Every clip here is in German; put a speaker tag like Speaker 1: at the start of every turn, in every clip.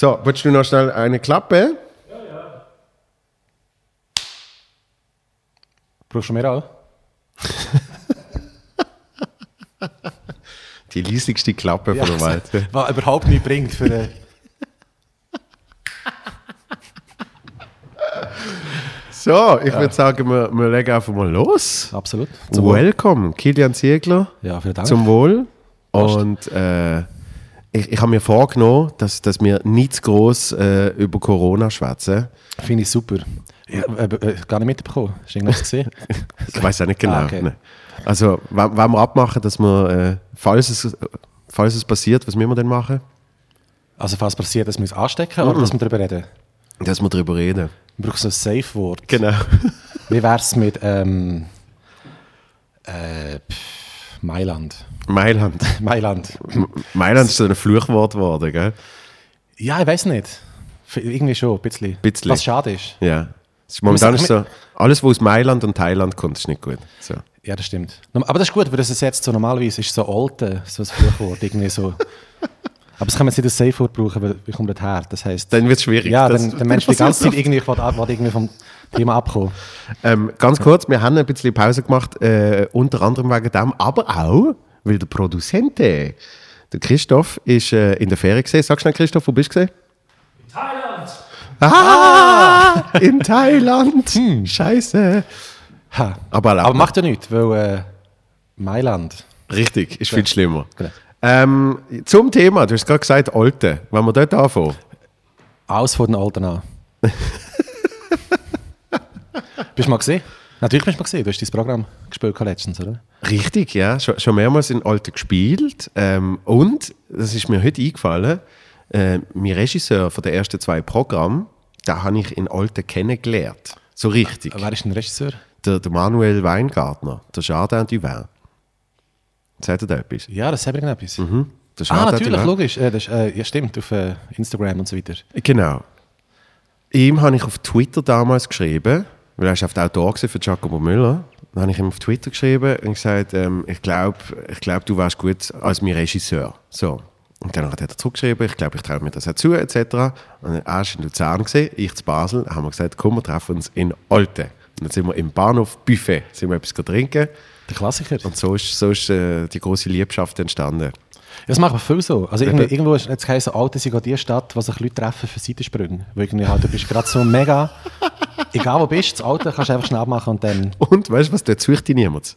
Speaker 1: So, willst du noch schnell eine Klappe?
Speaker 2: Brauchst du mehr auch?
Speaker 1: Die leisigste Klappe von der Welt.
Speaker 2: Was überhaupt nichts bringt für eine...
Speaker 1: So, ich würde sagen, wir, wir legen einfach mal los.
Speaker 2: Absolut. Zum.
Speaker 1: Welcome, Kilian Ziegler.
Speaker 2: Ja, vielen Dank.
Speaker 1: Zum Wohl. Und äh, ich, ich habe mir vorgenommen, dass, dass wir nicht zu gross äh, über Corona schwätzen.
Speaker 2: Finde ich super. Ja, äh, äh, gar nicht mitbekommen. Hast du irgendwas gesehen?
Speaker 1: Ich weiß auch nicht genau.
Speaker 2: Ah, okay.
Speaker 1: ne. Also, wollen wollen wir abmachen, dass wir, äh, falls, es, falls es passiert, was müssen wir denn machen?
Speaker 2: Also falls passiert, dass wir uns anstecken oder dass wir darüber reden?
Speaker 1: Dass wir darüber reden.
Speaker 2: Wir brauchen so ein Safe-Wort.
Speaker 1: Genau.
Speaker 2: Wie wäre es mit ähm, äh, pff, Mailand?
Speaker 1: Mailand.
Speaker 2: Mailand.
Speaker 1: Mailand ist so ein Fluchwort geworden, gell?
Speaker 2: Ja, ich weiß nicht. Irgendwie schon, ein bisschen.
Speaker 1: Bisschen.
Speaker 2: Was schade ist.
Speaker 1: Ja. Es ist momentan ist so, alles, was aus Mailand und Thailand kommt, ist nicht gut. So.
Speaker 2: Ja, das stimmt. Aber das ist gut, weil das ist jetzt so normalerweise ist so alte, so ein Fluchwort, irgendwie so. Aber das kann man jetzt nicht als Safe-Wort brauchen, weil ich komme her. Das heisst,
Speaker 1: Dann wird es schwierig.
Speaker 2: ja, dann der Mensch die ganze Zeit irgendwie, ich will, will irgendwie vom Thema abkommen.
Speaker 1: Ähm, ganz kurz, wir haben ein bisschen Pause gemacht, äh, unter anderem wegen dem, aber auch, weil der Produzente, der Christoph, ist äh, in der Ferie gesehen. Sag schnell, Christoph, wo bist du gesehen? In Thailand. Ah, in Thailand. Scheiße.
Speaker 2: Ha.
Speaker 1: Aber,
Speaker 2: Aber macht ja nichts, weil äh, Mailand.
Speaker 1: Richtig, ist viel schlimmer.
Speaker 2: Genau.
Speaker 1: Ähm, zum Thema, du hast gerade gesagt, Alte. Wenn wir dort anfangen.
Speaker 2: Alles von den Alten an. bist du mal gesehen? Natürlich bist du mal gesehen. Du hast dein Programm gespielt letztens, oder?
Speaker 1: Richtig, ja. Schon, schon mehrmals in Alte gespielt. Ähm, und, das ist mir heute eingefallen, äh, mein Regisseur von den ersten zwei Programmen, da habe ich in Alte kennengelernt. So richtig.
Speaker 2: Wer ist denn der Regisseur?
Speaker 1: Der, der Manuel Weingartner, der Jardin du Vin. Sagt er da etwas?
Speaker 2: Ja, das ist irgendetwas.
Speaker 1: Der
Speaker 2: Ah,
Speaker 1: Jardin du
Speaker 2: natürlich, logisch. Äh, das äh, ja, stimmt, auf äh, Instagram und so weiter.
Speaker 1: Genau. Ihm habe ich auf Twitter damals geschrieben, weil er ist auf der Autor für Giacomo Müller. Dann habe ich ihm auf Twitter geschrieben und gesagt, ähm, ich glaube, ich glaub, du wärst gut als mein Regisseur. So. Und dann hat er zurückgeschrieben, ich glaube, ich traue mir das auch zu, etc. Und er war in Luzern, gewesen, ich zu Basel, haben wir gesagt, komm, wir treffen uns in Alte. Und dann sind wir im Bahnhof Buffet, sind wir etwas trinken.
Speaker 2: Der Klassiker.
Speaker 1: Und so ist, so ist äh, die große Liebschaft entstanden.
Speaker 2: Das macht man viel so. Also irgendwie, irgendwo ist jetzt geheißen, Alte sind die Stadt, wo sich Leute treffen für Seitensprünge. Weil irgendwie halt, du bist gerade so mega, egal wo du bist, das Alte kannst du einfach schnell machen und dann,
Speaker 1: Und weißt du was, dort sucht dich niemand.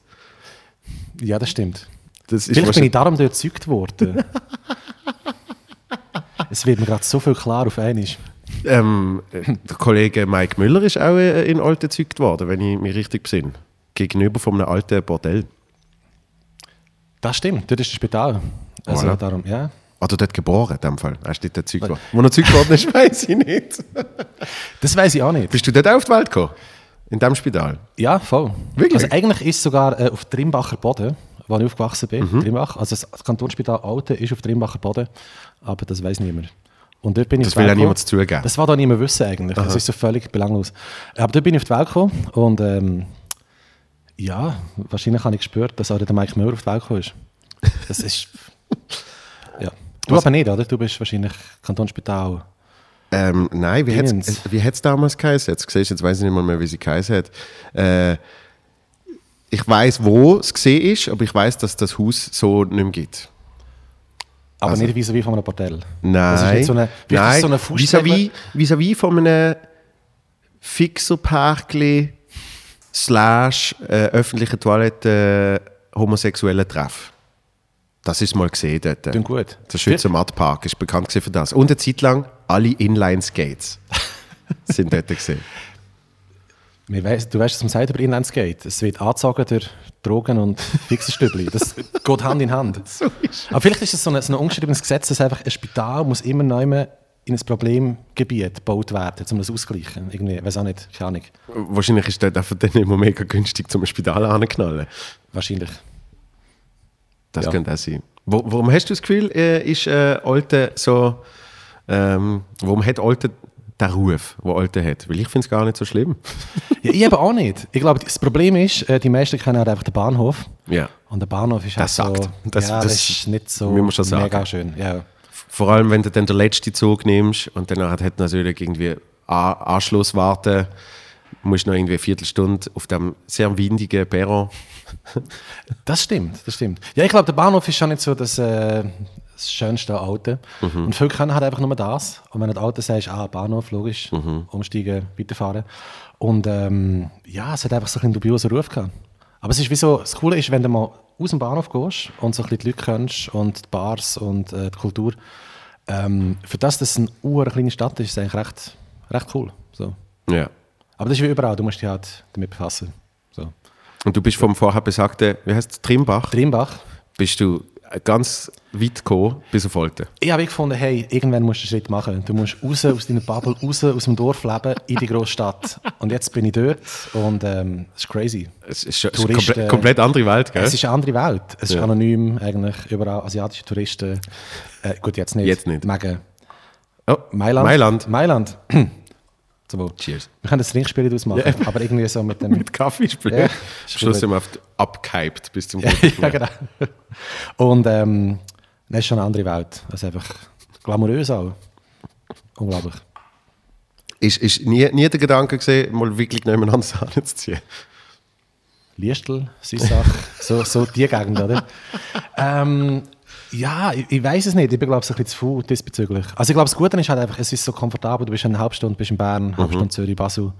Speaker 2: ja, das stimmt.
Speaker 1: Das ist
Speaker 2: Vielleicht bin ich darum dort gezeugt worden. es wird mir gerade so viel klar auf einmal.
Speaker 1: Ähm, äh, der Kollege Mike Müller ist auch äh, in Alte gezeugt worden, wenn ich mich richtig besinne. Gegenüber von einem alten Bordell.
Speaker 2: Das stimmt, dort ist das Spital. Also
Speaker 1: Voilà.
Speaker 2: darum, ja.
Speaker 1: Oder dort geboren, in dem Fall. Er ist dort worden. Wo er gezeugt worden ist, weiß ich nicht.
Speaker 2: Das weiß ich auch nicht.
Speaker 1: Bist du dort auf die Welt gekommen? In dem Spital?
Speaker 2: Ja, voll.
Speaker 1: Wirklich?
Speaker 2: Also eigentlich ist es sogar äh, auf Trimbacher Boden, wo ich aufgewachsen bin.
Speaker 1: Mhm.
Speaker 2: Trimbach. Also das Kantonsspital Alte ist auf Trimbacher Boden, aber das weiß niemand. Und dort bin ich
Speaker 1: Das will auch niemand zugeben.
Speaker 2: Das war da niemand wissen eigentlich. Das ist so völlig belanglos. Aber dort bin ich auf die Welt gekommen und ähm, ja, wahrscheinlich habe ich gespürt, dass auch der Mike Müller auf die Welt gekommen ist. Das ist... ja. Du aber nicht, oder? Du bist wahrscheinlich Kantonsspital...
Speaker 1: Ähm, nein, wie hat's, äh, wie hat es damals geheißen? Jetzt siehst jetzt weiß ich nicht mal mehr, wie sie geheißen hat. Äh, ich weiß, wo es gesehen ist, aber ich weiß, dass das Haus so nicht mehr gibt.
Speaker 2: Aber
Speaker 1: Also-
Speaker 2: nicht vis-à-vis von einem Bordell.
Speaker 1: Nein.
Speaker 2: Das ist nicht so eine,
Speaker 1: Nein.
Speaker 2: es so eine
Speaker 1: vis-à-vis, von einem Fixerparkli slash äh, öffentliche Toilette äh, homosexuellen Treff. Das ist mal gesehen dort.
Speaker 2: Klingt gut.
Speaker 1: Der Schützer Mattpark ist bekannt für das. Und eine Zeit lang alle Inline-Skates sind dort gesehen.
Speaker 2: Weiss, du weißt, was man sagt über Inlandsgate. Es wird angezogen durch Drogen und Fixerstübli. Das geht Hand in Hand. Aber vielleicht ist es so ein, so ein ungeschriebenes Gesetz, dass einfach ein Spital muss immer neu in ein Problemgebiet gebaut werden, um das auszugleichen. Irgendwie, weiß auch nicht, keine Ahnung.
Speaker 1: Wahrscheinlich ist dort einfach dann immer mega günstig zum Spital anzuknallen.
Speaker 2: Wahrscheinlich.
Speaker 1: Das
Speaker 2: Ja.
Speaker 1: könnte auch sein. Wo, warum hast du das Gefühl, äh, ist äh, Alte so. Ähm, warum hat Alte den Ruf, den Alte hat? Weil ich finde es gar nicht so schlimm.
Speaker 2: Ja, ich eben auch nicht. Ich glaube, das Problem ist, äh, die meisten kennen halt einfach den Bahnhof.
Speaker 1: Ja.
Speaker 2: Und der Bahnhof ist
Speaker 1: Das
Speaker 2: halt so,
Speaker 1: sagt. Das-
Speaker 2: ja,
Speaker 1: das
Speaker 2: das ist nicht so
Speaker 1: schon sagen.
Speaker 2: mega schön. Ja.
Speaker 1: Vor allem, wenn du dann den letzten Zug nimmst und dann hat natürlich irgendwie A Anschluss warten, musst noch irgendwie eine Viertelstunde auf dem sehr windigen Perron.
Speaker 2: Das stimmt, das stimmt. Ja, ich glaube, der Bahnhof ist schon nicht so das, äh, das schönste Auto.
Speaker 1: Mhm.
Speaker 2: Und viele können halt einfach nur das. Und wenn du das Auto sagst, ah, Bahnhof, logisch,
Speaker 1: Mhm.
Speaker 2: umsteigen, weiterfahren. Und ähm, ja, es hat einfach so ein bisschen dubiosen Ruf gehabt. Aber es ist wie so, das Coole ist, wenn du mal aus dem Bahnhof gehst und so ein bisschen die Leute kennst und die Bars und äh, die Kultur, ähm, für das, dass es eine ur kleine Stadt ist, ist es eigentlich recht, recht cool. So.
Speaker 1: Ja.
Speaker 2: Aber das ist wie überall, du musst dich halt damit befassen. So.
Speaker 1: Und du bist vom vorher besagten, wie heißt es, Trimbach,
Speaker 2: Trimbach,
Speaker 1: bist du ganz weit gekommen bis auf Olten.
Speaker 2: Ich habe gefunden, hey, irgendwann musst du einen Schritt machen. Du musst raus aus deiner Bubble, raus aus dem Dorf leben, in die grosse Stadt. Und jetzt bin ich dort und ähm, es ist crazy.
Speaker 1: Es ist, es ist
Speaker 2: Touristen-
Speaker 1: komplett, komplett andere Welt, gell?
Speaker 2: Es ist eine andere Welt. Es ist
Speaker 1: Ja.
Speaker 2: anonym, eigentlich überall asiatische Touristen. Äh, gut, jetzt nicht.
Speaker 1: Jetzt nicht.
Speaker 2: Mega.
Speaker 1: oh,
Speaker 2: Mailand.
Speaker 1: Mailand.
Speaker 2: Mailand. So.
Speaker 1: Cheers.
Speaker 2: Wir können das Trinkspiel daraus machen, aber irgendwie so mit dem...
Speaker 1: Mit Kaffee spielen.
Speaker 2: Ja.
Speaker 1: Am Schluss sind wir oft abgehypt bis zum
Speaker 2: ja, genau. Und ähm, das ist schon eine andere Welt. Das ist einfach glamourös auch. Unglaublich.
Speaker 1: Ist, ist nie, nie der Gedanke gesehen, mal wirklich nebeneinander anzuziehen.
Speaker 2: Liestel, Sissach, so, so die Gegend, oder? ähm, ja, ich, ich weiß es nicht. Ich bin, glaube ich, ein bisschen zu faul diesbezüglich. Also ich glaube, das Gute ist halt einfach, es ist so komfortabel. Du bist eine halbe Stunde, bist in Bern, eine halbe Stunde Zürich, Basel.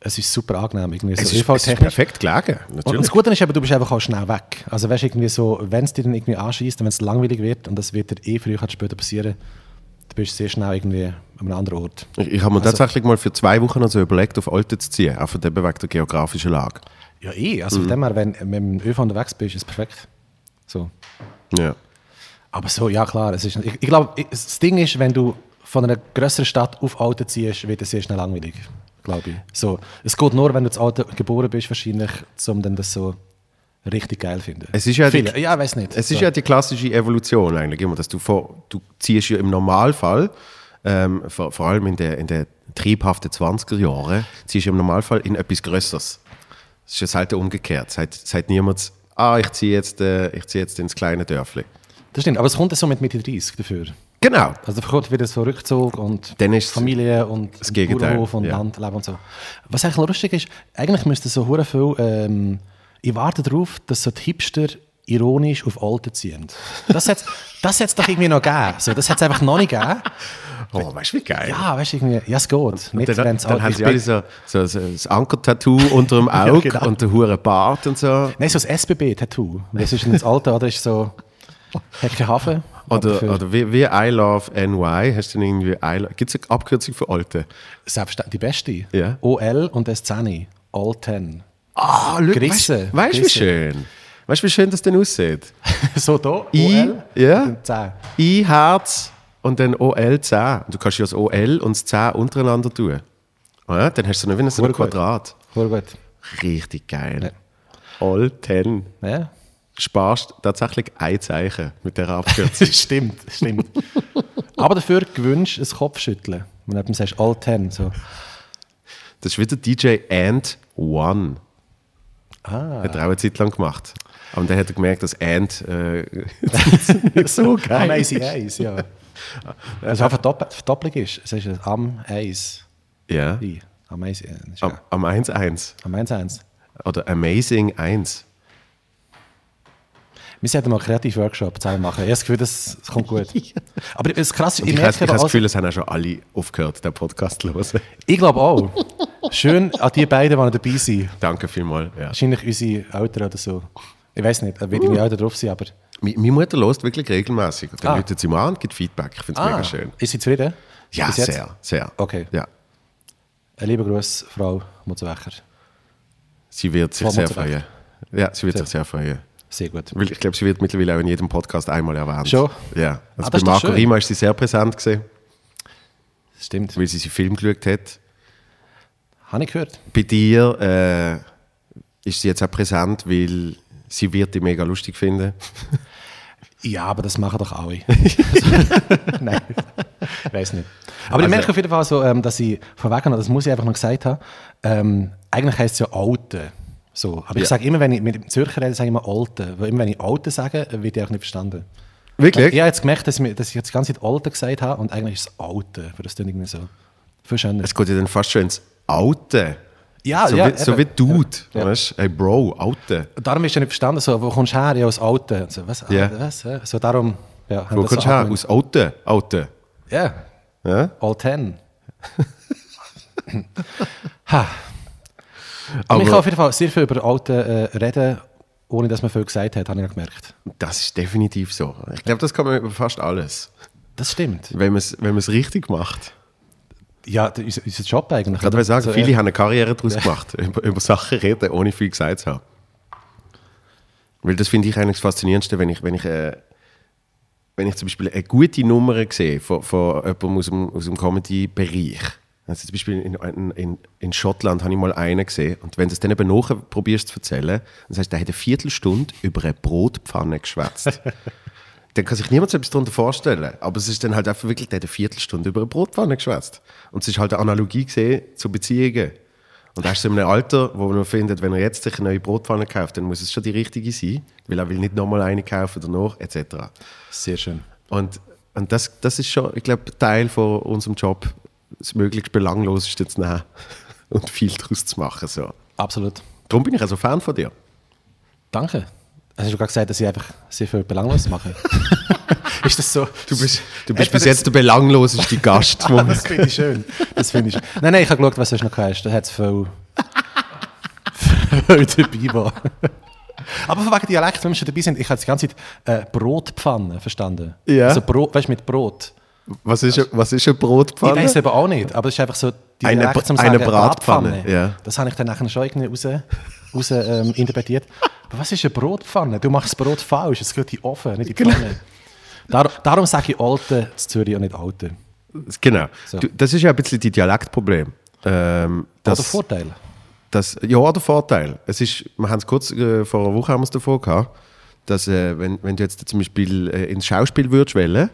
Speaker 2: Es ist super angenehm. Irgendwie so
Speaker 1: Es ist, es ist perfekt gelegen,
Speaker 2: Und
Speaker 1: natürlich.
Speaker 2: das Gute ist eben, du bist einfach auch schnell weg. Also weißt irgendwie so, wenn es dir dann irgendwie anschießt und wenn es langweilig wird, und das wird dir eh früher oder später passieren, du bist sehr schnell irgendwie an einem anderen Ort.
Speaker 1: Ich, ich habe mir
Speaker 2: Also-
Speaker 1: tatsächlich mal für zwei Wochen also überlegt, auf Olten zu ziehen, auch von dem wegen der geografischen Lage.
Speaker 2: Ja eh, also von dem her, wenn du mit dem ÖV unterwegs bist, ist es perfekt. So.
Speaker 1: Ja.
Speaker 2: Aber so, ja klar, es ist, ich, ich glaube, das Ding ist, wenn du von einer größeren Stadt auf Alten ziehst, wird es sehr schnell langweilig, glaube ich. So, es geht nur, wenn du zu Alten geboren bist, wahrscheinlich, um dann das so richtig geil zu finden.
Speaker 1: Es ist ja die-
Speaker 2: ja, weiß nicht.
Speaker 1: Es ist
Speaker 2: so.
Speaker 1: ja die klassische Evolution eigentlich immer, dass du vor, du ziehst ja im Normalfall, ähm, vor, vor allem in den in der triebhaften 20er Jahren, ziehst du im Normalfall in etwas Größeres. Es ist ja selten umgekehrt. Sagt, sagt niemand, ah, ich ziehe jetzt, äh, ich ziehe jetzt ins kleine Dörfli.
Speaker 2: Das stimmt, aber es kommt so mit Mitte 30 dafür.
Speaker 1: Genau.
Speaker 2: Also da kommt wieder so Rückzug und
Speaker 1: Dann ist es
Speaker 2: Familie und
Speaker 1: das Gegenteil,
Speaker 2: Bauernhof und
Speaker 1: ja.
Speaker 2: Landleben und so. Was eigentlich lustig ist, eigentlich müsste so hure viel, ähm, ich warte darauf, dass so die Hipster ironisch auf Alte ziehen. Das hat das hat's doch irgendwie noch gegeben. So, das hat es einfach noch nicht gegeben.
Speaker 1: Oh, weißt du, wie geil?
Speaker 2: Ja, weißt du, irgendwie, ja, es geht. Nicht,
Speaker 1: dann, dann haben sie alle so, so, so das Anker-Tattoo unter dem Auge
Speaker 2: genau.
Speaker 1: und den huren Bart und so.
Speaker 2: Nein, so das SBB-Tattoo. Das ist das alte, oder? Ist so, hat keinen Hafen.
Speaker 1: Oder, oder wie, wie I Love NY, hast du denn irgendwie Gibt es eine Abkürzung für Alte?
Speaker 2: Selbstverständlich, die beste.
Speaker 1: Ja.
Speaker 2: OL und das 10. All 10.
Speaker 1: Ah, schau,
Speaker 2: Gerissen.
Speaker 1: Weißt weißt du, wie schön? Weißt du, wie schön das denn aussieht?
Speaker 2: so da,
Speaker 1: I,
Speaker 2: OL
Speaker 1: ja.
Speaker 2: und 10.
Speaker 1: I, Herz und dann OL 10. Du kannst ja das OL und das 10 untereinander tun. Ah Ja, dann hast du noch wie so ein. Quadrat.
Speaker 2: Gut.
Speaker 1: Richtig geil. All 10.
Speaker 2: Ja.
Speaker 1: Sparst tatsächlich ein Zeichen mit der Abkürzung.
Speaker 2: stimmt, stimmt. Aber dafür gewünscht ein Kopfschütteln. Wenn jemand sagt, all 10. So.
Speaker 1: Das ist wieder DJ Ant One.
Speaker 2: Ah.
Speaker 1: Hat er auch eine Zeit lang gemacht. Und dann hat er gemerkt, dass Ant äh, so geil
Speaker 2: Amazing Eis, ja. Also einfach Dopp Doppelung ist. Es ist am Eis.
Speaker 1: Ja. Am,
Speaker 2: ja.
Speaker 1: am 1-1.
Speaker 2: Am 1 1.
Speaker 1: Oder Amazing 1.
Speaker 2: Wir sollten mal einen kreativen Workshop zusammen machen. Ich habe das Gefühl, das, das kommt gut. Aber das krass, ich
Speaker 1: Ich, ich,
Speaker 2: merke
Speaker 1: habe das Gefühl, es haben auch schon alle aufgehört, den Podcast zu hören.
Speaker 2: ich glaube auch. Schön an die beiden, die dabei sind.
Speaker 1: Danke vielmals. Ja.
Speaker 2: Wahrscheinlich unsere Eltern oder so. Ich weiß nicht, wie deine Eltern drauf sind, aber...
Speaker 1: Meine Mutter hört wirklich regelmäßig. Und dann
Speaker 2: Ah.
Speaker 1: läutet sie mal an und gibt Feedback. Ich finde es mega schön.
Speaker 2: Ist sie zufrieden?
Speaker 1: Ja, sehr, sehr.
Speaker 2: Okay.
Speaker 1: Ja.
Speaker 2: Ein lieber Gruß, Frau Mutzenwecher.
Speaker 1: Sie wird sich
Speaker 2: Frau
Speaker 1: sehr freuen. Ja, sie wird sich sehr freuen.
Speaker 2: Sehr gut.
Speaker 1: Weil Ich glaube, sie wird mittlerweile auch in jedem Podcast einmal erwähnt.
Speaker 2: Schon?
Speaker 1: Ja. Also
Speaker 2: Ah,
Speaker 1: bei Marco
Speaker 2: schön.
Speaker 1: Rima ist sie sehr präsent gewesen,
Speaker 2: Das stimmt.
Speaker 1: weil sie seinen Film geschaut hat.
Speaker 2: Habe ich gehört.
Speaker 1: Bei dir äh, ist sie jetzt auch präsent, weil sie wird dich mega lustig finden.
Speaker 2: Ja, aber das machen doch alle. Nein, weiß nicht. Aber ich
Speaker 1: Also-
Speaker 2: merke auf jeden Fall so, ähm, dass ich von wegen, das muss ich einfach noch gesagt haben, ähm, eigentlich heisst es ja Alte. So. Aber ich
Speaker 1: Ja.
Speaker 2: sage immer, wenn ich mit dem Zürcher rede, sage ich immer Alte. Weil immer wenn ich Alte sage, wird ich auch nicht verstanden.
Speaker 1: Wirklich?
Speaker 2: Ich habe jetzt gemerkt, dass, wir, dass ich jetzt die ganze Zeit Alte gesagt habe und eigentlich ist es Alte, für das klingt irgendwie so. Schöner.
Speaker 1: Es geht ja dann fast schon ins Alte.
Speaker 2: Ja,
Speaker 1: so,
Speaker 2: ja,
Speaker 1: wie, so
Speaker 2: eben.
Speaker 1: wie Dude.
Speaker 2: Ja.
Speaker 1: Weißt? Hey Bro, Alte.
Speaker 2: Darum ist ja nicht verstanden, so, wo kommst du her? Ja, aus Alte. So, was?
Speaker 1: Ja.
Speaker 2: Ah, was? So, darum, ja.
Speaker 1: Wo kommst du her? Aus Alte. Alte.
Speaker 2: Ja,
Speaker 1: Ja?
Speaker 2: All Ten. ha. Aber ich kann auf jeden Fall sehr viel über Alte äh, reden, ohne dass man viel gesagt hat, habe ich gemerkt.
Speaker 1: Das ist definitiv so. Ich glaube, das kann man über fast alles.
Speaker 2: Das stimmt.
Speaker 1: Wenn man es wenn man's richtig macht.
Speaker 2: Ja, der- unser, unser Job eigentlich.
Speaker 1: Gerade weil ich sagen,
Speaker 2: So,
Speaker 1: viele
Speaker 2: ja.
Speaker 1: haben eine Karriere daraus gemacht, über, über Sachen reden, ohne viel gesagt zu haben. Weil das finde ich eigentlich das Faszinierendste, wenn ich, wenn ich, äh, wenn ich zum Beispiel eine gute Nummer sehe von, von jemandem aus dem, aus dem Comedy-Bereich. Also zum Beispiel in, in, in, Schottland habe ich mal einen gesehen und wenn du es dann eben nachher probierst zu erzählen, dann sagst du, der hat eine Viertelstunde über eine Brotpfanne geschwätzt. dann kann sich niemand so etwas darunter vorstellen. Aber es ist dann halt einfach wirklich, der hat eine Viertelstunde über eine Brotpfanne geschwätzt. Und es ist halt eine Analogie gesehen zu Beziehungen. Und er ist so in einem Alter, wo man findet, wenn er jetzt sich eine neue Brotpfanne kauft, dann muss es schon die richtige sein, weil er will nicht nochmal eine kaufen danach, etc.
Speaker 2: Sehr schön.
Speaker 1: Und, und das, das ist schon, ich glaube, Teil von unserem Job, das möglichst Belangloseste zu nehmen und viel daraus zu machen. So.
Speaker 2: Absolut.
Speaker 1: Darum bin ich also Fan von dir.
Speaker 2: Danke. Hast du gerade gesagt, dass ich einfach sehr viel belanglos mache? ist das so?
Speaker 1: Du bist, du bist bis jetzt der belangloseste Gast.
Speaker 2: Ah, das finde ich schön. Das finde ich schön. Nein, nein, ich habe geschaut, was du noch hast. Da hat es viel, viel dabei war. Aber von wegen Dialekt, wenn wir schon dabei sind, ich habe die ganze Zeit äh, Brotpfanne verstanden.
Speaker 1: Ja.
Speaker 2: Also Brot, weißt du, mit Brot.
Speaker 1: Was, ist, was ist eine
Speaker 2: Ich
Speaker 1: Brotpfanne?
Speaker 2: weiß eben auch nicht, aber es ist einfach so die
Speaker 1: Eine eine
Speaker 2: Sagen,
Speaker 1: Bratpfanne, ja.
Speaker 2: Das habe ich dann nachher schon irgendwie raus, raus ähm, interpretiert. Aber was ist eine Brotpfanne? Du machst das Brot falsch, es geht in den Ofen, nicht in die
Speaker 1: Genau.
Speaker 2: Pfanne. Dar darum sage ich Alte zu Zürich und nicht Alte.
Speaker 1: Genau.
Speaker 2: So.
Speaker 1: Du, das ist ja ein bisschen die Dialektproblem. Ähm, das,
Speaker 2: Oder Vorteil.
Speaker 1: Das, ja, der Vorteil. Es ist, wir haben es kurz äh, vor einer Woche haben wir es davor gehabt, dass äh, wenn, wenn du jetzt zum Beispiel äh, ins Schauspiel würdest wollen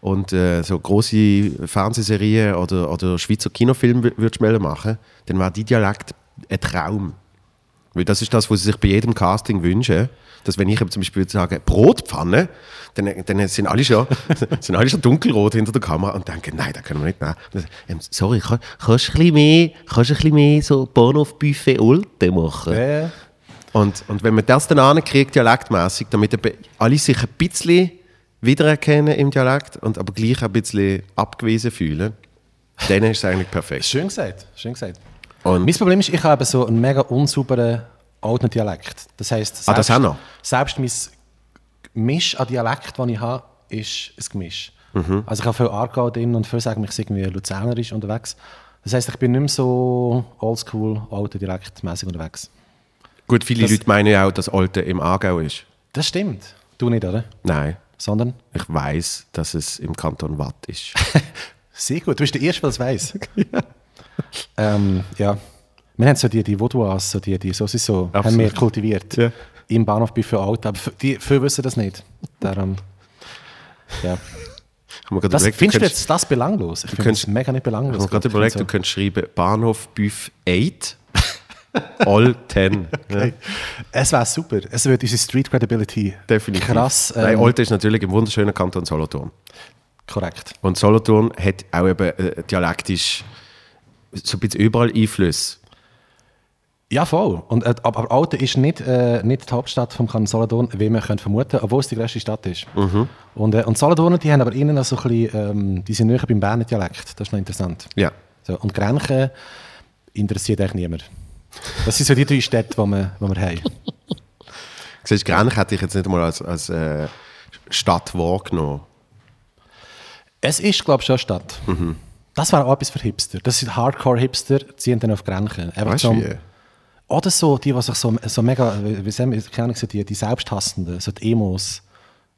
Speaker 1: und äh, so große Fernsehserien oder, oder Schweizer Kinofilme wü- würdest wollen machen, dann war die Dialekt ein Traum. Weil das ist das, was sie sich bei jedem Casting wünschen. Dass wenn ich zum Beispiel sage, Brotpfanne, dann, dann sind, alle schon, sind alle schon dunkelrot hinter der Kamera und denken, nein, das können wir nicht nehmen. Und dann, ähm, sorry, kann, kannst du ein bisschen mehr, kannst du ein bisschen mehr so Bahnhof-Buffet Ulte machen?
Speaker 2: Äh,
Speaker 1: Und, und wenn man das dann ankriegt, dialektmäßig, damit alle sich ein bisschen wiedererkennen im Dialekt und aber gleich ein bisschen abgewiesen fühlen, dann ist es eigentlich perfekt.
Speaker 2: schön gesagt, schön gesagt.
Speaker 1: Und
Speaker 2: Mein Problem ist, ich habe so einen mega unsauberen alten Dialekt. Das heisst,
Speaker 1: Ah, das auch noch?
Speaker 2: selbst mein Misch an Dialekt, das ich habe, ist ein Gemisch.
Speaker 1: Mhm.
Speaker 2: Also ich habe viel Aargau drin und viele sagen, ich sei irgendwie luzernerisch unterwegs. Das heisst, ich bin nicht mehr so oldschool, alter Dialektmäßig unterwegs.
Speaker 1: gut, viele
Speaker 2: das-
Speaker 1: Leute meinen ja auch, dass Alte im Aargau ist.
Speaker 2: Das stimmt. Du nicht, oder?
Speaker 1: Nein,
Speaker 2: Sondern?
Speaker 1: ich weiß, dass es im Kanton Watt ist.
Speaker 2: Sehr gut. Du bist der Erste, der es weiss. ähm, ja. Wir haben so die, die Vaudois, so die, die so, so haben
Speaker 1: Absolut.
Speaker 2: wir kultiviert.
Speaker 1: Ja.
Speaker 2: Im Bahnhof bei für alt. Aber f- die, viele wissen das nicht. Darum, ja. Das,
Speaker 1: überlegt,
Speaker 2: findest du jetzt das belanglos? Ich finde das mega nicht
Speaker 1: ich habe
Speaker 2: belanglos.
Speaker 1: gerade überlegt, du
Speaker 2: finde
Speaker 1: könntest schreiben Bahnhof Büff 8 All 10. ja,
Speaker 2: so, es wäre super. Es würde unsere Street Credibility
Speaker 1: definitiv.
Speaker 2: krass
Speaker 1: Nein,
Speaker 2: ähm,
Speaker 1: Alte ist natürlich im wunderschönen Kanton Solothurn.
Speaker 2: korrekt.
Speaker 1: Und Solothurn hat auch eben äh, dialektisch so ein bisschen überall Einfluss.
Speaker 2: Ja, voll. Und, äh, aber, Alten ist nicht, äh, nicht die Hauptstadt vom Kanton Solothurn, wie man könnte vermuten, obwohl es die grösste Stadt ist.
Speaker 1: Mhm.
Speaker 2: Und, äh, und Solothurner, die haben aber innen noch so ein bisschen, ähm, die sind näher beim Berner Dialekt. Das ist noch interessant.
Speaker 1: Ja.
Speaker 2: So, und Grenchen interessiert eigentlich niemand. Das sind so die drei Städte, die wir, die wir haben.
Speaker 1: Siehst du, Grench hätte ich jetzt nicht mal als, als äh, Stadt wahrgenommen.
Speaker 2: Es ist, glaube ich, schon eine Stadt.
Speaker 1: Mhm.
Speaker 2: Das wäre auch etwas für Hipster. Das sind Hardcore-Hipster, ziehen dann auf Grenchen.
Speaker 1: Weißt du wie?
Speaker 2: Oder so, die, die sich so, so mega, wie sagen wir, keine Ahnung, die, die Selbsthassenden, so die Emos.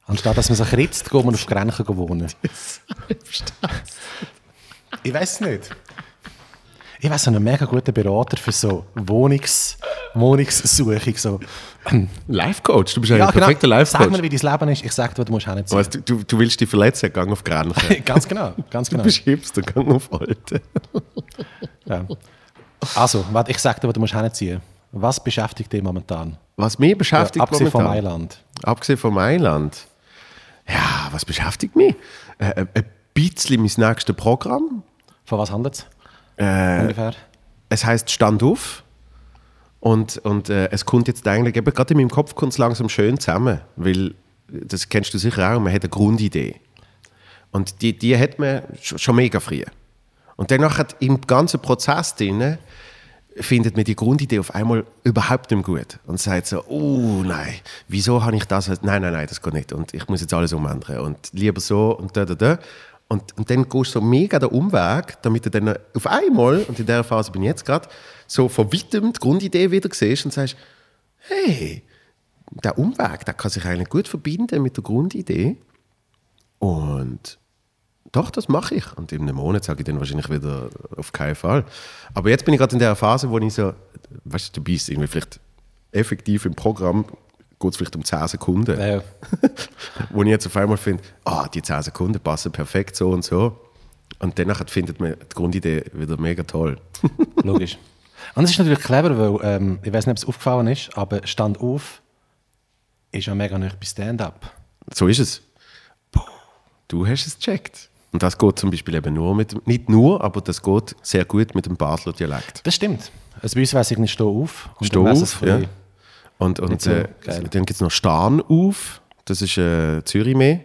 Speaker 2: Anstatt dass man sich ritzt, geht man auf Grenchen wohnen. ich weiß es nicht. Ich weiß einen mega guten Berater für so Wohnungs, Wohnungssuchung. So.
Speaker 1: Life Coach, du bist ja, ein
Speaker 2: genau.
Speaker 1: perfekter Life
Speaker 2: Sag mir, wie dein Leben ist. Ich sag dir, du musst hinziehen.
Speaker 1: Weißt, du, du, du willst dich verletzen, gang auf Grench.
Speaker 2: ganz genau, ganz
Speaker 1: Du
Speaker 2: genau.
Speaker 1: bist Hipster, gang auf Alte.
Speaker 2: Ja. Also, ich sag dir, du musst hinziehen. Was beschäftigt dich momentan?
Speaker 1: Was mich beschäftigt
Speaker 2: ja, abgesehen von
Speaker 1: momentan,
Speaker 2: Mailand.
Speaker 1: abgesehen von Mailand, Ja, was beschäftigt mich? Äh, äh, ein bisschen mein nächstes Programm.
Speaker 2: Von was handelt es?
Speaker 1: Äh,
Speaker 2: Ungefähr.
Speaker 1: es heißt Stand auf. Und, und äh, es kommt jetzt eigentlich, eben gerade in meinem Kopf kommt es langsam schön zusammen, weil, das kennst du sicher auch, man hat eine Grundidee. Und die, die hat man sch- schon mega früh. Und dann nachher im ganzen Prozess drin findet man die Grundidee auf einmal überhaupt nicht mehr gut. Und sagt so, oh nein, wieso habe ich das? Nein, nein, nein, das geht nicht. Und ich muss jetzt alles umändern. Und lieber so und da, da, da. Und, und dann gehst du so mega den Umweg, damit du dann auf einmal, und in der Phase bin ich jetzt gerade, so von weitem die Grundidee wieder siehst und sagst, hey, der Umweg, der kann sich eigentlich gut verbinden mit der Grundidee. Und doch, das mache ich. Und in einem Monat sage ich dann wahrscheinlich wieder auf keinen Fall. Aber jetzt bin ich gerade in der Phase, wo ich so, weißt du, du bist irgendwie vielleicht effektiv im Programm, geht es vielleicht um 10 Sekunden.
Speaker 2: Ja.
Speaker 1: Wo ich jetzt auf einmal finde, ah, die 10 Sekunden passen perfekt so und so. Und danach findet man die Grundidee wieder mega toll.
Speaker 2: Logisch. Und es ist natürlich clever, weil, ähm, ich weiß nicht, ob es aufgefallen ist, aber Stand auf ist ja mega nicht bei Stand-up.
Speaker 1: So ist es. Du hast es gecheckt. Und das geht zum Beispiel eben nur mit, nicht nur, aber das geht sehr gut mit dem Basler Dialekt.
Speaker 2: Das stimmt. Also bei uns weiss ich nicht «Steh auf». Und
Speaker 1: Steh auf, ja. Und, und äh, dann gibt es noch Starn auf. Das ist äh, Zürich mehr.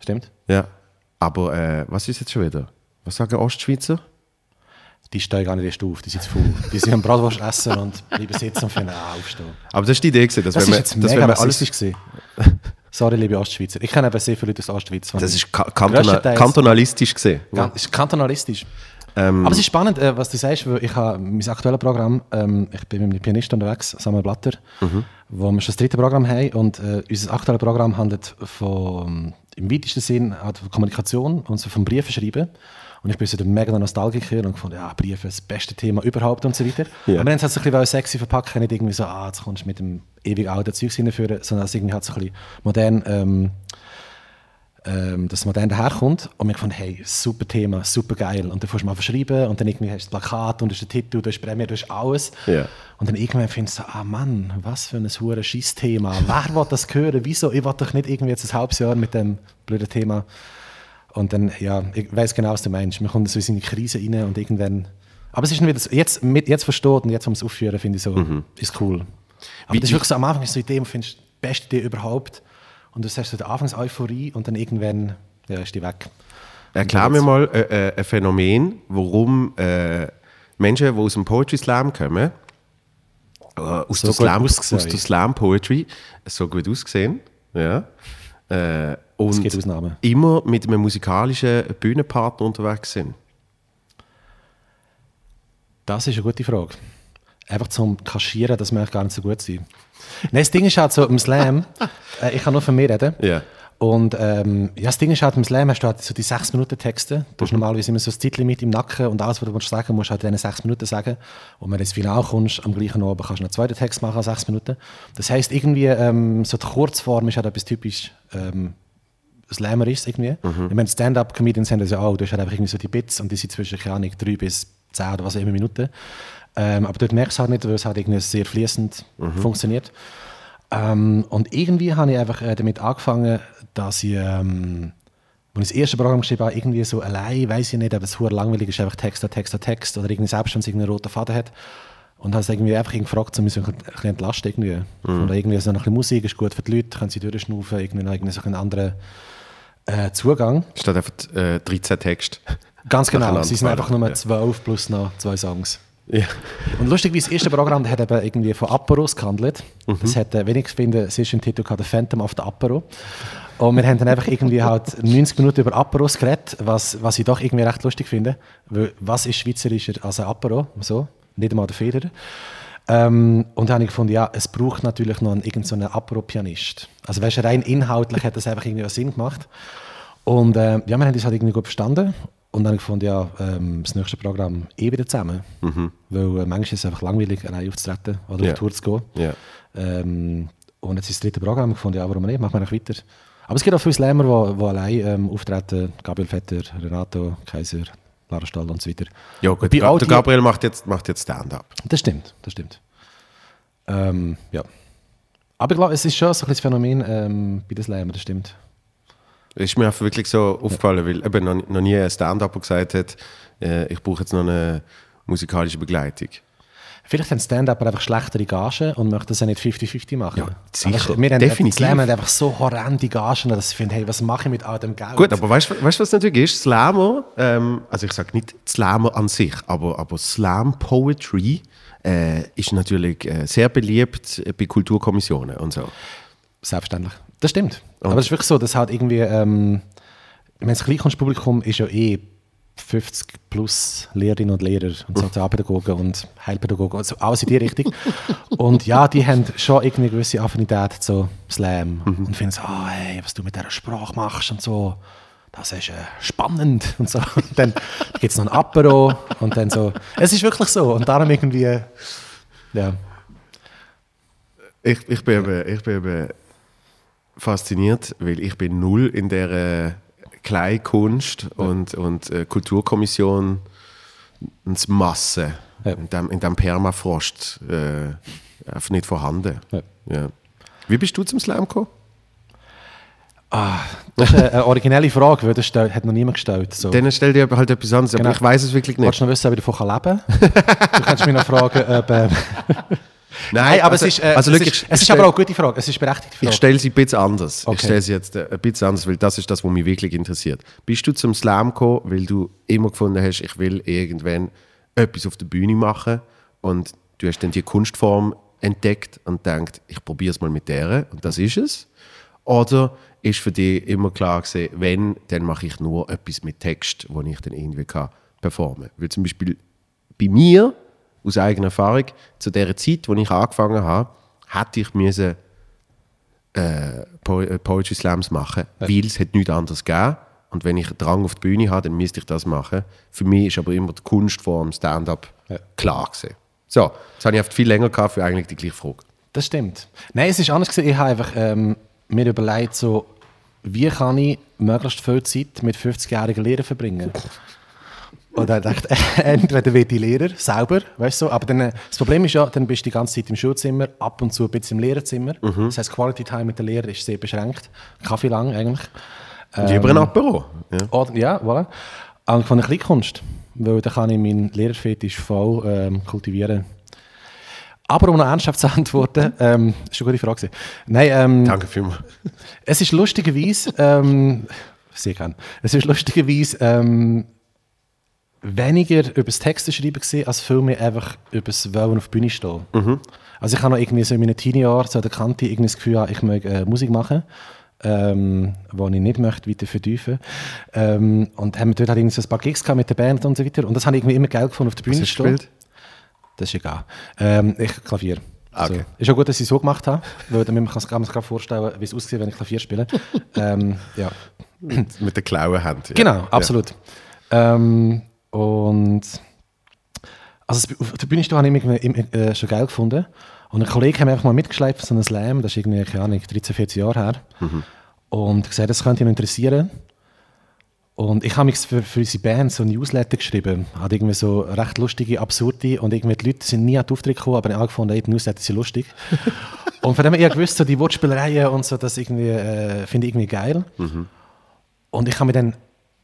Speaker 2: Stimmt.
Speaker 1: Ja. Aber äh, was ist jetzt schon wieder? Was sagen Ostschweizer?
Speaker 2: Die stehen gar nicht erst auf, die sind faul. Die sind am Bratwurst essen und bleiben sitzen und finden, ah, aufstehen.
Speaker 1: Aber das ist die Idee, gewesen, dass
Speaker 2: Das
Speaker 1: wenn
Speaker 2: ist
Speaker 1: man,
Speaker 2: jetzt
Speaker 1: dass
Speaker 2: mega
Speaker 1: wenn alles.
Speaker 2: gewesen. Sorry, liebe Ostschweizer. Ich kenne eben sehr viele Leute aus Ostschweiz.
Speaker 1: Das ist ka kantona
Speaker 2: Grösstenteils-
Speaker 1: kantonalistisch gesehen.
Speaker 2: Gan- ist kantonalistisch.
Speaker 1: Ähm,
Speaker 2: Aber es ist spannend, äh, was du sagst, weil ich habe mein aktuelles Programm, ähm, ich bin mit einem Pianist unterwegs, Samuel Blatter,
Speaker 1: Mhm.
Speaker 2: wo wir schon das dritte Programm haben und äh, unser aktuelles Programm handelt von, im weitesten Sinn halt von Kommunikation und so vom Briefen schreiben. Und ich bin so der mega Nostalgiker und gefunden, ja, Briefe, das beste Thema überhaupt und so weiter.
Speaker 1: Ja.
Speaker 2: Aber wir haben es halt so ein bisschen sexy verpacken, nicht irgendwie so, ah, jetzt kommst du mit dem ewig alten Zeug hinführen, sondern es irgendwie halt so ein bisschen modern, ähm, ähm, dass man dann daherkommt und wir gefunden, hey, super Thema, super geil. Und dann fährst du mal verschreiben und dann irgendwie hast du das Plakat und hast den Titel, du hast Premiere, du hast alles.
Speaker 1: Ja.
Speaker 2: Und dann irgendwann findest du so, ah Mann, was für ein hure Scheiß-Thema. Wer will das hören? Wieso? Ich will doch nicht irgendwie jetzt ein halbes Jahr mit dem blöden Thema. Und dann, ja, ich weiß genau, was du meinst. Man kommt so in seine Krise rein und irgendwann... Aber es ist wieder so, jetzt, jetzt versteht und jetzt, um es aufführen, finde ich so, ist cool. Aber
Speaker 1: Wie-
Speaker 2: das ist wirklich so, am Anfang ist so eine Idee, und findest die beste Idee überhaupt. Und du sagst so die Anfangs-Euphorie und dann irgendwann ja, ist die weg.
Speaker 1: Erklär mir mal äh, äh, ein Phänomen, warum äh, Menschen, die aus dem Poetry Slam kommen, äh, aus,
Speaker 2: So
Speaker 1: der Slam, aus der Slam Poetry, so gut ausgesehen, ja, äh, und immer mit einem musikalischen Bühnenpartner unterwegs sind.
Speaker 2: Das ist eine gute Frage. Einfach zum Kaschieren, wir eigentlich gar nicht so gut sind. Nein, das Ding ist halt so, im Slam, äh, ich kann nur von mir reden.
Speaker 1: Ja.
Speaker 2: Und ähm, ja, das Ding ist halt, im Slam hast du halt so die 6-Minuten-Texte. Du hast normalerweise immer so ein Zeitlimit im Nacken und alles, was du sagen musst du halt in diesen 6 Minuten sagen. Und wenn du ins Finale kommst, am gleichen Abend kannst du einen zweiten Text machen, 6 Minuten. Das heisst, irgendwie, ähm, so die Kurzform ist halt etwas typisch ähm, Slammer ist irgendwie. Ich meine, Stand-up-Comedians haben das ja auch. Du hast halt einfach irgendwie so die Bits und die sind zwischen, keine Ahnung, 3 bis 10 oder was auch immer Minuten. Ähm, aber dort merkst du halt nicht, weil es halt irgendwie sehr fließend funktioniert. Ähm, und irgendwie habe ich einfach äh, damit angefangen, dass ich, ähm, als ich das erste Programm geschrieben habe, irgendwie so allein, weiß ich nicht, aber es ist langweilig ist, einfach Text an Text an Text oder irgendwie selbst, wenn es irgendeinen roten Faden hat. Und habe es irgendwie einfach gefragt, um mich so ein bisschen entlasten irgendwie. Oder irgendwie so ein bisschen Musik ist gut für die Leute, können sie durchschnaufen, irgendwie noch irgendwie so einen anderen äh, Zugang.
Speaker 1: Statt einfach äh, 13 Texte.
Speaker 2: Ganz genau, sie sind einfach nur
Speaker 1: ja.
Speaker 2: 12 plus noch zwei Songs.
Speaker 1: Ja.
Speaker 2: Und lustig, wie das erste Programm hat eben irgendwie von Aperos gehandelt.
Speaker 1: Mhm.
Speaker 2: Das hat, äh, wenn ich finde, sehr schön Titel gehabt, «The Phantom of the Apero». Und wir haben dann einfach irgendwie halt 90 Minuten über Aperos geredet, was, was ich doch irgendwie recht lustig finde. Weil, was ist schweizerischer als ein Apero? So, nicht einmal der Feder. Ähm, und dann habe ich gefunden, ja, es braucht natürlich noch einen, irgendeinen so einen Apero-Pianist. Also weißt rein inhaltlich hat das einfach irgendwie Sinn gemacht. Und äh, ja, wir haben das halt irgendwie gut verstanden. Und dann habe ich ja, ähm, das nächste Programm eh wieder zusammen. Weil äh, manchmal ist es einfach langweilig, allein aufzutreten oder
Speaker 1: Ja.
Speaker 2: auf Tour zu gehen.
Speaker 1: Ja.
Speaker 2: Ähm, und jetzt ist das dritte Programm. Ich fand, ja, warum nicht? Machen wir noch weiter. Aber es gibt auch viele Slammer, die, die allein ähm, auftreten. Gabriel Vetter, Renato, Kaiser, Lara Stall und so weiter.
Speaker 1: Ja, gut. Ga- Der Gabriel macht jetzt, macht jetzt Stand-up.
Speaker 2: Das stimmt, das stimmt. Ähm, ja. Aber ich glaube, es ist schon so ein Phänomen ähm, bei den Slammern, das stimmt.
Speaker 1: Ist mir einfach wirklich so aufgefallen, weil eben noch, noch nie ein Stand-Up gesagt hat, äh, ich brauche jetzt noch eine musikalische Begleitung.
Speaker 2: Vielleicht haben Stand-Up einfach schlechtere Gagen und möchten das ja nicht 50-50 machen.
Speaker 1: Ja, sicher.
Speaker 2: Aber wir haben
Speaker 1: Definitiv.
Speaker 2: Slam haben einfach so horrende Gagen, dass ich finde, hey, was mache ich mit all dem Geld?
Speaker 1: Gut, aber weißt du, was natürlich ist? Slammer, ähm, also ich sage nicht Slammer an sich, aber, aber Slam Poetry äh, ist natürlich äh, sehr beliebt bei Kulturkommissionen und so.
Speaker 2: Selbstverständlich. Das stimmt. Aber es ist wirklich so, dass halt irgendwie, ähm, ich meine, das Kleinkunstpublikum ist ja eh 50 plus Lehrerinnen und Lehrer und Sozialpädagogen und Heilpädagogen, also alles in die Richtung. und ja, die haben schon irgendwie eine gewisse Affinität zu Slam und finden so, ah, hey, was du mit dieser Sprache machst und so, das ist äh, spannend und so. Und dann gibt es noch ein Apero und dann so, es ist wirklich so und darum irgendwie, ja.
Speaker 1: Ich, ich, bin eben, ich bin eben fasziniert, weil ich bin null in der äh, Kleinkunst und, und äh, Kulturkommission ins Masse,
Speaker 2: Ja.
Speaker 1: in dem, in dem Permafrost äh, einfach nicht vorhanden.
Speaker 2: Ja.
Speaker 1: Ja. Wie bist du zum Slam gekommen?
Speaker 2: Das ist eine, originelle Frage, weil das hat noch niemand gestellt. So.
Speaker 1: Dann stell dir halt etwas anderes,
Speaker 2: Genau.
Speaker 1: aber ich weiß es wirklich nicht.
Speaker 2: Wolltest du noch wissen, ob ich davon leben kann? du kannst mich noch fragen, ob... Ähm,
Speaker 1: Nein,
Speaker 2: aber
Speaker 1: also,
Speaker 2: es ist, äh,
Speaker 1: also
Speaker 2: es ist, es ist aber auch eine gute Frage. Es ist berechtigte
Speaker 1: Ich
Speaker 2: Frage.
Speaker 1: stelle sie ein bisschen anders.
Speaker 2: Okay.
Speaker 1: Ich stelle sie jetzt äh, ein bisschen anders, weil das ist das, was mich wirklich interessiert. Bist du zum Slam gekommen, weil du immer gefunden hast, ich will irgendwann etwas auf der Bühne machen und du hast dann die Kunstform entdeckt und denkt, ich probiere es mal mit der und das ist es? Oder ist für dich immer klar gewesen, wenn, dann mache ich nur etwas mit Text, wo ich dann irgendwie kann performen. Weil zum Beispiel bei mir, aus eigener Erfahrung, zu der Zeit, wo ich angefangen habe, hätte ich müssen äh, Po- äh, Poetry Slams machen, weil es hat nichts anderes gegeben. Und wenn ich einen Drang auf die Bühne habe, dann müsste ich das machen. Für mich ist aber immer die Kunstform Stand-up
Speaker 2: Ja.
Speaker 1: klar gewesen. So, jetzt habe ich oft viel länger gehabt für eigentlich die gleiche Frage.
Speaker 2: Das stimmt. Nein, es ist anders gewesen. Ich habe einfach ähm, mir überlegt, so, wie kann ich möglichst viel Zeit mit 50-jährigen Lehrern verbringen. Und dann dachte ich, entweder wird die Lehrer selber, weißt du, aber dann, äh, das Problem ist ja, dann bist du die ganze Zeit im Schulzimmer, ab und zu ein bisschen im Lehrerzimmer. Das heißt, Quality Time mit den Lehrern ist sehr beschränkt. Kaffee lang eigentlich.
Speaker 1: Lieber ein Apero. Ja.
Speaker 2: Oder, ja, voilà. Und von der Kleinkunst, weil da kann ich meinen Lehrerfetisch voll ähm, kultivieren. Aber um noch ernsthaft zu antworten, ähm, das war eine gute Frage. Nein, ähm,
Speaker 1: Danke vielmals.
Speaker 2: es ist lustigerweise, ähm, sehr gern, es ist lustigerweise ähm, weniger über das Texte schreiben gewesen, als vielmehr einfach über das Wollen auf der Bühne stehen. Also ich habe noch irgendwie so in meinen Teenie-Jahren so an der Kante irgendwie das Gefühl, ich möchte äh, Musik machen, ähm, wo ich nicht möchte weiter vertiefen. Ähm, und haben dort halt irgendwie so ein paar Gigs gehabt mit der Band und so weiter. Und das habe ich irgendwie immer geil gefunden, auf der Bühne zu stehen. Das ist egal. Ähm, ich Klavier.
Speaker 1: Ah, okay.
Speaker 2: So. Ist auch gut, dass ich es so gemacht habe, weil damit man kann sich vorstellen, wie es aussieht, wenn ich Klavier spiele. ähm, ja.
Speaker 1: Mit der klauen Hand. Ja.
Speaker 2: Genau, absolut. Ähm, und also auf der Bühne habe ich immer, äh, schon geil gefunden. Und ein Kollege hat mir einfach mal mitgeschleift für so einen Slam, das ist irgendwie, keine Ahnung, 13, 14 Jahre her. Und gesagt, das könnte ihn interessieren. Und ich habe mich für, für unsere Band so ein Newsletter geschrieben. Hat irgendwie so recht lustige, absurde und irgendwie die Leute sind nie an den Auftritt gekommen, aber ich habe gefunden, die Newsletter sind lustig. und von dem her, gewusst, so die Wortspielereien und so, das irgendwie, äh, finde ich irgendwie geil. Und ich habe mir dann,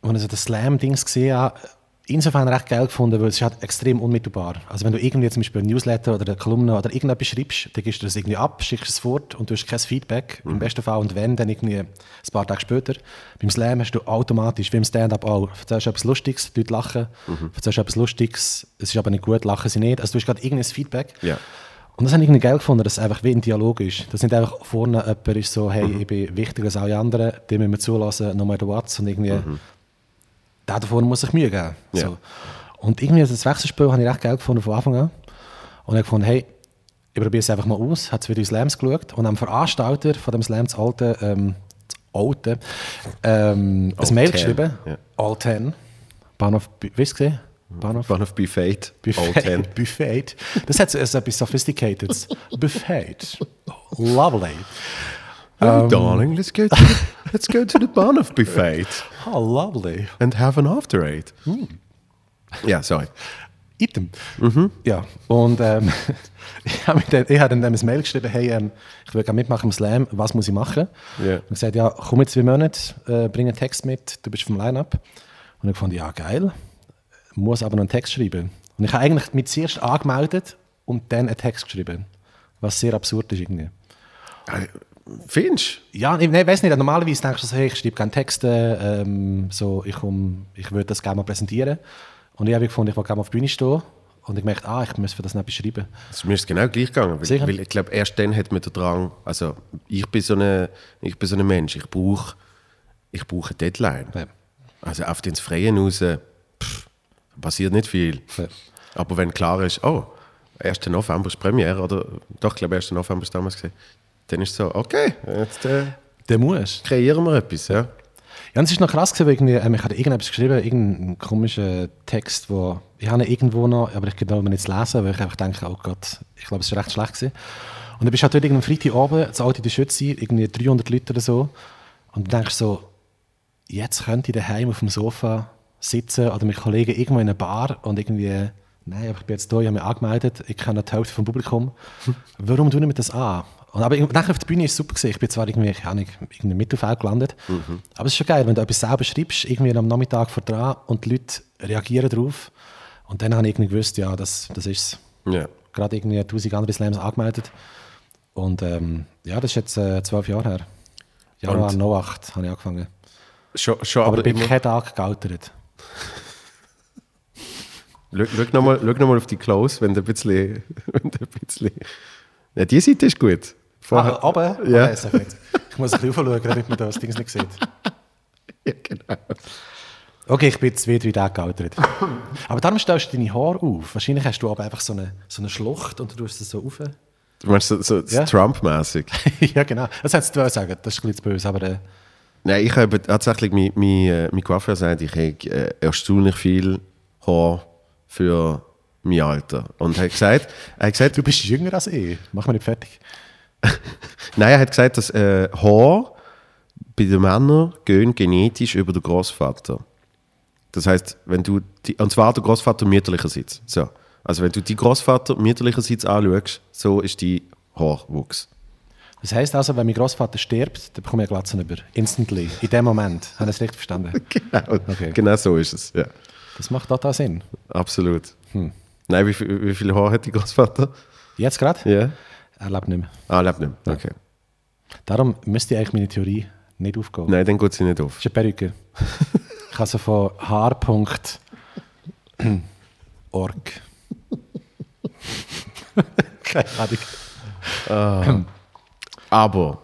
Speaker 2: als ich so das Slam-Dings gesehen habe, insofern recht geil gefunden, weil es ist halt extrem unmittelbar. Also wenn du irgendwie zum Beispiel ein Newsletter oder eine Kolumne oder irgendetwas schreibst, dann gibst du das irgendwie ab, schickst es fort und du hast kein Feedback, im besten Fall. Und wenn, dann irgendwie ein paar Tage später. Beim Slam hast du automatisch, wie im Stand-Up auch, erzählst du etwas Lustiges, die Leute lachen, erzählst du etwas Lustiges, es ist aber nicht gut, lachen sie nicht. Also du hast gerade irgendein Feedback.
Speaker 1: Ja.
Speaker 2: Und das habe ich irgendwie geil gefunden, dass es einfach wie ein Dialog ist. Dass nicht einfach vorne jemand ist so, hey, ich bin wichtiger als alle anderen, dem müssen wir zulassen, no matter what. Und irgendwie, der da vorne muss sich Mühe geben.
Speaker 1: Ja.
Speaker 2: So. Und irgendwie das Wechselspiel habe ich recht geil gefunden von Anfang an. Und ich gefunden, hey, ich probiere es einfach mal aus. Habe wieder in Slams geschaut und am Veranstalter von dem Slam, das alte, ähm, das alte, ähm, ein Mail
Speaker 1: 10,
Speaker 2: geschrieben.
Speaker 1: ja.
Speaker 2: All 10. Bahnhof, hast du? Bahnhof
Speaker 1: Bahnhof Buffet. All
Speaker 2: Buffet.
Speaker 1: ten.
Speaker 2: Buffet. Das hat so etwas Sophisticated. Buffet. Lovely.
Speaker 1: Oh, darling, let's go, to the, let's go to the Bahnhof Buffet
Speaker 2: Oh, lovely.
Speaker 1: and have an after eight. Ja, sorry.
Speaker 2: Item. Ja, und ähm, ich habe dann, dann ein Mail geschrieben, hey, ähm, ich will gerne mitmachen im Slam, was muss ich machen?
Speaker 1: Ja.
Speaker 2: Und gesagt, ja, komm in zwei Monaten, äh, bring einen Text mit, du bist vom Line-Up. Und ich fand, ja, geil, muss aber noch einen Text schreiben. Und ich habe eigentlich mich zuerst angemeldet und dann einen Text geschrieben, was sehr absurd ist irgendwie.
Speaker 1: Findest
Speaker 2: Ja, ich, ich weiß nicht, normalerweise denkst du so, hey, ich schreibe gerne Texte, ähm, so, ich, komm, ich würde das gerne mal präsentieren. Und ich habe gefunden, ich will gerne mal auf die Bühne stehen. Und ich merkte, ah, ich muss für das noch etwas schreiben.
Speaker 1: du? Es mir ist genau gleich gegangen. Weil, weil ich glaube, erst dann hat man den Drang, also ich bin so ein ich bin so Mensch, ich brauche ich brauche eine Deadline.
Speaker 2: Ja.
Speaker 1: Also auf den Freien raus, pff, passiert nicht viel.
Speaker 2: Ja.
Speaker 1: Aber wenn klar ist, oh, 1. November ist Premiere, oder doch, ich glaube, 1. November ist damals gesehen, dann ist es so, okay, jetzt äh,
Speaker 2: Der muss.
Speaker 1: kreieren wir etwas. Ja?
Speaker 2: Ja, und es ist noch krass gewesen, weil ähm, ich hatte irgendetwas geschrieben, irgendeinen komischen Text, wo ich habe ihn irgendwo noch, aber ich kann ihn nicht lesen, weil ich einfach denke, oh Gott, ich glaube, es ist recht schlecht gewesen. Und dann bist du halt dort irgendeinem Freitagabend, das alte der Schütze, irgendwie 300 Leute oder so, und du denkst so, jetzt könnte ich daheim auf dem Sofa sitzen oder mit Kollegen irgendwo in einer Bar und irgendwie, nein, aber ich bin jetzt da, ich habe mich angemeldet, ich kenne die Hälfte vom Publikum. Warum tun wir das an? Und aber nachher auf der Bühne ist es super gewesen. Ich bin zwar irgendwie, ich habe im Mittelfeld gelandet, aber es ist schon geil, wenn du etwas selber schreibst, irgendwie am Nachmittag vor dran und die Leute reagieren darauf. Und dann habe ich irgendwie gewusst, ja, das, das ist es.
Speaker 1: Ja.
Speaker 2: Gerade irgendwie 1000 andere Slams angemeldet. Und ähm, ja, das ist jetzt äh, zwölf Jahre her. Januar
Speaker 1: Und-
Speaker 2: 08 habe ich angefangen.
Speaker 1: Schon, schon
Speaker 2: Aber,
Speaker 1: aber,
Speaker 2: ich bin keinen Tag gealtert.
Speaker 1: schau, nochmal noch auf die Close, wenn du ein bisschen... Wenn du ein bisschen ja, die Seite ist gut. Vorher,
Speaker 2: Ah, aber,
Speaker 1: Ja.
Speaker 2: okay, sehr gut. ich muss ein bisschen aufschauen, damit man das Ding nicht sieht.
Speaker 1: ja, genau.
Speaker 2: Okay, ich bin zwei, drei Tage gealtert. aber darum stellst du deine Haare auf. Wahrscheinlich hast du aber einfach so eine, so eine Schlucht und du tust es so auf.
Speaker 1: Du meinst so, so
Speaker 2: Ja.
Speaker 1: Trump-mäßig?
Speaker 2: ja, genau. Das hättest du sagen Das ist ein bisschen böse, aber äh,
Speaker 1: Nein, ich habe tatsächlich, mein, mein, äh, mein Coiffeur sagt, ich habe äh, erstaunlich viel Haar für mein Alter. Und er hat gesagt, er hat gesagt
Speaker 2: du bist jünger als ich. Mach mal nicht fertig.
Speaker 1: nein, er hat gesagt, dass äh, Haar bei den Männern gehen genetisch über den Großvater. Das heißt, wenn du die, und zwar der Großvater mütterlicherseits. So. Also wenn du die Großvater mütterlicherseits anschaust, so ist die Haarwuchs.
Speaker 2: Das heisst also, wenn mein Großvater stirbt, dann bekomme ich eine Glatze über. Instantly. In dem Moment. Habe ich das richtig verstanden?
Speaker 1: Genau,
Speaker 2: Okay.
Speaker 1: genau so ist es. Ja,
Speaker 2: Das macht total Sinn.
Speaker 1: absolut. Nein, wie wie viel Haar hat die Großvater?
Speaker 2: Jetzt gerade?
Speaker 1: Ja.
Speaker 2: Er lebt nicht mehr.
Speaker 1: Ah, lebt nicht. mehr. Okay.
Speaker 2: Darum müsste eigentlich meine Theorie nicht aufgehen.
Speaker 1: Nein, dann geht sie nicht auf.
Speaker 2: Das ist eine Perücke. ich habe so von Haar.org. Keine Ahnung.
Speaker 1: Aber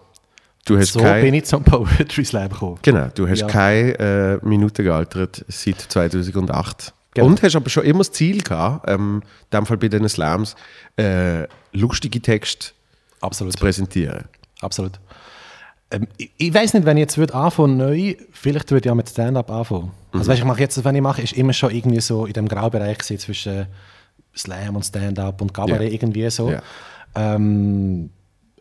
Speaker 1: du hast
Speaker 2: So
Speaker 1: kein,
Speaker 2: bin ich zum Poetry Slam gekommen.
Speaker 1: Genau, du hast
Speaker 2: Ja.
Speaker 1: keine äh, Minute gealtert seit 2008.
Speaker 2: Genau.
Speaker 1: Und hast aber schon immer das Ziel gehabt, ähm, in dem Fall bei den Slams, äh, lustige Texte
Speaker 2: Absolut.
Speaker 1: zu präsentieren.
Speaker 2: Absolut. Ähm, ich ich weiß nicht, wenn ich jetzt würde anfangen neu, vielleicht würde ich ja mit Stand-up anfangen.
Speaker 1: Mhm.
Speaker 2: Also weißt, ich mache jetzt, wenn ich mache, ist immer schon irgendwie so in dem Graubereich gewesen zwischen Slam und Stand-up und Cabaret
Speaker 1: Ja.
Speaker 2: irgendwie so.
Speaker 1: Ja.
Speaker 2: Ähm,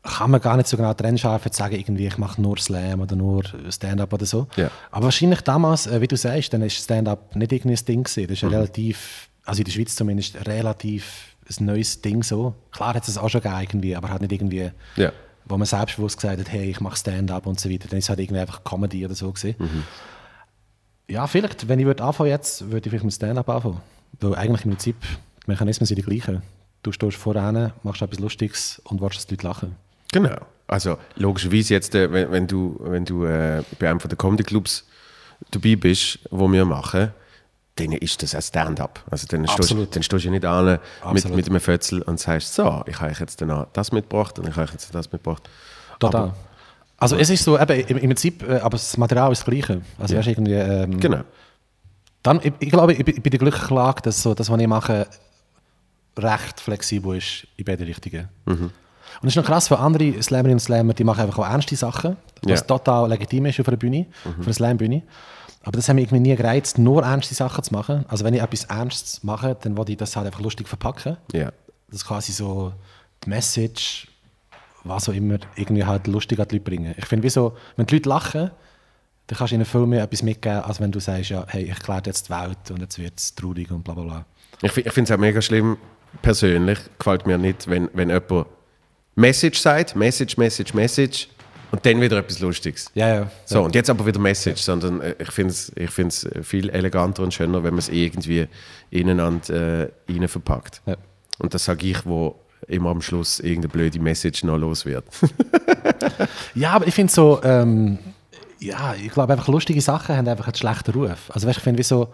Speaker 2: kann man gar nicht so genau trennscharf sagen, irgendwie, ich mache nur Slam oder nur Stand-up oder so.
Speaker 1: Ja.
Speaker 2: Aber wahrscheinlich damals, äh, wie du sagst, dann ist Stand-up nicht irgendwie ein Ding gewesen. Das ist
Speaker 1: Mhm.
Speaker 2: relativ, also in der Schweiz zumindest, relativ ein neues Ding so. Klar hat es auch schon gegeben irgendwie, aber halt nicht irgendwie,
Speaker 1: Ja.
Speaker 2: wo man selbstbewusst gesagt hat, hey, ich mache Stand-up und so weiter. Dann ist es halt irgendwie einfach Comedy oder so gewesen.
Speaker 1: Mhm.
Speaker 2: Ja, vielleicht, wenn ich würde anfangen jetzt, würde ich vielleicht mit Stand-up anfangen. Weil eigentlich im Prinzip, die Mechanismen sind die gleichen. Du stehst voran, machst etwas Lustiges und willst, dass die Leute lachen.
Speaker 1: Genau. Also logischerweise jetzt, äh, wenn, wenn du, wenn du äh, bei einem von den Comedy-Clubs dabei bist, wo wir machen, dann ist das ein Stand-up. Also dann stehst, dann stehst du nicht an mit, mit einem Fötzel und sagst, so, ich habe jetzt dann auch das mitgebracht und ich habe jetzt das mitgebracht.
Speaker 2: Total.
Speaker 1: Aber-
Speaker 2: also es ist so, eben, im, Prinzip, äh, aber das Material ist das Gleiche. Also weißt, du, irgendwie, ähm,
Speaker 1: Genau.
Speaker 2: Dann, ich, ich glaube, ich, bin- der glücklichen Lage, dass so, das, was ich mache, recht flexibel ist in beide Richtungen.
Speaker 1: Mhm.
Speaker 2: Und es ist noch krass, für andere Slammerinnen und Slammer, die machen einfach auch ernste Sachen, was
Speaker 1: Ja.
Speaker 2: total legitim ist auf einer Bühne, auf einer Slam-Bühne. Aber das hat mich irgendwie nie gereizt, nur ernste Sachen zu machen. Also wenn ich etwas Ernstes mache, dann will ich das halt einfach lustig verpacken.
Speaker 1: Ja.
Speaker 2: Das ist quasi so die Message, was auch immer, irgendwie halt lustig an die Leute bringen. Ich finde, wie so, wenn die Leute lachen, dann kannst du ihnen viel mehr etwas mitgeben, als wenn du sagst, ja, hey, ich kläre jetzt die Welt und jetzt wird es traurig und bla bla bla.
Speaker 1: Ich, ich finde es auch mega schlimm, persönlich, gefällt mir nicht, wenn, wenn jemand Message sagt, Message, Message, Message und dann wieder etwas Lustiges.
Speaker 2: Ja, ja.
Speaker 1: So, und jetzt aber wieder Message, sondern äh, ich finde es ich find's viel eleganter und schöner, wenn man es irgendwie ineinander äh, rein verpackt.
Speaker 2: Ja.
Speaker 1: Und das sage ich, wo immer am Schluss irgendeine blöde Message noch los wird.
Speaker 2: Ja, aber ich finde so, ähm, ja, ich glaube einfach lustige Sachen haben einfach einen schlechten Ruf. Also weißt, ich finde, wie so,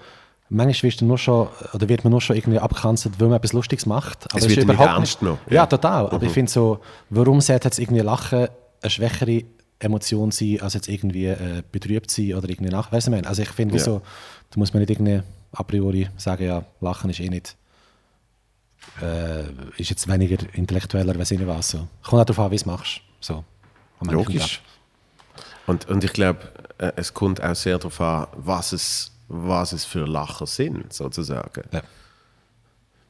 Speaker 2: manchmal wirst du nur schon, oder wird man nur schon irgendwie abgekanzelt, weil man etwas Lustiges macht. Aber
Speaker 1: Es
Speaker 2: ist
Speaker 1: wird nicht
Speaker 2: überhaupt
Speaker 1: ernst genommen.
Speaker 2: Ja,
Speaker 1: Ja. Mhm.
Speaker 2: total. Aber ich finde so, warum sollte jetzt irgendwie Lachen eine schwächere Emotion sein, als jetzt irgendwie äh, betrübt sein oder irgendwie nach, weißt du, was ich meine? Also ich finde,
Speaker 1: Ja.
Speaker 2: so, da muss man nicht irgendwie a priori sagen, ja, Lachen ist eh nicht äh, ist jetzt weniger intellektueller, weiß ich nicht was. So. Kommt auch darauf an, wie du es machst. So.
Speaker 1: Logisch. Und, und ich glaube, äh, es kommt auch sehr darauf an, was es, was es für Lacher sind, sozusagen.
Speaker 2: Ja.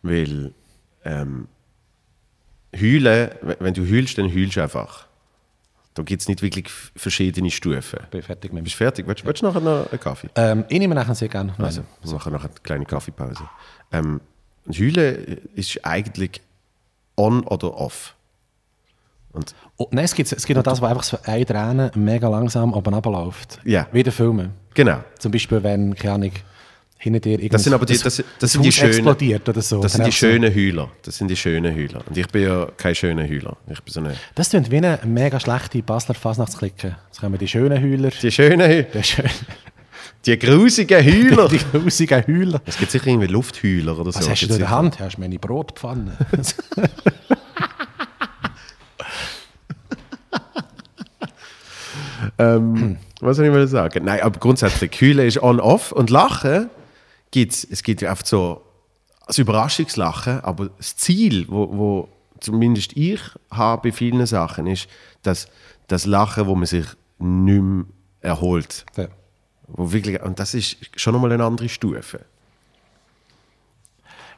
Speaker 1: Weil ähm, heulen, wenn du heulst, dann heulst du einfach. Da gibt es nicht wirklich verschiedene Stufen.
Speaker 2: bin fertig mit
Speaker 1: Bist du fertig? Willst, willst du nachher noch einen Kaffee?
Speaker 2: Ähm, ich nehme nachher sehr gerne.
Speaker 1: Also, wir machen nachher eine kleine Kaffeepause. Ähm, heulen ist eigentlich on oder off. Und
Speaker 2: Oh, nein, es gibt, es gibt noch das, was einfach so eine Träne mega langsam oben runterläuft.
Speaker 1: Ja.
Speaker 2: Wie in den Filmen.
Speaker 1: Genau,
Speaker 2: Zum Beispiel, wenn, keine Ahnung, hinter dir irgendein
Speaker 1: Das sind aber die- das- das sind die schönen-
Speaker 2: explodiert oder so.
Speaker 1: das sind
Speaker 2: Dann
Speaker 1: die schönen Heuler. Das sind die schönen Heuler. Und ich bin ja kein schöner Heuler. Ich bin so eine...
Speaker 2: Das klingt wie eine mega schlechte Basler Fasnachtsklicke. Jetzt kommen die schönen Heuler.
Speaker 1: Die schönen Heuler.
Speaker 2: Die,
Speaker 1: Die grusigen Heuler.
Speaker 2: die grusigen Heuler.
Speaker 1: Es gibt sicher irgendwie Luftheuler oder so.
Speaker 2: Was hast du in der. Hand? Hast du meine Brotpfanne?
Speaker 1: Ähm, was soll ich mal sagen? Nein, aber grundsätzlich, Heulen ist on-off und Lachen gibt's, es gibt ja oft so das Überraschungslachen, aber das Ziel, wo, wo zumindest ich habe bei vielen Sachen, ist, dass das Lachen, wo man sich nicht mehr erholt.
Speaker 2: Ja.
Speaker 1: Wo wirklich, und das ist schon nochmal eine andere Stufe.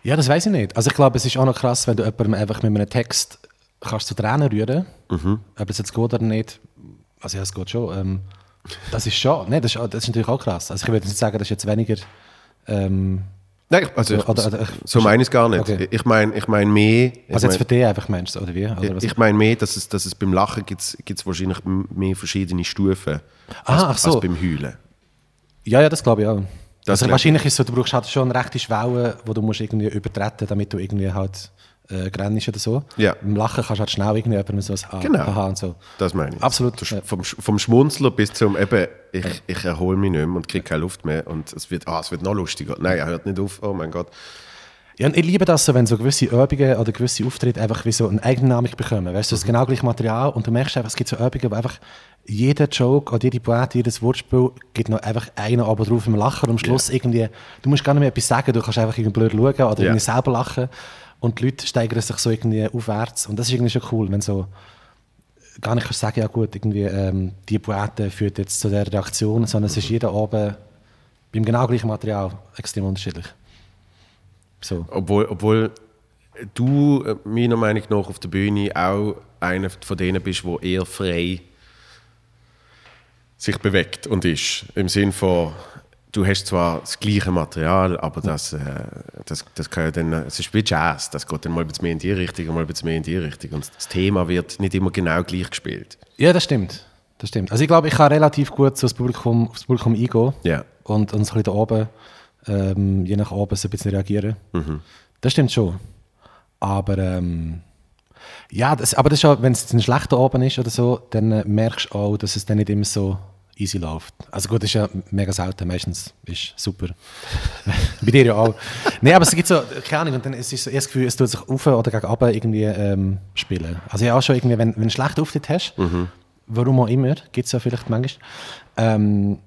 Speaker 2: Ja, das weiß ich nicht. Also ich glaube, es ist auch noch krass, wenn du jemandem einfach mit einem Text kannst zu Tränen rühren,
Speaker 1: Mhm.
Speaker 2: ob es jetzt geht oder nicht. Also ja, es geht schon. Ähm, das ist schon, ne, das, ist, das ist natürlich auch krass. Also ich würde nicht sagen, das ist jetzt weniger ähm,
Speaker 1: Nein, ich- also ich,
Speaker 2: Oder- oder-
Speaker 1: so meine ich es gar nicht.
Speaker 2: Okay.
Speaker 1: Ich meine ich mein mehr... ich
Speaker 2: Also jetzt für dich einfach meinst du, oder wie? Oder was?
Speaker 1: Ich meine mehr, dass es, dass es beim Lachen gibt es wahrscheinlich mehr verschiedene Stufen
Speaker 2: Ah,
Speaker 1: als,
Speaker 2: ach so.
Speaker 1: als beim Heulen.
Speaker 2: Ja, ja, das glaube ich auch.
Speaker 1: Das
Speaker 2: also wahrscheinlich ist es so, du brauchst halt schon eine rechte Schwelle, wo du musst irgendwie übertreten, damit du irgendwie halt äh, grennst oder so.
Speaker 1: Ja.
Speaker 2: Im Lachen kannst du halt schnell irgendwie jemandem so ein
Speaker 1: Genau.
Speaker 2: Und so.
Speaker 1: Das meine ich.
Speaker 2: Absolut, ja.
Speaker 1: Vom, vom Schmunzler bis zum eben, ich, ich erhole mich nicht mehr und kriege keine Luft mehr und es wird, ah, es wird noch lustiger. Nein, er hört nicht auf, oh mein Gott.
Speaker 2: Ja, und ich liebe das so, wenn so gewisse Übungen oder gewisse Auftritte einfach wie so eine Eigendynamik bekommen. Weißt du, das ist genau gleich Material und du merkst einfach, es gibt so Übungen, wo einfach jeder Joke oder jede Pointe, jedes Wortspiel gibt noch einfach einen oben drauf im Lachen und am Schluss irgendwie, du musst gar nicht mehr etwas sagen, du kannst einfach irgendwie blöd schauen oder
Speaker 1: Ja.
Speaker 2: irgendwie selber lachen und die Leute steigern sich so irgendwie aufwärts und das ist irgendwie schon cool, wenn so gar nicht kannst sagen, ja gut, irgendwie ähm, die Pointe führt jetzt zu der Reaktion, sondern es ist jeder oben beim genau gleichen Material extrem unterschiedlich. So.
Speaker 1: Obwohl, obwohl du äh, meiner Meinung nach auf der Bühne auch einer von denen bist, der eher frei sich bewegt und ist. Im Sinn von, du hast zwar das gleiche Material, aber das, äh, das, das kann ja dann, es ist wie Jazz, das geht dann mal ein bisschen mehr in die Richtung, mal ein bisschen mehr in die Richtung. Und das Thema wird nicht immer genau gleich gespielt.
Speaker 2: Ja, das stimmt. Das stimmt. Also ich glaube, ich kann relativ gut so das Publikum, aufs Publikum eingehen
Speaker 1: Ja.
Speaker 2: und, und so ein bisschen da oben, ähm, je nach oben, so ein bisschen reagieren. Das stimmt schon. Aber ähm, ja, das, aber das ist auch, wenn es ein schlechter Abend ist oder so, dann äh, merkst du auch, dass es dann nicht immer so easy läuft. Also gut, das ist ja mega selten, meistens ist super. Bei dir ja auch. Nein, aber es gibt so, keine Ahnung, und dann ist es so, das Gefühl, es tut sich auf oder gegen runter irgendwie ähm, spielen. Also ja auch schon irgendwie, wenn, wenn du einen schlechten Auftritt hast, warum auch immer, gibt es ja vielleicht manchmal, ähm,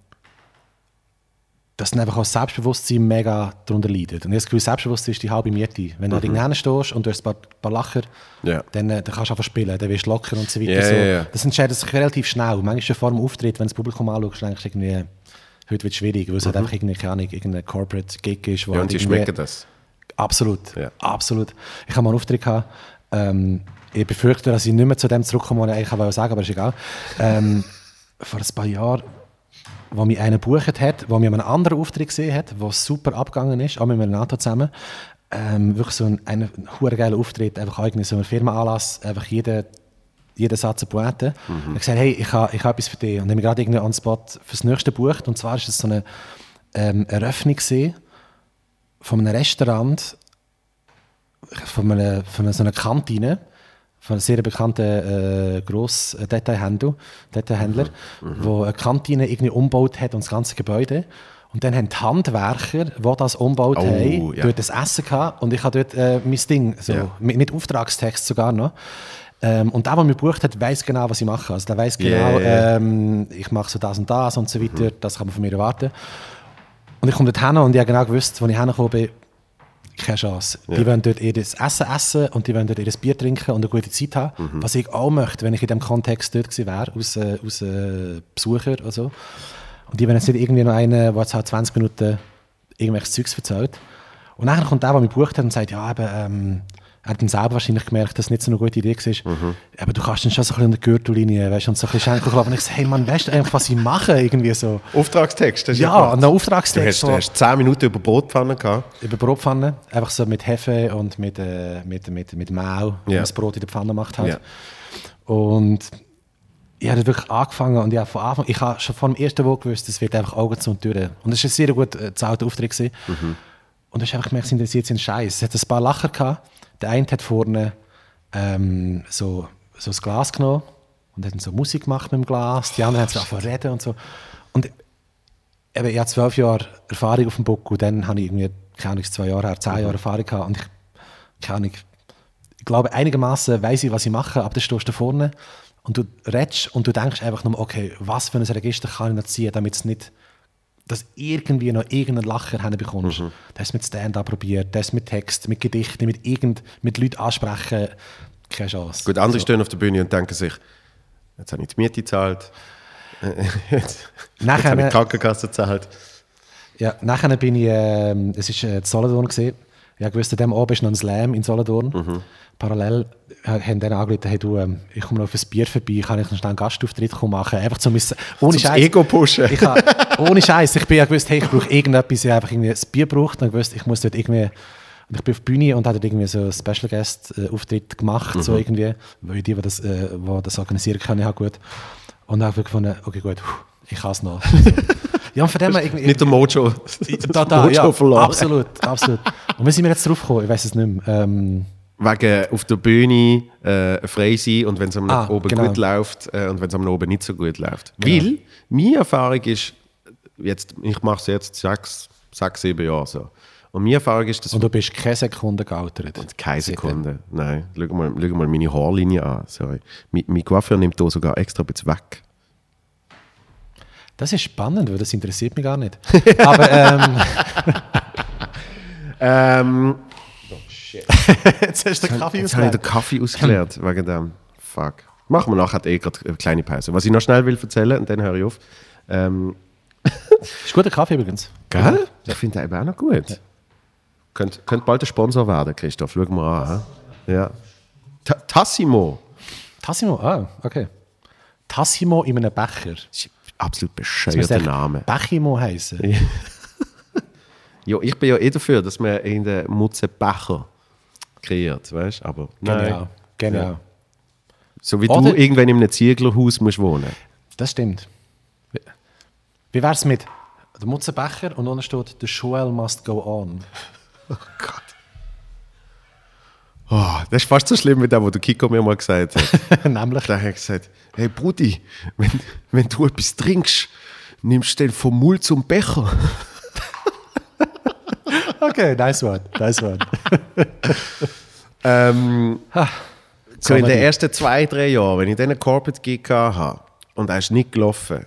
Speaker 2: dass dann einfach auch das Selbstbewusstsein mega darunter leidet. Und ich habe das Gefühl, Selbstbewusstsein ist die halbe Miete. Wenn du mhm. da stehst und du hast ein paar, paar Lacher,
Speaker 1: Ja.
Speaker 2: dann, äh, dann kannst du einfach spielen, dann wirst du locker und so weiter.
Speaker 1: Ja,
Speaker 2: so.
Speaker 1: ja.
Speaker 2: Das entscheidet sich relativ schnell. Manchmal schon vor dem Auftritt, wenn du das Publikum anschaust, denkst du irgendwie, heute wird es schwierig, weil es halt einfach irgendwie, keine Ahnung, irgendein Corporate-Gig ist. wo
Speaker 1: Mhm. Ja,
Speaker 2: halt
Speaker 1: und die
Speaker 2: irgendwie-
Speaker 1: schmecken das.
Speaker 2: Absolut, absolut. Ich habe mal einen Auftritt gehabt. Ähm, ich befürchte, dass ich nicht mehr zu dem zurückkomme, was ich eigentlich wollte sagen, aber ist egal. Ähm, vor ein paar Jahren wo mich einer gebucht hat, wo mir einen anderen Auftritt gesehen hat, der super abgegangen ist, auch mit Renato zusammen. Ähm, wirklich so ein, ein, ein geiler Auftritt, einfach eigentlich so ein Firmenanlass, einfach jeder jeden Satz Pointe. Mhm. Ich gesagt, hey, ich habe, ich habe etwas für dich. Und dann habe ich gerade irgendwie on spot fürs nächste gebucht. Und zwar ist es so eine ähm, Eröffnung von einem Restaurant, von einer, von einer, so einer Kantine, von einem sehr bekannten äh, grossen Detailhändler, Detailhändler mhm. mhm. wo eine Kantine irgendwie umgebaut hat und das ganze Gebäude. Und dann haben die Handwerker, die das umgebaut oh, haben, ja. dort das Essen gehabt. Und ich habe dort äh, mein Ding, so, ja. mit, mit Auftragstext sogar noch. Ähm, und der, der mich gebucht hat, weiß genau, was ich mache. Also der weiß genau, yeah. ähm, ich mache so das und das und so weiter. Mhm. Das kann man von mir erwarten. Und ich komme dort hin und ich habe genau gewusst, als ich hergekommen bin, keine Chance. Ja. Die wollen dort ihr Essen essen und die wollen dort ihr Bier trinken und eine gute Zeit haben. Mhm. Was ich auch möchte, wenn ich in diesem Kontext dort gewesen wäre, als, äh, als äh, Besucher oder so. Und die wollen jetzt nicht irgendwie noch einen, der jetzt halt 20 Minuten irgendwelches Zeugs erzählt. Und dann kommt der, der mich gebucht hat und sagt, ja, eben, ähm, er hat dann selber wahrscheinlich gemerkt, dass es nicht so eine gute Idee war. Mhm. Aber du kannst dann schon so ein bisschen an der Gürtellinie, weißt und so ein bisschen schenken. Und ich sage, hey Mann, weißt du eigentlich, was ich mache? Irgendwie so.
Speaker 1: Auftragstext?
Speaker 2: Hast ja, ein Auftragstext.
Speaker 1: Du hast, du hast 10 Minuten über Brotpfanne gehabt?
Speaker 2: Über Brotpfanne. Einfach so mit Hefe und mit, äh, mit, mit, mit Mehl, ja. man das Brot in der Pfanne gemacht hat. Ja. Und ich habe wirklich angefangen und ja, von Anfang, ich habe schon vor dem ersten Woche gewusst, es wird einfach Augen zu und Türen. Und es war ein sehr gut äh, zahlter Auftritt. Mhm. Und du hast einfach gemerkt, es interessiert sich Scheiß. Es hat ein paar Lacher gehabt. Der eine hat vorne ähm, so, so das Glas genommen und hat so Musik gemacht mit dem Glas. Die anderen haben so angefangen reden und so. Und eben, ich habe zwölf Jahre Erfahrung auf dem Bock und dann habe ich irgendwie, keine Ahnung, zwei Jahre her, zehn Jahre Erfahrung gehabt und ich, keine Ahnung, ich glaube, einigermaßen weiß ich, was ich mache, aber dann stehst du vorne und du redest und du denkst einfach nur, okay, was für ein Register kann ich noch ziehen, damit es nicht dass irgendwie noch irgendeinen Lacher bekommst. Mhm. Das mit Stand-up probiert, das mit Text, mit Gedichten, mit, irgend, mit Leuten ansprechen, keine Chance.
Speaker 1: Gut, andere so. stehen auf der Bühne und denken sich, jetzt habe ich die Miete gezahlt, jetzt,
Speaker 2: nachher,
Speaker 1: habe ich die Krankenkasse gezahlt.
Speaker 2: Ja, nachher bin ich, äh, es war äh, Solothurn, gewesen. Ich wusste, an diesem Abend ist noch ein Slam in Solothurn. Mhm parallel haben dann angerufen, hey du, ähm, ich komme noch auf ein Bier vorbei, kann ich noch schnell einen Gastauftritt machen? Einfach zum
Speaker 1: ohne Scheiß. Ego pushen.
Speaker 2: Ich habe, ohne Scheiß, ich bin ja gewusst, hey, ich brauche irgendetwas, ich habe einfach irgendwie ein Bier braucht, dann gewusst, ich muss dort irgendwie ich bin auf die Bühne und habe dort irgendwie so einen Special Guest äh, Auftritt gemacht, mhm. so irgendwie, weil die, die das, äh, die das organisieren können, habe gut. Und dann habe ich gefunden, okay gut, ich kann es noch.
Speaker 1: ja, und von dem irgendwie... Nicht der Mojo.
Speaker 2: Da, da, Mojo ja, verloren. Absolut, absolut. Und wie sind wir jetzt drauf gekommen? Ich weiß es nicht mehr. Ähm,
Speaker 1: wegen auf der Bühne äh, frei sein und wenn es am ah, oben genau. gut läuft äh, und wenn es am oben nicht so gut läuft. Genau. Weil meine Erfahrung ist, jetzt, ich mache es jetzt sechs, sechs, sieben Jahre so. Und meine Erfahrung ist, dass...
Speaker 2: Und du bist keine Sekunde gealtert?
Speaker 1: Und keine Sekunde, nein. Schau mal, schau mal meine Haarlinie an. Sorry. Mein, mein Coiffeur nimmt hier sogar extra ein bisschen weg.
Speaker 2: Das ist spannend, weil das interessiert mich gar nicht. Aber ähm,
Speaker 1: ähm,
Speaker 2: Shit. jetzt hast du den Kaffee
Speaker 1: Jetzt habe ich den Kaffee ausgeleert, wegen dem. Fuck. Machen wir nachher eh gerade eine kleine Pause. Was ich noch schnell will erzählen, und dann höre ich auf. Ähm,
Speaker 2: ist guter Kaffee übrigens.
Speaker 1: Gell? Ich finde den eben auch noch gut. Ja. Könnt, könnt bald ein Sponsor werden, Christoph. Schau mal an. Ja. Tassimo.
Speaker 2: Tassimo, ah, okay. Tassimo in einem Becher. Das
Speaker 1: ist absolut bescheuerter Name.
Speaker 2: Bechimo heißen.
Speaker 1: ja, ich bin ja eh dafür, dass man in der Mutze Becher kreiert, weißt aber
Speaker 2: nein. Genau, genau. Ja.
Speaker 1: So wie Oder, du irgendwann in einem Zieglerhaus musst wohnen.
Speaker 2: Das stimmt. Wie wäre es mit der Mutzenbecher und unten steht «The Joel must go on».
Speaker 1: Oh Gott. Oh, das ist fast so schlimm wie das, was der Kiko mir mal gesagt hat.
Speaker 2: Nämlich?
Speaker 1: Da hat er gesagt, hey Brudi, wenn, wenn du etwas trinkst, nimmst du den vom Mund zum Becher.
Speaker 2: okay, nice one, nice one.
Speaker 1: ähm, so in den ersten zwei, drei Jahren, wenn ich dann einen Corporate Gig hatte und er ist nicht gelaufen,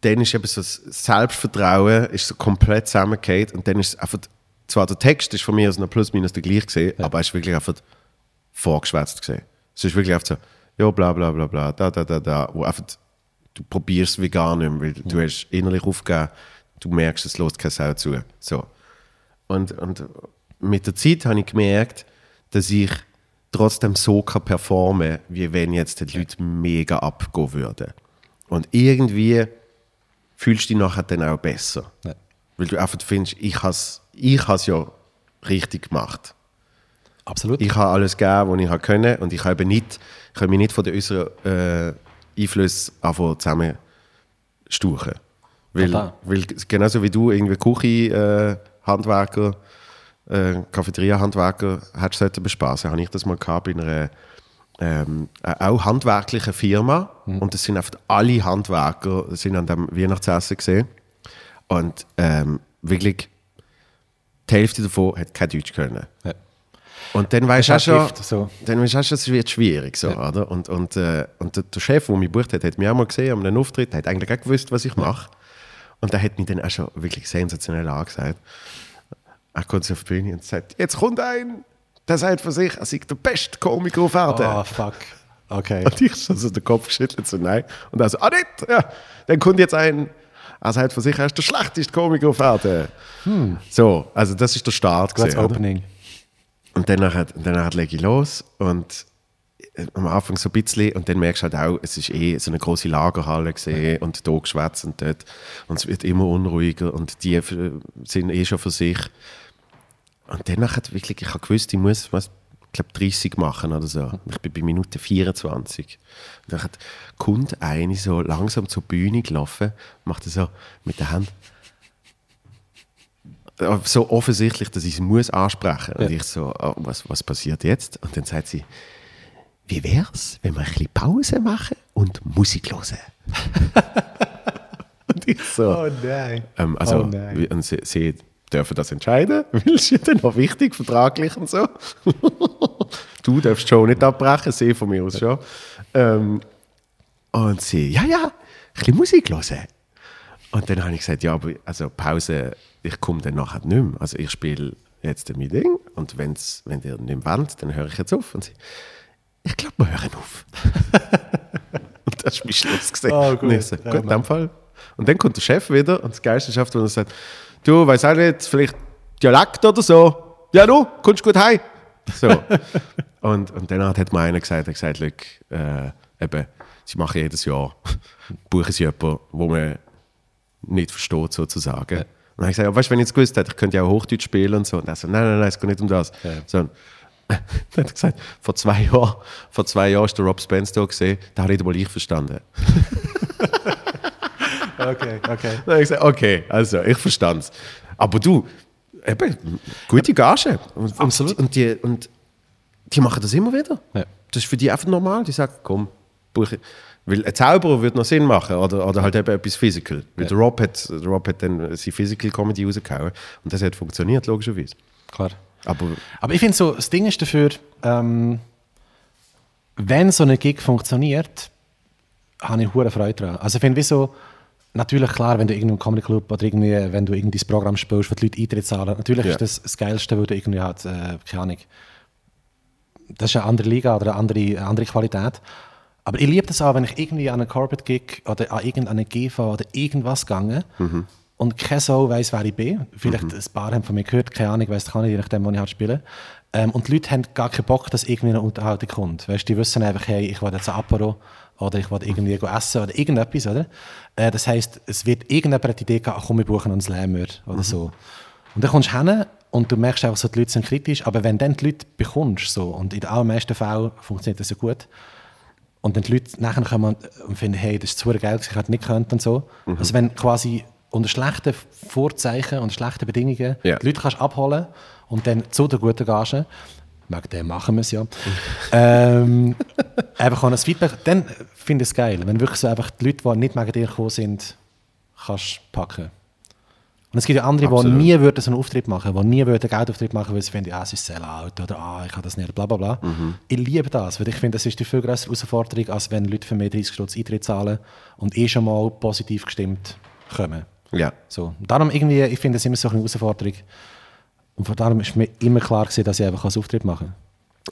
Speaker 1: dann ist eben so das Selbstvertrauen ist so komplett zusammengefallen und dann ist einfach, zwar der Text ist von mir aus noch plus minus der gleiche gesehen, ja. aber es ist wirklich einfach vorgeschwätzt gesehen. Es ist wirklich einfach so, ja bla bla bla bla, da da da da, wo einfach du probierst wie gar nicht mehr, weil ja. du hast innerlich aufgegeben, du merkst, es lässt keine Sau zu. So. Und, und mit der Zeit habe ich gemerkt, dass ich trotzdem so kann performen wie wenn jetzt die Leute mega abgehen würden. Und irgendwie fühlst du dich nachher dann auch besser.
Speaker 2: Ja.
Speaker 1: Weil du einfach findest, ich habe es ich ja richtig gemacht.
Speaker 2: Absolut.
Speaker 1: Ich habe alles gegeben, was ich habe können und ich habe nicht, ich habe mich nicht von den äußeren äh, Einflüssen zusammenstuchen. Weil,
Speaker 2: Total.
Speaker 1: weil genauso wie du irgendwie Küche, äh, Handwerker, äh, Cafeteria-Handwerker hättest bespaßen, habe ich das mal gehabt bei einer ähm, äh, auch handwerklichen Firma und das sind einfach alle Handwerker sind an dem Weihnachtsessen gesehen und ähm, wirklich die Hälfte davon hat kein Deutsch können.
Speaker 2: Ja.
Speaker 1: Und dann weißt du auch
Speaker 2: ist
Speaker 1: schon,
Speaker 2: so.
Speaker 1: dann weißt du auch schon, es wird schwierig. So, oder? Und, und, äh, und der, Chef, der mich gebucht hat, hat mich auch mal gesehen an einem Auftritt, hat eigentlich auch gewusst, was ich mache. Und der hat mich dann auch schon wirklich sensationell angesagt. Er kommt auf die Bühne und sagt, jetzt kommt ein, der sagt von sich, er sei der beste Komiker auf Erden.
Speaker 2: Ah, fuck. Okay.
Speaker 1: Und ich so, so den Kopf geschüttelt, so nein. Und er so, ah nicht, ja. Dann kommt jetzt ein, er sagt von sich, er ist der schlechteste Komiker auf Erden. So, also das ist der Start.
Speaker 2: Gutes? Opening.
Speaker 1: Und dann nachher lege ich los und äh, am Anfang so ein bisschen und dann merkst du halt auch, es ist eh so eine große Lagerhalle gesehen und da geschwätzt und dort und es wird immer unruhiger und die f- sind eh schon für sich. Und dann wirklich, ich habe gewusst, ich muss, was, glaube 30 machen oder so. Ich bin bei Minute 24. Und dann kommt eine so langsam zur Bühne gelaufen, macht so mit der Hand äh, so offensichtlich, dass ich es muss ansprechen. Und
Speaker 2: Ja.
Speaker 1: ich so, oh, was, was passiert jetzt? Und dann sagt sie, wie wär's, wenn wir ein bisschen Pause machen und Musik hören? und ich so,
Speaker 2: nein.
Speaker 1: ähm, also,
Speaker 2: Oh nein.
Speaker 1: und sie, sie dürfen das entscheiden, weil es ist ja dann noch wichtig, vertraglich und so. du darfst schon nicht abbrechen, sie von mir aus schon. Ähm, und sie, ja, ja, ein bisschen Musik hören. Und dann habe ich gesagt, ja, aber also Pause, ich komme dann nachher nicht mehr. Also ich spiele jetzt mein Ding und wenn's, wenn ihr nicht mehr wollt, dann höre ich jetzt auf. Und sie, ich glaube, wir hören auf. und das ist mein Schluss gesehen.
Speaker 2: Oh, gut.
Speaker 1: Und ich so,
Speaker 2: Ja,
Speaker 1: gut, in
Speaker 2: Mann.
Speaker 1: dem Fall. Und dann kommt der Chef wieder und das Geilste schafft, wenn er sagt, du, weiß auch nicht, vielleicht Dialekt oder so. Ja, du, kommst gut heim. So. und, und dann hat mir einer gesagt, er gesagt, «Look, äh, eben, sie machen jedes Jahr, buchen sie jemanden, wo man nicht versteht, sozusagen. Und dann habe ich gesagt, ja, weißt du, wenn ich jetzt gewusst hätte, ich könnte ja auch Hochdeutsch spielen und so. Und er so, nein, nein, nein, es geht nicht um das.
Speaker 2: Ja.
Speaker 1: So, dann hat er gesagt, vor zwei Jahren, vor zwei Jahren ist der Rob Spence da gesehen, da habe ich mal ich verstanden.
Speaker 2: Okay, okay.
Speaker 1: Dann habe ich gesagt, okay, also ich verstand es. Aber du, eben, gute Gage. Und,
Speaker 2: Absolut.
Speaker 1: Und, und, die, und die machen das immer wieder.
Speaker 2: Ja.
Speaker 1: Das ist für die einfach normal. Die sagen, komm, buche. Weil ein Zauberer würde noch Sinn machen oder, oder halt eben etwas Physical. Weil
Speaker 2: Ja.
Speaker 1: der, Rob hat, der Rob hat dann seine Physical Comedy rausgehauen und das hat funktioniert, logischerweise.
Speaker 2: Klar.
Speaker 1: Aber
Speaker 2: Aber ich finde so, das Ding ist dafür, ähm, wenn so eine Gig funktioniert, habe ich hohe Freude daran. Also ich finde, wie so, natürlich klar, wenn du irgendeinen Comedy Club oder irgendwie, wenn du irgendwie das Programm spielst, wo die Leute Eintritt zahlen, natürlich
Speaker 1: Ja.
Speaker 2: ist das das Geilste, wo du irgendwie halt, äh, keine Ahnung, das ist eine andere Liga oder eine andere, eine andere Qualität. Aber ich liebe das auch, wenn ich irgendwie an einen Corporate Gig oder an irgendeine GV oder irgendwas gegangen und keine Sau weiss, wer ich bin. Vielleicht ein paar haben von mir gehört, keine Ahnung, weiss kann ich, je nachdem, wo ich halt spiele. Ähm, und die Leute haben gar keinen Bock, dass irgendwie eine Unterhaltung kommt. Weißt, die wissen einfach, hey, ich will jetzt ein Apero oder ich will irgendwie go essen oder irgendetwas, oder? Äh, das heisst, es wird irgendjemand die Idee ach, komm, wir buchen uns Lämmer oder so. Und dann kommst du hin und du merkst einfach so, die Leute sind kritisch, aber wenn dann die Leute bekommst, so, und in den allermeisten Fällen funktioniert das ja gut, und dann die Leute nachher kommen und finden, hey, das ist zu geil, ich hätte nicht können und so. Also wenn quasi unter schlechten Vorzeichen und schlechten Bedingungen
Speaker 1: Ja.
Speaker 2: die Leute kannst abholen und dann zu der guten Gage, wegen dem machen wir es ja, ähm, einfach ein Feedback, dann finde ich es geil, wenn wirklich so einfach die Leute, die nicht wegen dir gekommen sind, kannst packen. Und es gibt ja andere, die
Speaker 1: Absolut.
Speaker 2: nie würden so einen Auftritt machen, die nie würden einen Geldauftritt machen, weil sie finden, ah, es ist Sellout oder ah, ich kann das nicht, bla bla bla. Ich liebe das, weil ich finde, das ist die viel größere Herausforderung, als wenn Leute für mehr 30 Stutz Eintritt zahlen und eh schon mal positiv gestimmt kommen.
Speaker 1: ja,
Speaker 2: So. Darum irgendwie, ich finde es immer so eine Herausforderung. Und von darum ist mir immer klar gewesen, dass ich einfach als Auftritt mache.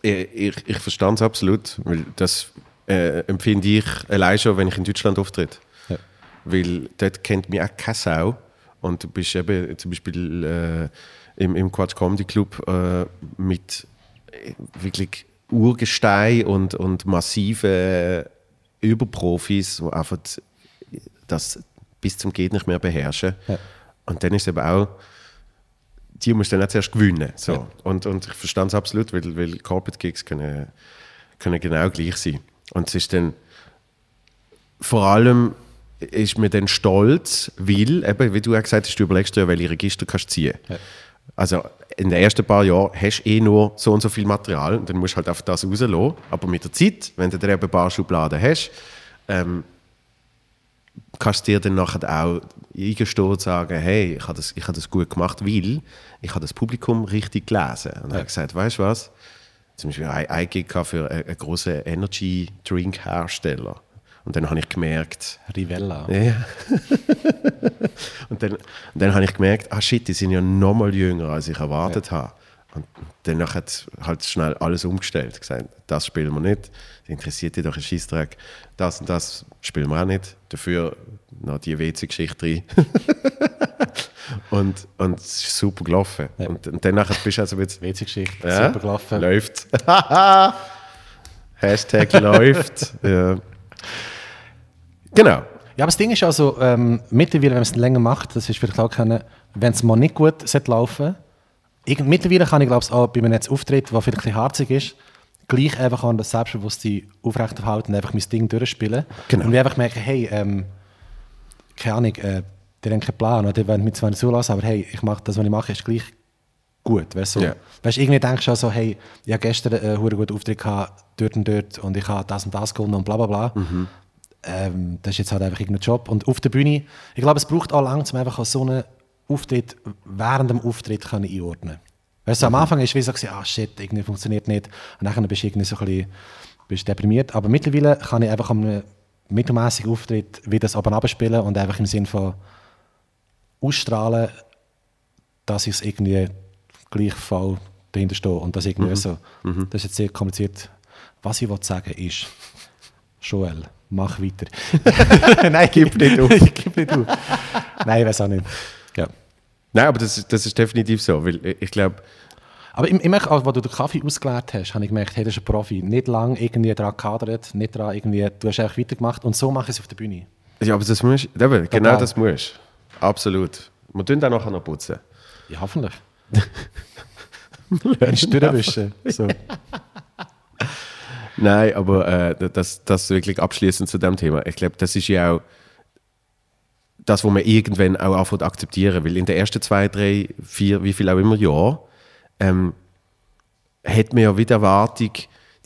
Speaker 1: ich, ich, ich verstehe es absolut, weil das äh, empfinde ich allein schon, wenn ich in Deutschland auftritt.
Speaker 2: Ja.
Speaker 1: Weil dort kennt mich auch keine Sau. Und du bist eben zum Beispiel äh, im, im Quatsch Comedy Club äh, mit äh, wirklich Urgestein und, und massiven Überprofis, die einfach das bis zum geht nicht mehr beherrschen.
Speaker 2: Ja.
Speaker 1: Und dann ist es eben auch, die musst du dann auch zuerst gewinnen. So.
Speaker 2: Ja.
Speaker 1: Und, und ich verstehe es absolut, weil, weil Corporate Gigs können, können genau gleich sein. Und es ist dann vor allem ist mir dann stolz, weil, eben, wie du auch gesagt hast, du überlegst dir, welche Register kannst du ziehen.
Speaker 2: Ja.
Speaker 1: Also in den ersten paar Jahren hast du eh nur so und so viel Material und dann musst du halt auf das rauslassen. Aber mit der Zeit, wenn du dann eben ein paar Schubladen hast, ähm, kannst du dir dann nachher auch eingestehen und sagen, hey, ich habe das, ich habe das gut gemacht, weil ich habe das Publikum richtig gelesen. Und ja. habe gesagt, weißt du was? Zum Beispiel ein, ein Gig für einen, einen großen Energy-Drink-Hersteller. Und dann habe ich gemerkt,
Speaker 2: Rivella.
Speaker 1: ja. und dann, und dann habe ich gemerkt, ah shit, die sind ja noch mal jünger, als ich erwartet habe. Und danach hat halt schnell alles umgestellt. Gesagt, das spielen wir nicht, interessiert dich doch ein Scheissdreck. Das und das spielen wir auch nicht. Dafür noch die WC-Geschichte rein. und, und es ist super gelaufen.
Speaker 2: Ja.
Speaker 1: Und, und danach bist du also jetzt...
Speaker 2: WC-Geschichte,
Speaker 1: Ja,
Speaker 2: super gelaufen.
Speaker 1: Läuft. Hashtag läuft. Ja. Genau.
Speaker 2: Ja, aber das Ding ist also, ähm, mittlerweile, wenn man es länger macht, das ist vielleicht auch keine, wenn es mal nicht gut sollte laufen irgend- mittlerweile kann ich glaube ich auch bei einem jetzt Auftritt, der vielleicht ein bisschen harzig ist, gleich einfach an das Selbstbewusstsein aufrechterhalten und einfach mein Ding durchspielen.
Speaker 1: Genau.
Speaker 2: Und ich einfach merke, hey, ähm, keine Ahnung, äh, die haben keinen Plan oder die wollen mich zwar nicht zulassen, aber hey, ich mache das, was ich mache, ist gleich gut, weißt du? So. Weißt du, irgendwie denkst du auch so, hey, ich habe gestern einen einen guten Auftritt gehabt, dort und dort und ich habe das und das gewonnen und bla bla bla. Ähm, das ist jetzt halt einfach irgendein Job. Und auf der Bühne, ich glaube, es braucht auch lange, um einfach so einen Auftritt während dem Auftritt können einordnen Weißt du, am Anfang ist wie so, ah shit, irgendwie funktioniert nicht. Und dann bist du irgendwie so ein bisschen bist deprimiert. Aber mittlerweile kann ich einfach am einem mittelmäßigen Auftritt wieder das aber abspielen und einfach im Sinn von ausstrahlen, dass ich es irgendwie gleich voll dahinter stehe. Und das irgendwie so, das ist jetzt sehr kompliziert. Was ich sagen ist, Joel, mach weiter. Nein, gib nicht auf. gib nicht auf. Nein, ich weiß auch nicht. Ja.
Speaker 1: Nein, aber das, ist- das ist definitiv so, weil ich- glaube,
Speaker 2: Aber ich, ich merke, auch, als du den Kaffee ausgeleert hast, habe ich gemerkt, hey, das ist ein Profi. Nicht lange irgendwie daran gehadert, nicht daran irgendwie, du hast einfach weitergemacht und so mache ich es auf der Bühne.
Speaker 1: ja, aber das musst eben, genau
Speaker 2: Total.
Speaker 1: das musst du. Absolut. Wir tun dann nachher noch putzen.
Speaker 2: Ja, hoffentlich. Wenn ich durchwischen. So.
Speaker 1: Nein, aber äh, das, das wirklich abschließend zu dem Thema. Ich glaube, das ist ja auch das, was man irgendwann auch anfängt akzeptieren. Weil in den ersten zwei, drei, vier, wie viel auch immer Jahren, ähm, hat man ja wieder Erwartung,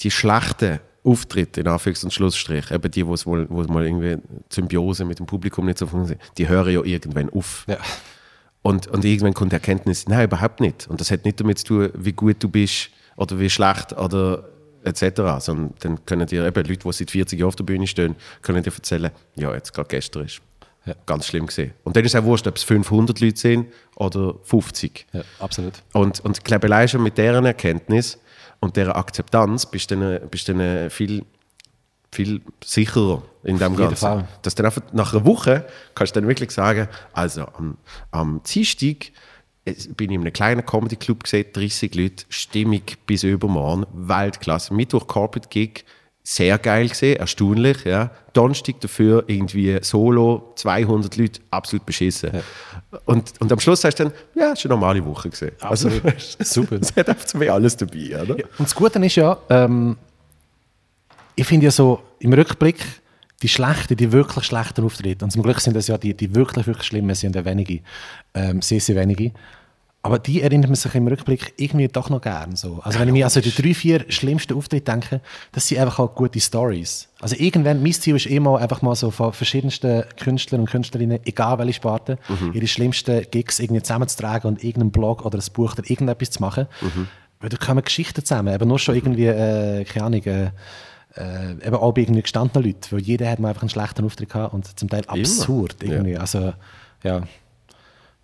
Speaker 1: die schlechten Auftritte, in Anführungs- und Schlussstrich, eben die, wo es wohl, wo mal irgendwie Symbiose mit dem Publikum nicht so funktioniert, die hören ja irgendwann auf.
Speaker 2: Ja.
Speaker 1: Und, und irgendwann kommt die Erkenntnis, nein, überhaupt nicht. Und das hat nicht damit zu tun, wie gut du bist oder wie schlecht oder etc. Sondern dann können dir eben Leute, die seit 40 Jahren auf der Bühne stehen, können dir erzählen, ja, jetzt gerade gestern ist
Speaker 2: Ja.
Speaker 1: ganz schlimm gesehen. Und dann ist es auch wurscht, ob es 500 Leute sind oder 50.
Speaker 2: ja, absolut.
Speaker 1: Und, und ich glaube, allein schon mit deren Erkenntnis und dieser Akzeptanz bist du dann, bist du dann viel, viel sicherer in dem Ganzen.
Speaker 2: Fall.
Speaker 1: Dass dann einfach nach einer Woche kannst du dann wirklich sagen, also am, am Dienstag bin ich in einem kleinen Comedy-Club gesehen, 30 Leute, Stimmung bis übermorgen, Weltklasse. Mittwoch Corporate Gig, sehr geil gesehen, erstaunlich, ja. Donnerstag dafür irgendwie Solo, 200 Leute, absolut beschissen. Und, und am Schluss hast du dann, ja, es ist eine normale Woche gesehen.
Speaker 2: Absolut. Super.
Speaker 1: Es hat einfach mir alles dabei, oder?
Speaker 2: Und das Gute ist ja, ähm, ich finde ja so im Rückblick, die schlechten, die wirklich schlechten Auftritte, und zum Glück sind das ja die, die wirklich, wirklich schlimmen, sind ja wenige, ähm, sehr, sehr wenige. Aber die erinnert man sich im Rückblick irgendwie doch noch gern. So. Also wenn ich mir also die drei, vier schlimmsten Auftritte denke, das sind einfach auch gute Stories. Also irgendwann, mein Ziel ist immer einfach mal so von verschiedensten Künstlern und Künstlerinnen, egal welche Sparte, ihre schlimmsten Gigs irgendwie zusammenzutragen und irgendeinen Blog oder ein Buch oder irgendetwas zu machen. Weil da kommen Geschichten zusammen, eben nur schon irgendwie, äh, keine Ahnung, äh, äh, eben auch bei irgendwie gestandenen Leuten, weil jeder hat mal einfach einen schlechten Auftritt gehabt und zum Teil absurd
Speaker 1: Ja.
Speaker 2: irgendwie. Also, ja,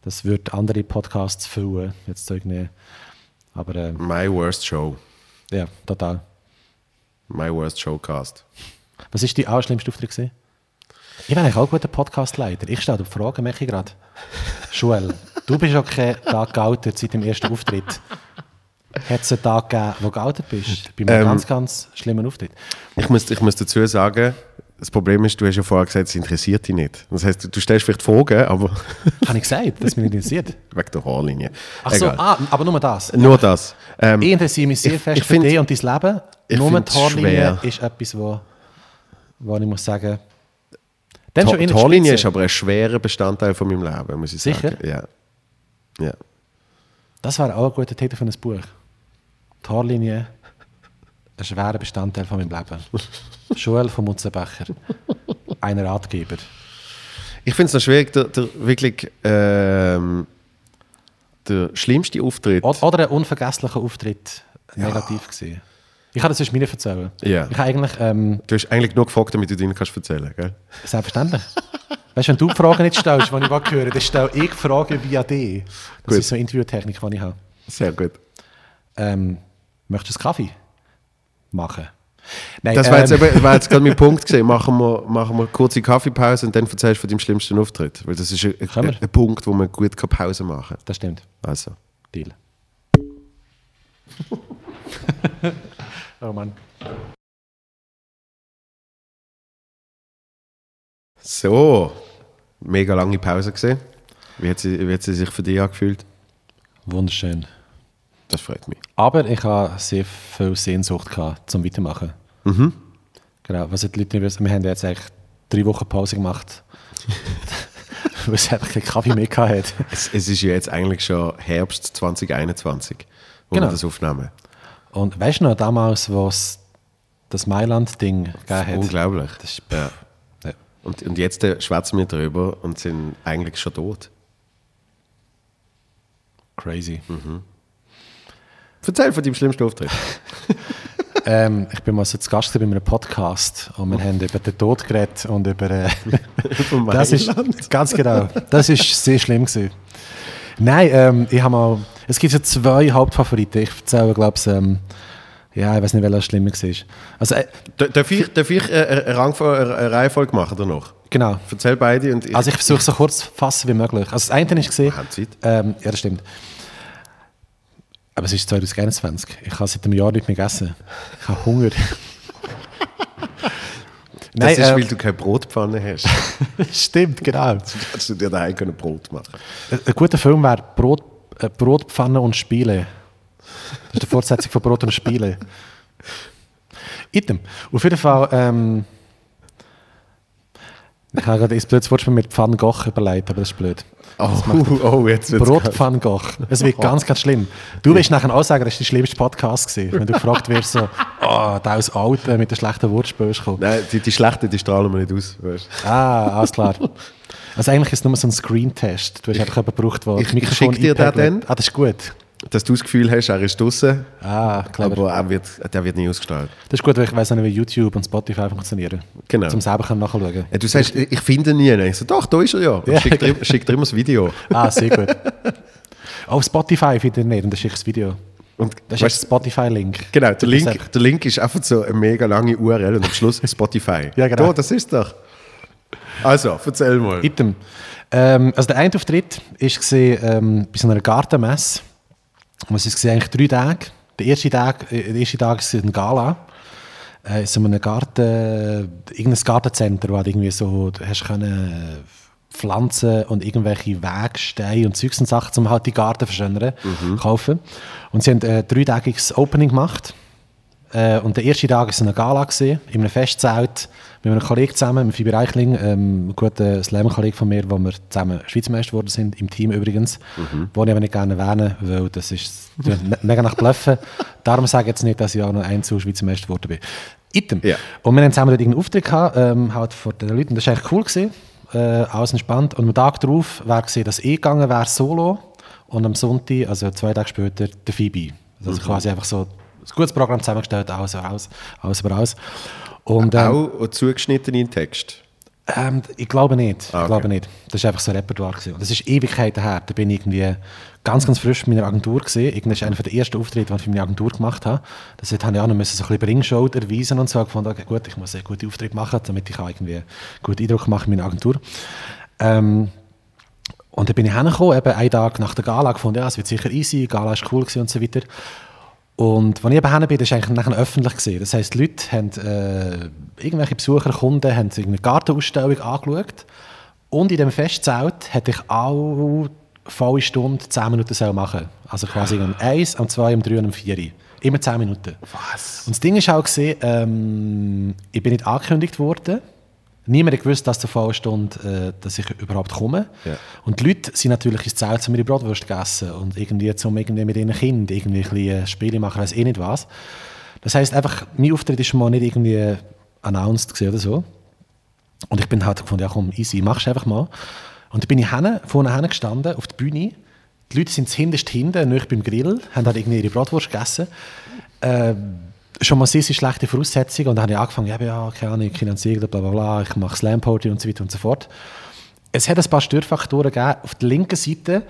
Speaker 2: das wird andere Podcasts füllen, jetzt irgendwie. Aber äh,
Speaker 1: My worst show.
Speaker 2: ja, total.
Speaker 1: My worst showcast.
Speaker 2: Was ist die allerschlimmste Auftritt gewesen? Ich bin eigentlich auch ein guter Podcast-Leiter. Ich stelle dir die Frage, merke ich gerade. Joel, du bist ja kein Tag geoutet seit dem ersten Auftritt. Hat es einen Tag gegeben, wo du geoutet bist? Bei einem
Speaker 1: Ähm.
Speaker 2: ganz, ganz schlimmen Auftritt.
Speaker 1: Ich muss, ich muss dazu sagen, das Problem ist, du hast ja vorher gesagt, es interessiert dich nicht. Das heißt, du- du stellst vielleicht Fragen, aber
Speaker 2: Habe ich gesagt, dass mich nicht interessiert?
Speaker 1: wegen der Haarlinie.
Speaker 2: Ach so, ah, aber nur das.
Speaker 1: Nur das. Ähm,
Speaker 2: Ich interessiere mich sehr
Speaker 1: Ich-
Speaker 2: fest
Speaker 1: ich
Speaker 2: für dich und dein Leben.
Speaker 1: ich
Speaker 2: Nur die Haarlinie
Speaker 1: schwer.
Speaker 2: ist etwas, wo, wo ich muss sagen... Dann
Speaker 1: die
Speaker 2: schon
Speaker 1: die
Speaker 2: Spitze.
Speaker 1: ist aber ein schwerer Bestandteil von meinem Leben, muss ich
Speaker 2: Sicher?
Speaker 1: sagen. Ja. ja.
Speaker 2: Das wäre auch ein guter Titel für ein Buch. Die Haarlinie, ein schwerer Bestandteil von meinem Leben. Joel von Mutzenbecher, ein Ratgeber.
Speaker 1: Ich finde es noch schwierig, der, der wirklich ähm, der schlimmste Auftritt.
Speaker 2: O- Oder ein unvergesslicher Auftritt negativ gesehen. Ich kann das sonst mir nicht erzählen.
Speaker 1: Ja.
Speaker 2: Ich eigentlich, ähm,
Speaker 1: Du hast eigentlich nur gefragt, damit du deinen kannst erzählen, gell?
Speaker 2: selbstverständlich. weißt du, wenn du die Fragen nicht stellst, die ich höre, dann stelle ich Fragen via dich. Das
Speaker 1: Gut.
Speaker 2: ist so eine Interviewtechnik, die ich habe.
Speaker 1: Sehr gut.
Speaker 2: Ähm, möchtest du einen Kaffee machen? Nein,
Speaker 1: Das war jetzt,
Speaker 2: ähm,
Speaker 1: eben, war jetzt gerade mein Punkt gesehen. Machen wir, machen wir eine kurze Kaffeepause und dann erzählst du von deinem schlimmsten Auftritt. Weil das ist ein, ein, ein Punkt, wo man gut kann Pause machen
Speaker 2: Das stimmt.
Speaker 1: kann. Also.
Speaker 2: Deal. oh Mann.
Speaker 1: So. Mega lange Pause gesehen. Wie hat, sie, wie hat sie sich für dich angefühlt?
Speaker 2: Wunderschön.
Speaker 1: Das freut mich.
Speaker 2: Aber ich habe sehr viel Sehnsucht gehabt, zum Weitermachen.
Speaker 1: Mhm.
Speaker 2: Genau, was die Leute nicht wissen, wir haben jetzt eigentlich drei Wochen Pause gemacht, weil es einfach keinen Kaffee mehr gehabt hat.
Speaker 1: Es, es ist ja jetzt eigentlich schon Herbst 2021, wo
Speaker 2: Genau.
Speaker 1: wir das aufnehmen.
Speaker 2: Und weißt du noch, damals, wo es das Mailand-Ding gegeben hat?
Speaker 1: Unglaublich.
Speaker 2: Das ist,
Speaker 1: Ja.
Speaker 2: ja.
Speaker 1: Und, und jetzt äh, schwätzen wir drüber und sind eigentlich schon tot.
Speaker 2: crazy.
Speaker 1: Erzähl von deinem schlimmsten Auftritt.
Speaker 2: Ähm, ich bin mal so zu Gast bei einem Podcast und wir haben über den Tod geredet und über... Äh, das ist ganz genau. Das ist sehr schlimm gewesen. Nein, ähm, ich habe mal... Es gibt so zwei Hauptfavoriten. Ich erzähle, glaube ich, ähm, ja, ich weiß nicht, welcher schlimmer war. Also, äh,
Speaker 1: Darf ich, darf ich äh, eine, eine, eine Reihenfolge machen danach?
Speaker 2: genau.
Speaker 1: Erzähl beide und ich,
Speaker 2: Also ich versuche es so kurz zu fassen wie möglich. Also das eine ist gesehen...
Speaker 1: Wir haben Zeit.
Speaker 2: Ähm, ja, das stimmt. Aber es ist 2021. Ich habe seit einem Jahr nicht mehr gegessen. Ich habe Hunger.
Speaker 1: das ist,
Speaker 2: äh,
Speaker 1: weil du keine Brotpfanne hast.
Speaker 2: stimmt, genau.
Speaker 1: Kannst du dir daheim können Brot machen
Speaker 2: Ein ein guter Film wäre Brot, äh, Brotpfanne und Spiele. Das ist die Fortsetzung von Brot und Spiele. Item. Auf jeden Fall. Ähm, ich habe gerade das blödes Wort mit Pfann Goch überlegt, aber das ist blöd.
Speaker 1: Oh, oh jetzt wird's
Speaker 2: Brot. Pfann Goch. Es wird ganz, ganz schlimm. Du wirst nachher auch sagen, das ist der schlimmste Podcast gewesen. Wenn du gefragt wirst, so, oh, der aus Alten mit der schlechten Wortspiel gekommen.
Speaker 1: Nein, die, die schlechten, die strahlen wir nicht aus. Weißt.
Speaker 2: Ah, alles klar. Also eigentlich ist es nur so ein Screen-Test. Du hast einfach jemanden gebraucht, der
Speaker 1: ich- ich schick dir den dann.
Speaker 2: Ah, das ist gut.
Speaker 1: Dass du das Gefühl hast, er ist draußen,
Speaker 2: Ah, clever.
Speaker 1: aber er wird, der wird nicht ausgestrahlt.
Speaker 2: Das ist gut, weil ich weiss auch nicht, wie YouTube und Spotify funktionieren.
Speaker 1: Genau.
Speaker 2: Zum selber nachschauen.
Speaker 1: Ja, du sagst, ich ich finde ihn nie. Ich so, doch, da ist er ja.
Speaker 2: Ja.
Speaker 1: schick, dir, schick dir immer das Video.
Speaker 2: Ah, sehr gut. Auf Spotify findet ihr nicht und dann schickst du das Video.
Speaker 1: Und
Speaker 2: Das ist
Speaker 1: weißt,
Speaker 2: Spotify-Link.
Speaker 1: genau, der Link, der Link ist einfach so eine mega lange URL und am Schluss Spotify.
Speaker 2: Ja, genau.
Speaker 1: Da, das ist doch. Also, erzähl mal.
Speaker 2: Item. Ähm, also der eine Auftritt ist gesehen ähm, bei so einer Gartenmesse. Es ist eigentlich drei Tage. Der erste Tag, äh, der erste Tag ist ein Gala. Äh, in so einem Garten, irgendein Gartencenter, wo halt irgendwie so, du hast können äh, Pflanzen und irgendwelche Wegsteine und Zeugs und Sachen, um halt die Garten verschönern, kaufen. Und sie haben äh, dreitägiges Opening gemacht. Äh, und der erste Tag war eine Gala, gewesen, in einem Festzelt, mit einem Kollegen zusammen, mit Fibi Reichling, ähm, einem guten Slam-Kollegen von mir, wo wir zusammen Schweizer Meister geworden sind, im Team übrigens. Mhm. Wo ich aber nicht gerne erwähnen, weil das ist me- mega nach Bluffen. Darum sage ich jetzt nicht, dass ich auch noch Einzel Schweizer Meister geworden bin. Item.
Speaker 1: Ja.
Speaker 2: Und wir haben zusammen dort irgendeinen Auftritt gehabt, ähm, halt vor den Leuten. Das war eigentlich cool. Gewesen, äh, alles entspannt. Und am Tag darauf war gesehen, dass ich gegangen wäre solo und am Sonntag, also zwei Tage später, der Phoebe. Also quasi einfach so ein gutes Programm zusammengestellt, alles raus, alles alles. Und, ähm,
Speaker 1: Auch zugeschnitten in den Text.
Speaker 2: ähm, ich glaube nicht.
Speaker 1: Ah, okay.
Speaker 2: Ich glaube nicht. Das war einfach so ein Repertoire. Gewesen. Und das ist Ewigkeiten her. Da bin ich irgendwie ganz, ganz frisch mit meiner Agentur gesehen. Irgendwie ist einer der ersten Auftritte, die ich für meine Agentur gemacht habe. Das habe ich auch noch müssen, so ein bisschen Bringshow erweisen und so. Ich fand, okay, gut, ich muss einen guten Auftritt machen, damit ich auch irgendwie einen guten Eindruck mache in meiner Agentur. Ähm, und dann bin ich hergekommen, eben einen Tag nach der Gala, gefunden, ja, es wird sicher easy, die Gala ist cool und so weiter. Und als ich eben hin bin, das war eigentlich nachher öffentlich. Gewesen. Das heisst, die Leute haben, äh, irgendwelche Besucher, Kunden, haben eine Gartenausstellung angeschaut. Und in diesem Festzelt hätte ich auch volle Stunde 10 Minuten sollen machen Also quasi um 1, um 2, um 3 und um 4. Immer 10 Minuten.
Speaker 1: Was?
Speaker 2: Und das Ding ist auch, gewesen, ähm, ich bin nicht angekündigt worden. Niemand hat gewusst, dass zur vollen Stunde, äh, dass ich überhaupt komme.
Speaker 1: Ja.
Speaker 2: Und die Leute sind natürlich ins Zelt zu mir Bratwurst gegessen und irgendwie zum irgendwie mit ihren Kindern irgendwie ein bisschen Spiele machen, weiß eh nicht was. Das heisst einfach, mein Auftritt ist mal nicht irgendwie announced oder so. Und ich bin halt gefunden, ja komm, easy, machst einfach mal. Und dann bin ich hin, vorne hin gestanden, auf der Bühne. Die Leute sind hinterst hinten, nicht beim Grill, haben halt irgendwie ihre Bratwurst gegessen. Äh, schon mal sehr, schlechte Voraussetzungen. Und dann habe ich angefangen, ja, ja keine Ahnung, Finanzierung, bla bla bla, ich mache Slam Poetry und so weiter und so fort. Es hat ein paar Störfaktoren gegeben. Auf der linken Seite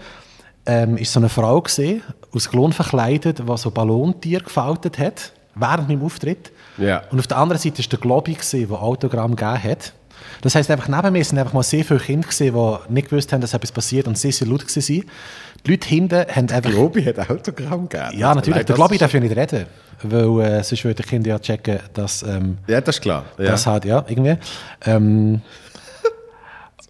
Speaker 2: ähm, ist so eine Frau gesehen, aus Klon verkleidet, die so Ballontier gefaltet hat, während meinem Auftritt.
Speaker 1: Ja.
Speaker 2: Und auf der anderen Seite ist der Globi gesehen, der Autogramm gegeben hat. Das heisst, einfach neben mir sind einfach mal sehr viele Kinder gesehen, die nicht gewusst haben, dass etwas passiert und sehr, sehr laut waren. Die Leute hinten haben einfach...
Speaker 1: Globi hat Autogramm gegeben.
Speaker 2: Ja, natürlich.
Speaker 1: Nein,
Speaker 2: der Globi darf ja nicht reden, weil äh, sonst würden die Kinder ja checken, dass... Ähm,
Speaker 1: Ja, das ist klar. Ja.
Speaker 2: das hat, ja, irgendwie. Ähm,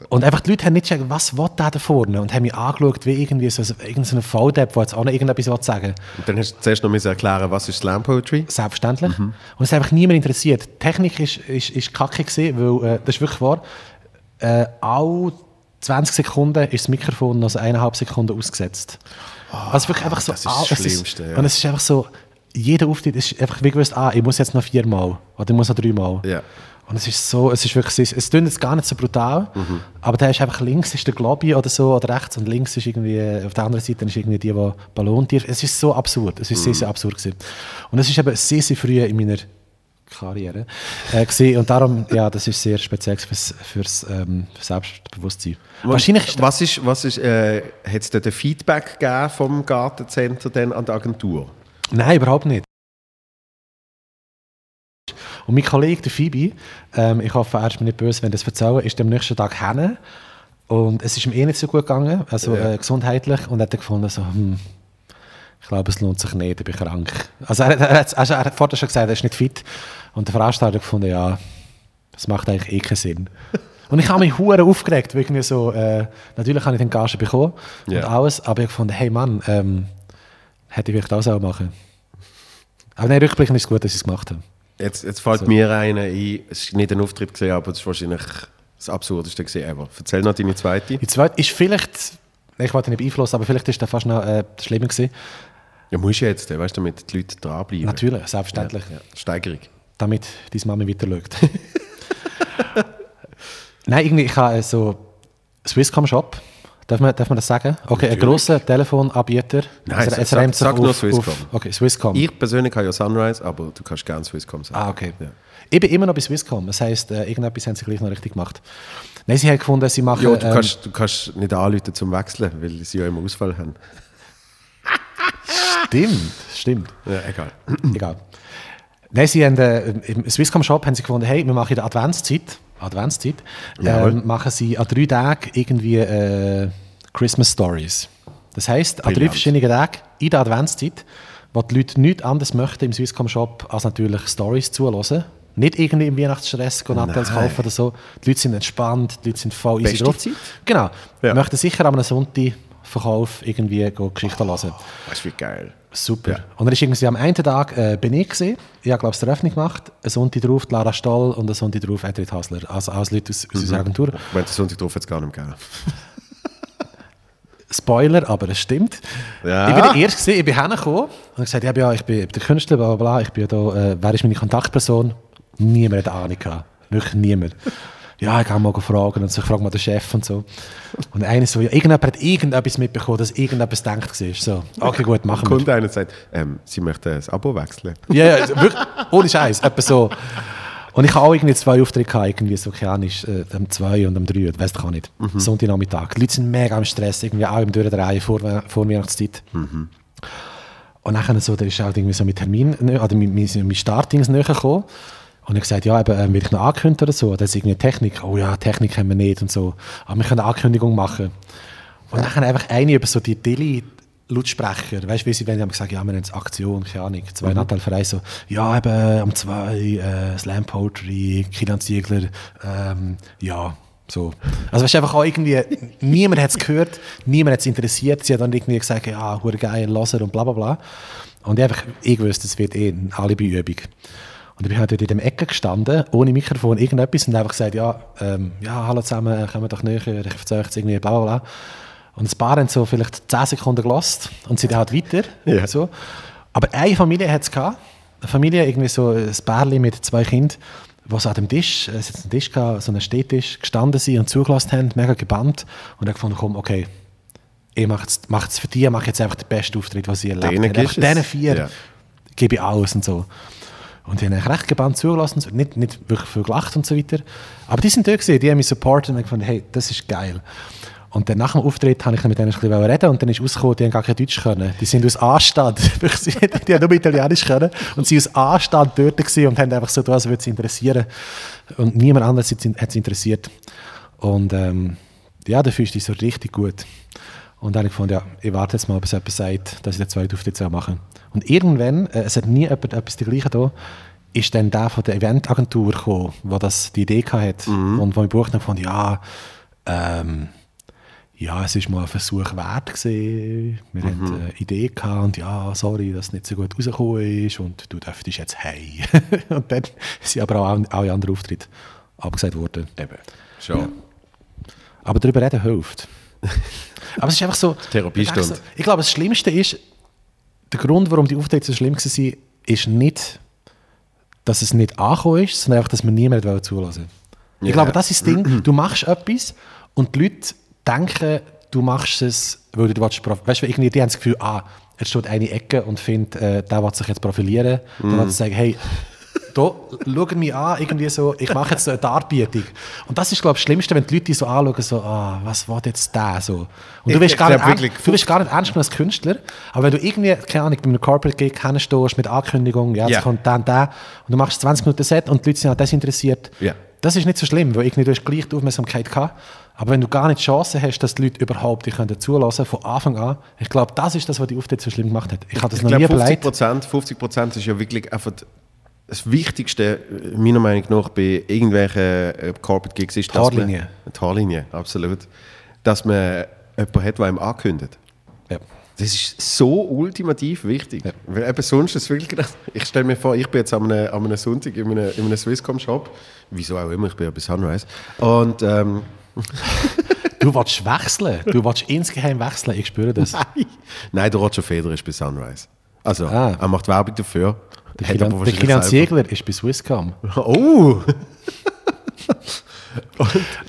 Speaker 2: und einfach die Leute haben nicht gecheckt, was will der da vorne? Und haben mich angeschaut, wie irgendwie so, so irgendein VDEP, der jetzt auch noch irgendetwas sagen
Speaker 1: Und dann hast du zuerst noch erklären, was ist Slam Poetry?
Speaker 2: Selbstverständlich.
Speaker 1: Mhm.
Speaker 2: Und es hat einfach niemand interessiert. Die Technik ist, ist, ist kacke gewesen, weil, äh, das ist wirklich wahr, äh, alle 20 Sekunden ist das Mikrofon noch so eineinhalb Sekunden ausgesetzt. also wirklich einfach so...
Speaker 1: das ist das
Speaker 2: ah,
Speaker 1: Schlimmste, ja.
Speaker 2: Und es ist einfach so, jeder Auftritt ist einfach wie gewusst, ah, ich muss jetzt noch viermal oder ich muss noch dreimal.
Speaker 1: Ja.
Speaker 2: Und es ist so, es ist wirklich, es, es klingt jetzt gar nicht so brutal,
Speaker 1: Mhm.
Speaker 2: aber da ist einfach links ist der Globi oder so oder rechts und links ist irgendwie, auf der anderen Seite ist irgendwie die, die Ballontier. Es ist so absurd, es ist sehr, sehr
Speaker 1: Mhm.
Speaker 2: absurd gewesen. Und es ist eben sehr, sehr früh in meiner Karriere äh, gewesen. und darum, ja, das ist sehr speziell fürs, fürs ähm, Selbstbewusstsein. Wahrscheinlich ist
Speaker 1: Was ist, was ist, äh, hat es dort Feedback gegeben vom Gartencenter dann an die Agentur?
Speaker 2: Nein, überhaupt nicht. Und mein Kollege, der Phoebe, ähm, ich hoffe, er ist mir nicht böse, wenn ich das erzähle, ist am nächsten Tag hin. Und es ist ihm eh nicht so gut gegangen, also
Speaker 1: Ja.
Speaker 2: äh, gesundheitlich. Und er hat dann gefunden, so, hm, ich glaube, es lohnt sich nicht, ich bin krank. Also er, hat- er, hat- also er hat vorher schon gesagt, er ist nicht fit. Und der Veranstalter hat gefunden, ja, das macht eigentlich eh keinen Sinn. Und ich habe mich hure aufgeregt, weil irgendwie so, äh, natürlich habe ich den Gage bekommen und
Speaker 1: Ja.
Speaker 2: alles, aber ich habe gefunden, hey Mann, ähm, hätte ich vielleicht auch so machen. Aber nein, rückblickend ist es gut, dass ich es gemacht habe.
Speaker 1: Jetzt, jetzt fällt mir einer ein, es war nicht ein Auftritt, gewesen, aber es war wahrscheinlich das Absurdeste gewesen ever. Erzähl noch deine zweite.
Speaker 2: Die zweite ist vielleicht, ich wollte nicht beeinflussen, aber vielleicht ist das fast noch äh, schlimmer gewesen.
Speaker 1: Ja, musst du jetzt, weißt du, damit die Leute dranbleiben.
Speaker 2: Natürlich, selbstverständlich.
Speaker 1: Ja, Steigerung.
Speaker 2: Damit deine Mama weiter schaut. Nein, irgendwie, ich habe äh, so Swisscom-Shop. Darf man, darf man das sagen? Okay, ein grosser Telefonanbieter.
Speaker 1: Nein,
Speaker 2: es,
Speaker 1: sag-
Speaker 2: es
Speaker 1: sag nur
Speaker 2: auf,
Speaker 1: Swisscom.
Speaker 2: Auf, okay, Swisscom.
Speaker 1: Ich persönlich habe ja Sunrise, aber du kannst gerne Swisscom sagen.
Speaker 2: ah, okay.
Speaker 1: Ja.
Speaker 2: Ich bin immer noch bei Swisscom. Das heisst, äh, irgendetwas haben sie gleich noch richtig gemacht. Nein, sie haben gefunden, sie machen...
Speaker 1: Ja, du,
Speaker 2: ähm,
Speaker 1: kannst, du kannst nicht anrufen zum Wechseln, weil sie ja immer Ausfall haben.
Speaker 2: Stimmt, stimmt.
Speaker 1: Ja, egal.
Speaker 2: Egal. Nein, sie haben, äh, im Swisscom Shop haben sie gefunden, hey, wir machen in der Adventszeit, Adventszeit, ähm, machen sie an drei Tagen irgendwie äh, Christmas Stories. Das heisst, an drei verschiedenen Tagen in der Adventszeit, wo die Leute nichts anderes möchten im Swisscom Shop, als natürlich Stories zuhören. Nicht irgendwie im Weihnachtsstress gehen
Speaker 1: Nein.
Speaker 2: kaufen oder so. Die Leute sind entspannt, die Leute sind voll easy
Speaker 1: Beste
Speaker 2: drauf.
Speaker 1: Zeit.
Speaker 2: Genau.
Speaker 1: Ja.
Speaker 2: Möchten sicher am Sonntag Verkauf irgendwie Geschichten hören.
Speaker 1: Weißt du, wie geil.
Speaker 2: Super.
Speaker 1: Ja.
Speaker 2: Und dann ist irgendwie am einen Tag äh, bin ich gesehen. Ich habe glaube ich die Eröffnung gemacht. Ein Sonntag drauf Lara Stoll und ein Sonntag drauf Edith Hasler. Also als Leute aus, aus unserer Agentur.
Speaker 1: Ich meine, den Sonntag drauf hat es gar nicht gegeben.
Speaker 2: Spoiler, aber es stimmt.
Speaker 1: Ja.
Speaker 2: Ich bin der Erste, gewesen, ich bin hergekommen und gesagt, ja, ja, ich bin der Künstler, bla bla bla. Ich bin da, äh, wer ist meine Kontaktperson? Niemand hat Ahnung gehabt. Wirklich niemand. Ja, ich kann mal fragen und so, ich frage mal den Chef und so. Und einer so, ja, irgendjemand hat irgendetwas mitbekommen, dass irgendetwas denkt war. So, okay, gut, machen wir.
Speaker 1: Kunde einer sagt, ähm, sie möchten das Abo wechseln.
Speaker 2: Ja, ja, also wirklich, ohne Scheiß, etwa so. Und ich habe auch irgendwie zwei Aufträge gehabt, irgendwie so, keine Ahnung, äh, am 2 und am 3, ich weiß ich nicht. Sonntagnachmittag. Die Leute sind mega am Stress, irgendwie auch im Durchdrehen vor, vor Weihnachtszeit. Und dann so, da ist auch irgendwie so mit Termin, oder mit, mit, mit Startings näher gekommen. Und ich gesagt, ja, eben, ähm, will ich noch ankündigen oder so? Da ist irgendwie Technik. Oh ja, Technik haben wir nicht und so. Aber wir können eine Ankündigung machen. Und dann einfach eine über so die Dilly Lautsprecher, weißt du, wie sie wenn haben gesagt, ja, wir haben jetzt Aktion, keine Ahnung, zwei mhm. Natalvereine so, ja, eben um zwei, äh, Slam Poetry, Kilian Ziegler, ähm, ja, so. Also weißt du, einfach auch irgendwie, niemand hat es gehört, niemand hat es interessiert, sie hat dann irgendwie gesagt, ja, hure geil, Laser und bla bla bla. Und ich einfach, ich wusste, es wird eh eine Alibi-Übung. Und ich bin halt dort in dem Ecke gestanden, ohne Mikrofon, irgendetwas, und einfach gesagt, ja, ähm, ja, hallo zusammen, kommen wir doch näher, ich erzähle euch irgendwie bla bla bla. Und ein paar haben so vielleicht 10 Sekunden gelost und sind halt weiter. Ja. So. Aber eine Familie hat es gehabt. Eine Familie, irgendwie so ein Pärchen mit zwei Kindern, die an dem Tisch, es hat einen Tisch gehabt, so einen Stehtisch, gestanden sind und zugelassen haben, mega gebannt. Und dann gefunden, komm, okay, ich mache es für die, mache jetzt einfach den besten Auftritt, den sie erlebt haben. Diesen vier ja. gebe ich alles und so. Und die haben recht gebannt zugelassen, nicht, nicht wirklich viel gelacht und so weiter. Aber die sind da gewesen, die haben mich supportet und gefunden, hey, das ist geil. Und dann nach dem Auftritt habe ich mit denen ein bisschen reden und dann ist rausgekommen, die haben gar kein Deutsch können. Die sind aus Anstand, die haben nur Italienisch können und sie aus Anstand dort und haben einfach so getan, als würde sie interessieren. Und niemand anderes hat es interessiert. Und ähm, ja, da fühlst du dich so richtig gut. Und dann habe ich gefunden, ja, ich warte jetzt mal, bis jemand sagt, dass ich den zweiten Auftritt machen soll. Und irgendwann, äh, es hat nie jemand etwas dergleichen da, ist dann der von der Eventagentur gekommen, der das die Idee hatte mhm. und wo ich bucht habe, gefunden, ja, ähm, ja, es war mal ein Versuch wert gewesen. Wir mhm. hatten eine Idee gehabt und ja, sorry, dass es nicht so gut rausgekommen ist und du dürftest jetzt hey. und dann sind aber auch alle anderen Auftritte abgesagt worden.
Speaker 1: Eben, schon. Ja.
Speaker 2: Aber darüber reden hilft. Aber es ist einfach so...
Speaker 1: Therapiestunde.
Speaker 2: Ich glaube, das Schlimmste ist, der Grund, warum die Auftritte so schlimm waren, ist nicht, dass es nicht angekommen ist, sondern einfach, dass man niemanden zulassen Ich yeah. glaube, das ist das Ding. Du machst etwas und die Leute denken, du machst es, weil du willst, weißt du, irgendwie die haben das Gefühl, ah, jetzt steht eine Ecke und findet, äh, der will sich jetzt profilieren. Mm. Dann wird sagen, hey, da, schau mich an, irgendwie so, ich mache jetzt so eine Darbietung. Und das ist, glaube ich, das Schlimmste, wenn die Leute so anschauen, so, ah, was war jetzt der so? Und du bist, gar nicht, du gar nicht ernst als Künstler, aber wenn du irgendwie, keine Ahnung, bei einem Corporate Gig hinstehst mit Ankündigung, ja, jetzt yeah. kommt dann der, und du machst 20 Minuten Set und die Leute sind auch desinteressiert, yeah. das ist nicht so schlimm, weil irgendwie du hast gleich die Aufmerksamkeit gehabt. Aber wenn du gar nicht die Chance hast, dass die Leute überhaupt dich zulassen von Anfang an, ich glaube, das ist das, was die Auftritt so schlimm gemacht hat. Ich habe das ich noch glaub, nie 50
Speaker 1: Prozent, 50 Prozent ist ja wirklich einfach das Wichtigste, meiner Meinung nach, bei irgendwelchen äh, Corporate Gigs ist,
Speaker 2: dass Haarlinie. man...
Speaker 1: Die Haarlinie, absolut. Dass man jemanden hat, der einem ankündigt.
Speaker 2: Ja.
Speaker 1: Das ist so ultimativ wichtig. Ja. Weil eben sonst ist wirklich gedacht, ich stelle mir vor, ich bin jetzt an einem, an einem Sonntag in einem, in einem Swisscom-Shop, wieso auch immer, ich bin ja bei Sunrise, und ähm,
Speaker 2: du willst wechseln. Du willst insgeheim wechseln. Ich spüre das.
Speaker 1: Nein, Nein der Roger Federer ist bei Sunrise. Also, ah. er macht Werbung dafür.
Speaker 2: Der, Kilian, der Kilian Ziegler ist bei Swisscom.
Speaker 1: Oh!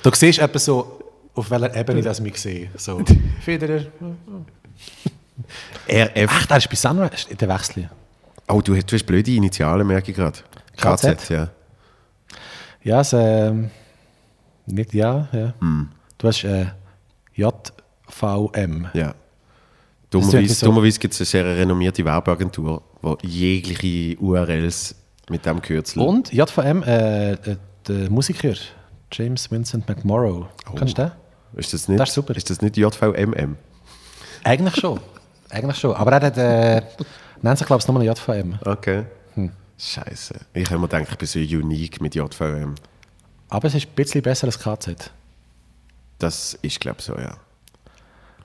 Speaker 2: du siehst etwa so, auf welcher Ebene das mich sehe. So, Federer. RF. Ach, der ist bei Sunrise, der Wechsel.
Speaker 1: Oh, du, du hast blöde Initialen, merke ich gerade. KZ, KZ, ja.
Speaker 2: Ja, es, ähm, nicht ja, ja. Hm. Du hast äh, JVM.
Speaker 1: Ja. Dummerweise, so. dummerweise gibt es eine sehr renommierte Werbeagentur, die jegliche URLs mit dem Kürzel.
Speaker 2: Und JVM, äh, äh, der Musiker James Vincent McMorrow. Oh. Kennst du den?
Speaker 1: Ist das nicht,
Speaker 2: das ist super.
Speaker 1: Ist das nicht JVMM?
Speaker 2: Eigentlich schon. Eigentlich schon. Aber er hat, äh, nennt sich, glaube ich, nochmal JVM.
Speaker 1: Okay. Hm. Scheiße. Ich habe mir gedacht, ich bin so unique mit JVM.
Speaker 2: Aber es ist ein bisschen besser als KZ.
Speaker 1: Das ist, glaube ich, so, ja.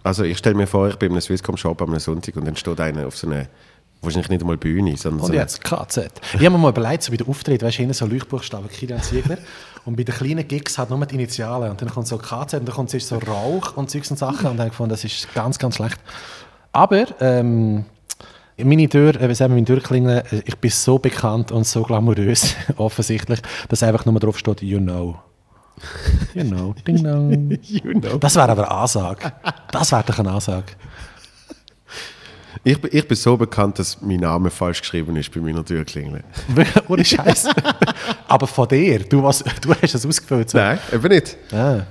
Speaker 1: Also ich stelle mir vor, ich bin in einem Swisscom-Shop am Sonntag und dann steht einer auf so einer, wahrscheinlich nicht einmal Bühne, sondern
Speaker 2: und
Speaker 1: so
Speaker 2: jetzt KZ. Ich habe mir mal überlegt, so bei der Auftritt, weißt du, hinten so Leuchtbuchstaben, Kilian Ziegler. und bei den kleinen Gigs hat nur die Initialen. Und dann kommt so KZ und dann kommt so Rauch und Zeugs und Sachen. Und dann gefunden, das ist ganz, ganz schlecht. Aber ähm, meine Tür, äh, wie sagen wir, meine Tür klingeln, äh, ich bin so bekannt und so glamourös, offensichtlich, dass einfach nur drauf steht, you know. You know, ding dong. you know. Das wäre aber eine Ansage. Das wäre doch eine Ansage.
Speaker 1: Ich, ich bin so bekannt, dass mein Name falsch geschrieben ist bei meiner Türklingel.
Speaker 2: Ohne Scheiß. aber von dir? Du, was, du hast es ausgefüllt. So.
Speaker 1: Nein, eben nicht.
Speaker 2: Ah.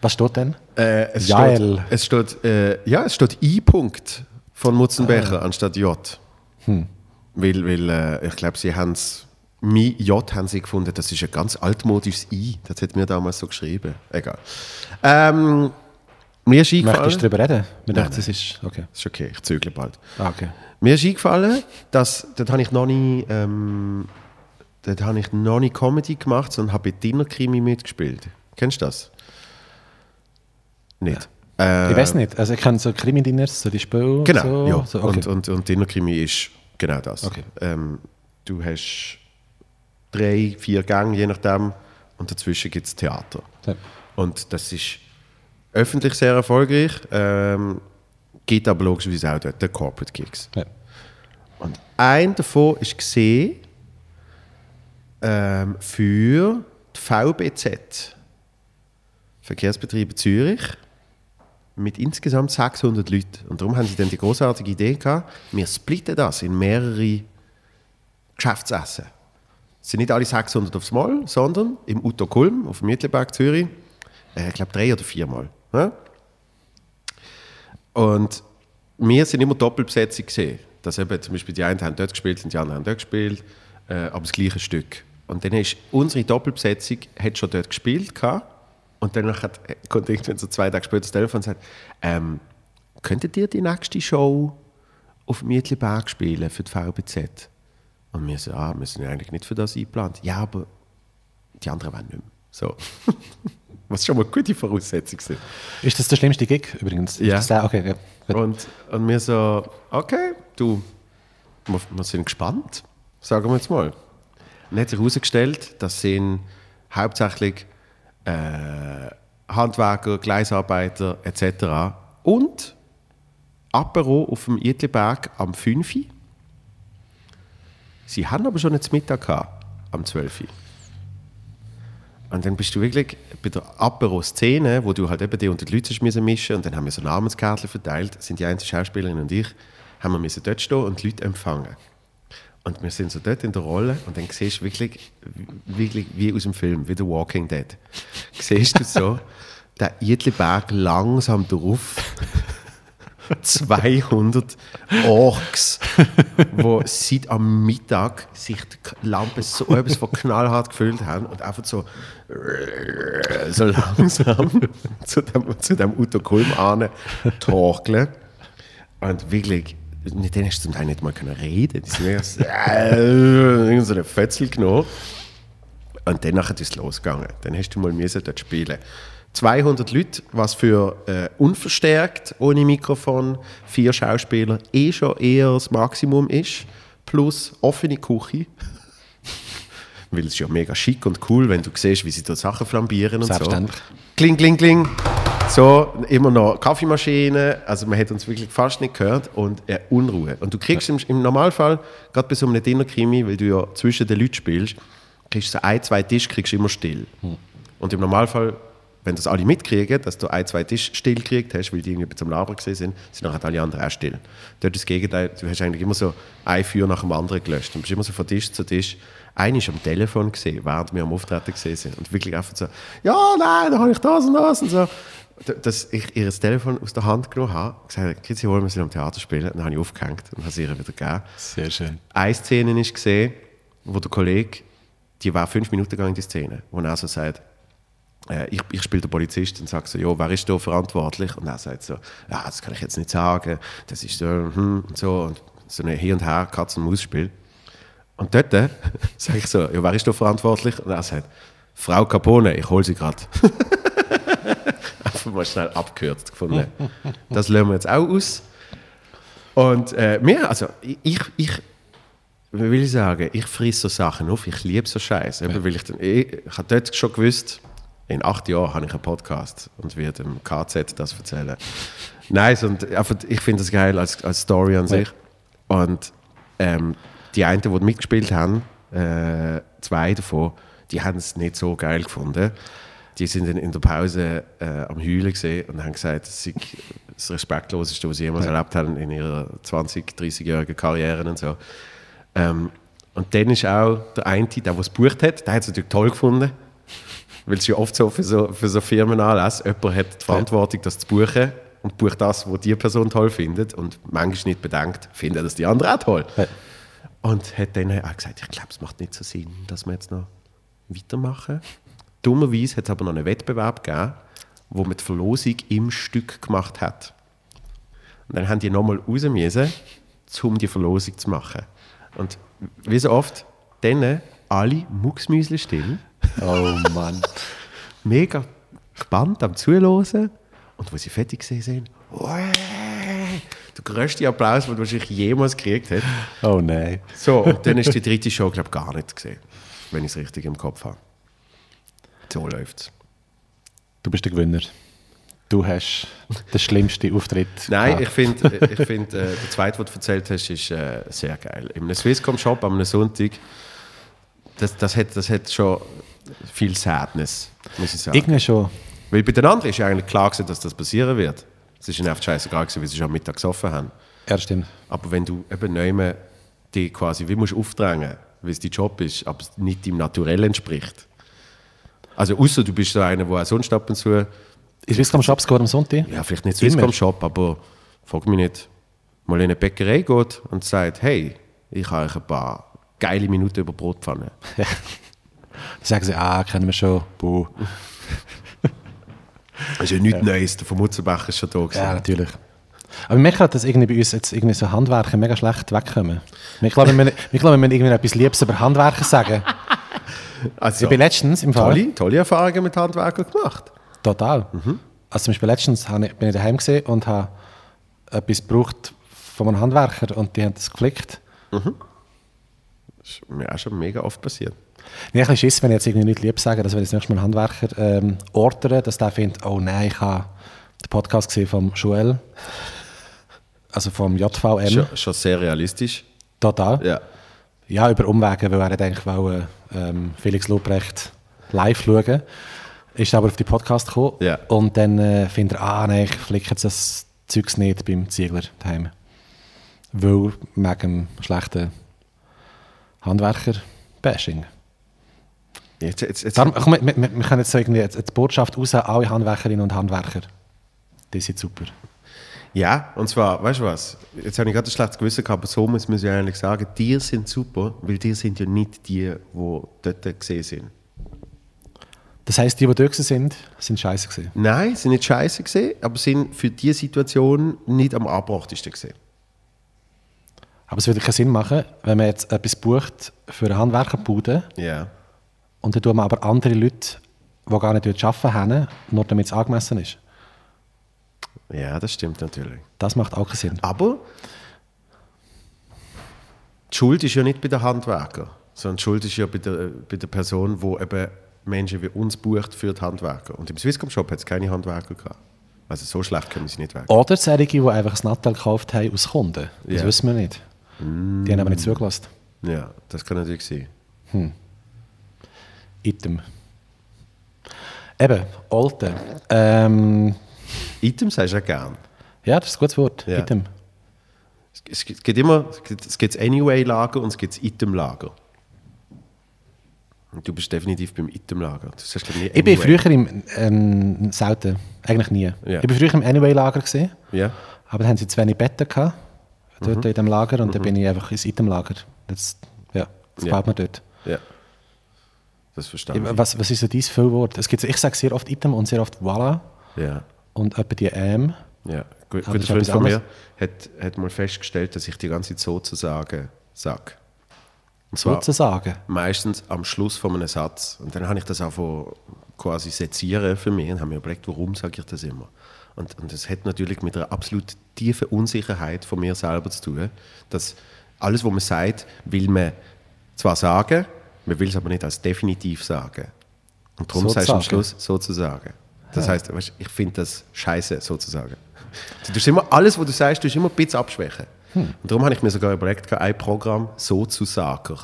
Speaker 2: Was steht denn?
Speaker 1: Äh, es, steht, es steht, äh, ja, es steht I-Punkt von Mutzenbecher ah. anstatt J. Hm. Weil, weil äh, ich glaube, sie haben es. Mein J haben sie gefunden, das ist ein ganz altmodisches I. Das hat mir damals so geschrieben. Egal. Ähm, Mir ist eingefallen...
Speaker 2: Möchtest du darüber reden? Wir
Speaker 1: Nein,
Speaker 2: dachten, das ist... Okay.
Speaker 1: ist okay, ich zügle bald.
Speaker 2: Ah, okay.
Speaker 1: Mir ist eingefallen, dass... Dort habe ich noch nie... Ähm, dort habe ich noch nie Comedy gemacht, sondern habe bei Dinner-Krimi mitgespielt. Kennst du das? Nicht? Äh,
Speaker 2: Ich weiß nicht. Also ich kenne so Krimi-Dinners, so die Spiele.
Speaker 1: Genau,
Speaker 2: so.
Speaker 1: ja.
Speaker 2: So, okay.
Speaker 1: und, und, und Dinnerkrimi ist genau das.
Speaker 2: Okay.
Speaker 1: Ähm, du hast drei, vier Gänge, je nachdem, und dazwischen gibt es Theater.
Speaker 2: Ja.
Speaker 1: Und das ist öffentlich sehr erfolgreich, ähm, gibt aber logischerweise auch dort die Corporate Gigs.
Speaker 2: Ja.
Speaker 1: Und ein davon ist gesehen ähm, für die VBZ, Verkehrsbetriebe Zürich, mit insgesamt 600 Leuten. Und darum haben sie dann die großartige Idee gehabt, wir splitten das in mehrere Geschäftsessen. Es sind nicht alle 600 aufs Mal, sondern im Uto Kulm auf dem Mittelberg Zürich, äh, ich glaube drei oder viermal. Ja? Und wir sind immer Doppelbesetzung gesehen. Dass eben zum Beispiel die einen haben dort gespielt und die anderen haben dort gespielt, äh, aber das gleiche Stück. Und dann ist unsere Doppelbesetzung hat schon dort gespielt gehabt, und dann hat, kommt irgendwann so zwei Tage später das Telefon und sagt, ähm, könntet ihr die nächste Show auf Mietliberg spielen für die VBZ? Und wir so, ah, wir sind ja eigentlich nicht für das eingeplant. Ja, aber die anderen wollen nicht mehr. So. Was schon mal eine gute Voraussetzung sind.
Speaker 2: Ist das der schlimmste Gig übrigens?
Speaker 1: Ja.
Speaker 2: Der? Okay, ja.
Speaker 1: Und, und wir so, okay, du, wir, wir sind gespannt, sagen wir jetzt mal. Und hat sich herausgestellt, das sind hauptsächlich äh, Handwerker, Gleisarbeiter etc. Und Apero auf dem Idliberg am 5. Sie haben aber schon einen Mittag gehabt, am 12. Uhr. Und dann bist du wirklich bei der Apero-Szene, wo du halt eben die unter die Leute mischen und dann haben wir so Namenskärtchen verteilt, sind die einzige Schauspielerin und ich, haben wir dort stehen und die Leute empfangen. Und wir sind so dort in der Rolle und dann siehst du wirklich, wirklich wie aus dem Film, wie The Walking Dead. Siehst du so, der Idliberg langsam drauf, 200 Orks, wo seit am Mittag sich die Lampe so etwas von knallhart gefüllt haben und einfach so, so langsam zu dem, zu dem ane torkeln. Und wirklich, mit denen hast du zum Teil nicht mal reden. Die sind so, äh, so eine Fötzel genommen. Und dann ist es losgegangen. Dann hast du mal dort spielen. 200 Leute, was für äh, unverstärkt, ohne Mikrofon, vier Schauspieler, eh schon eher das Maximum ist. Plus offene Küche. Weil es ist ja mega schick und cool, wenn du siehst, wie sie da Sachen flambieren und so. Kling, kling, kling. So, immer noch Kaffeemaschine. Also man hat uns wirklich fast nicht gehört und äh, Unruhe. Und du kriegst im, im Normalfall, gerade bei so einem Dinnerkrimi, weil du ja zwischen den Leuten spielst, kriegst du so ein, zwei Tisch kriegst du immer still. Und im Normalfall, wenn das alle mitkriegen, dass du ein, zwei Tisch still gekriegt hast, weil die irgendwie zum Labern gesehen sind, sind nachher alle anderen auch still. Dort ist das Gegenteil, du hast eigentlich immer so ein Feuer nach dem anderen gelöscht. Du bist immer so von Tisch zu Tisch. Einer ist am Telefon gesehen, während wir am Auftreten gesehen sind. Und wirklich einfach so, ja, nein, da habe ich das und das und so. Dass ich ihr das Telefon aus der Hand genommen habe, gesagt, Kitzi, holen wir sie am Theater spielen. Dann habe ich aufgehängt und habe es ihr wieder gegeben.
Speaker 2: Sehr schön.
Speaker 1: Eine Szene ist gesehen, wo der Kollege, die war fünf Minuten gegangen, die Szene, wo er so sagt, äh, ich, ich spiele den Polizist und sage so, ja, wer ist da verantwortlich? Und er sagt so, ja, das kann ich jetzt nicht sagen, das ist so, hm, und so, und so ein Hin und Her, Katz-und-Maus-Spiel. Und dort äh, sage ich so, ja, wer ist da verantwortlich? Und er sagt, Frau Capone, ich hole sie gerade. Einfach mal schnell abgekürzt gefunden. Das lassen wir jetzt auch aus. Und äh, mir, also ich, ich, will ich sagen, ich friss so Sachen auf, ich liebe so Scheiße. Ja. Weil ich, dann- ich, ich habe dort schon gewusst, in acht Jahren habe ich einen Podcast und werde dem KZ das erzählen. Nice, und ich finde das geil als, als Story an sich. Und ähm, die einen, die mitgespielt haben, äh, zwei davon, die haben es nicht so geil gefunden. Die sind in, in der Pause äh, am Heulen gesehen und haben gesagt, es sei das Respektloseste, was sie jemals erlebt haben in ihrer 20-, 30-jährigen Karriere und so. Ähm, und dann ist auch der eine, der, der es gebucht hat, der hat es natürlich toll gefunden. Weil es ja oft so für so, für so Firmen anlässt, jemand hat die Verantwortung, das zu buchen und bucht das, was die Person toll findet und manchmal nicht bedenkt, findet das die andere auch toll.
Speaker 2: Ja.
Speaker 1: Und hat dann auch gesagt, ich glaube, es macht nicht so Sinn, dass wir jetzt noch weitermachen. Dummerweise hat es aber noch einen Wettbewerb gegeben, wo man die Verlosung im Stück gemacht hat. Und dann haben die nochmal raus müssen, um die Verlosung zu machen. Und wie so oft, dann alle mucksmüsli still,
Speaker 2: Oh Mann.
Speaker 1: mega gespannt am Zuhören. Und wo sie fertig gesehen sind, der größte Applaus, den du wahrscheinlich jemals gekriegt hast.
Speaker 2: Oh nein.
Speaker 1: So, und dann ist die dritte Show, glaube ich, gar nicht gesehen, wenn ich es richtig im Kopf habe. So läuft's.
Speaker 2: Du bist der Gewinner. Du hast den schlimmsten Auftritt.
Speaker 1: Nein,
Speaker 2: gehabt.
Speaker 1: ich finde, ich find, äh, der zweite, den du erzählt hast, ist äh, sehr geil. In einem Swisscom-Shop am Sonntag, das, das, hat, das hat schon viel Sadness, muss ich sagen.
Speaker 2: Irgendwie schon.
Speaker 1: Weil bei den anderen ist ja eigentlich klar gewesen, dass das passieren wird. Es ist einfach scheißegal gewesen, weil sie schon am Mittag gesoffen haben.
Speaker 2: Ja, stimmt.
Speaker 1: Aber wenn du eben nicht die quasi wie musst aufdrängen, weil es dein Job ist, aber es nicht deinem Naturell entspricht. Also außer du bist so einer, der auch sonst ab und zu,
Speaker 2: Ist Swisscom Shops geht am Sonntag?
Speaker 1: ja vielleicht nicht. Swisscom Shop, aber frag mich nicht, mal in eine Bäckerei geht und sagt, hey, ich habe euch ein paar geile Minuten über Brotpfanne.
Speaker 2: Dann sagen sie, ah, kennen wir schon. Buh.
Speaker 1: Das ist ja nichts Neues, der von Mutzenbach ist schon da gewesen.
Speaker 2: Ja, natürlich. Aber ich merke halt, dass irgendwie bei uns jetzt irgendwie so Handwerker mega schlecht wegkommen. Ich glaube, wir, ich glaube, wir müssen irgendwie etwas Liebes über Handwerker sagen.
Speaker 1: Also,
Speaker 2: Ich bin letztens im Fall.
Speaker 1: tolle, tolle Erfahrungen mit Handwerkern gemacht.
Speaker 2: Total. Also zum Beispiel letztens ich, bin ich daheim gesehen und habe etwas gebraucht von einem Handwerker und die haben das geflickt.
Speaker 1: Das ist mir auch schon mega oft passiert.
Speaker 2: Habe ein bisschen Schiss, wenn ich jetzt irgendwie nicht lieb sage, dass wenn ich das nächste Mal einen Handwerker ähm, ordere, dass der findet, oh nein, ich habe den Podcast gesehen vom Joel, also vom JVM.
Speaker 1: Schon, schon sehr realistisch.
Speaker 2: Total.
Speaker 1: Ja.
Speaker 2: Ja, über Umwege, weil er eigentlich wollte, ähm, Felix Lobrecht live schauen. Ist aber auf die Podcast gekommen.
Speaker 1: Ja.
Speaker 2: Und dann äh, findet er, ah nein, ich flicke jetzt das Zeugs nicht beim Ziegler daheim. Weil wegen dem schlechten Handwerker-Bashing.
Speaker 1: Jetzt, jetzt, jetzt,
Speaker 2: Darum, komm, wir, wir, wir können jetzt so irgendwie die Botschaft raus, alle Handwerkerinnen und Handwerker. Die sind super.
Speaker 1: Ja, und zwar, weißt du was? Jetzt habe ich gerade ein schlechtes Gewissen gehabt, aber so muss man ja eigentlich sagen, die sind super, weil die sind ja nicht die, die dort gesehen sind.
Speaker 2: Das heisst, die, die dort sind, sind scheiße gewesen.
Speaker 1: Nein, sind nicht scheiße gesehen, aber sind für diese Situation nicht am angebrachtesten gesehen.
Speaker 2: Aber es würde keinen Sinn machen, wenn man jetzt etwas bucht für eine Handwerkerbude
Speaker 1: Ja.
Speaker 2: Und dann tun wir aber andere Leute, die gar nicht dort arbeiten, haben, nur damit es angemessen ist.
Speaker 1: Ja, das stimmt natürlich.
Speaker 2: Das macht auch keinen Sinn.
Speaker 1: Aber die Schuld ist ja nicht bei den Handwerker, sondern die Schuld ist ja bei der, bei der Person, die eben Menschen wie uns bucht für die Handwerker. Und im Swisscom-Shop hat es keine Handwerker gehabt. Also so schlecht können sie nicht weg.
Speaker 2: Oder solche, die einfach ein Nattel gekauft haben aus Kunden. Das
Speaker 1: Ja.
Speaker 2: wissen wir nicht. Die haben aber nicht zugelassen.
Speaker 1: Ja, das kann natürlich sein.
Speaker 2: Item. Eben, Alte. Ähm,
Speaker 1: Item sagst du auch gern.
Speaker 2: ja, das ist ein gutes Wort.
Speaker 1: Ja.
Speaker 2: Item.
Speaker 1: Es, gibt- immer es gibt, Anyway-Lager und es gibt Item-Lager. Und du bist definitiv beim Item-Lager. Glaub ich,
Speaker 2: bin
Speaker 1: Anyway.
Speaker 2: früher im, ähm, selten, eigentlich nie.
Speaker 1: Ja.
Speaker 2: Ich bin früher im Anyway-Lager gesehen,
Speaker 1: Ja.
Speaker 2: aber da haben sie zu wenig Betten gehabt, dort
Speaker 1: Mhm.
Speaker 2: in dem Lager, und dann bin ich einfach ins Item-Lager. Jetzt, ja, das
Speaker 1: Ja.
Speaker 2: baut man dort.
Speaker 1: ja. Das verstehe ich.
Speaker 2: Was, was ist so dein Füllwort? Es gibt, ich sage sehr oft Item und sehr oft Voila
Speaker 1: Ja.
Speaker 2: und etwa die M.
Speaker 1: Ja, gut, guter Freund von mir hat, hat mal festgestellt, dass ich die ganze Zeit sozusagen sage. Und zwar
Speaker 2: Sozusagen.
Speaker 1: meistens am Schluss von einem Satz. Und dann habe ich das auch von quasi sezieren für mich und habe mir überlegt, warum sage ich das immer. Und, und das hat natürlich mit einer absolut tiefen Unsicherheit von mir selber zu tun, dass alles, was man sagt, will man zwar sagen, man will es aber nicht als definitiv sagen. Und darum sagst du am. Schluss sozusagen. Das heißt, weißt, ich finde das scheiße sozusagen. Du tust immer, alles, was du sagst, du immer ein bisschen abschwächen. Und darum habe ich mir sogar überlegt, ein Programm sozusagen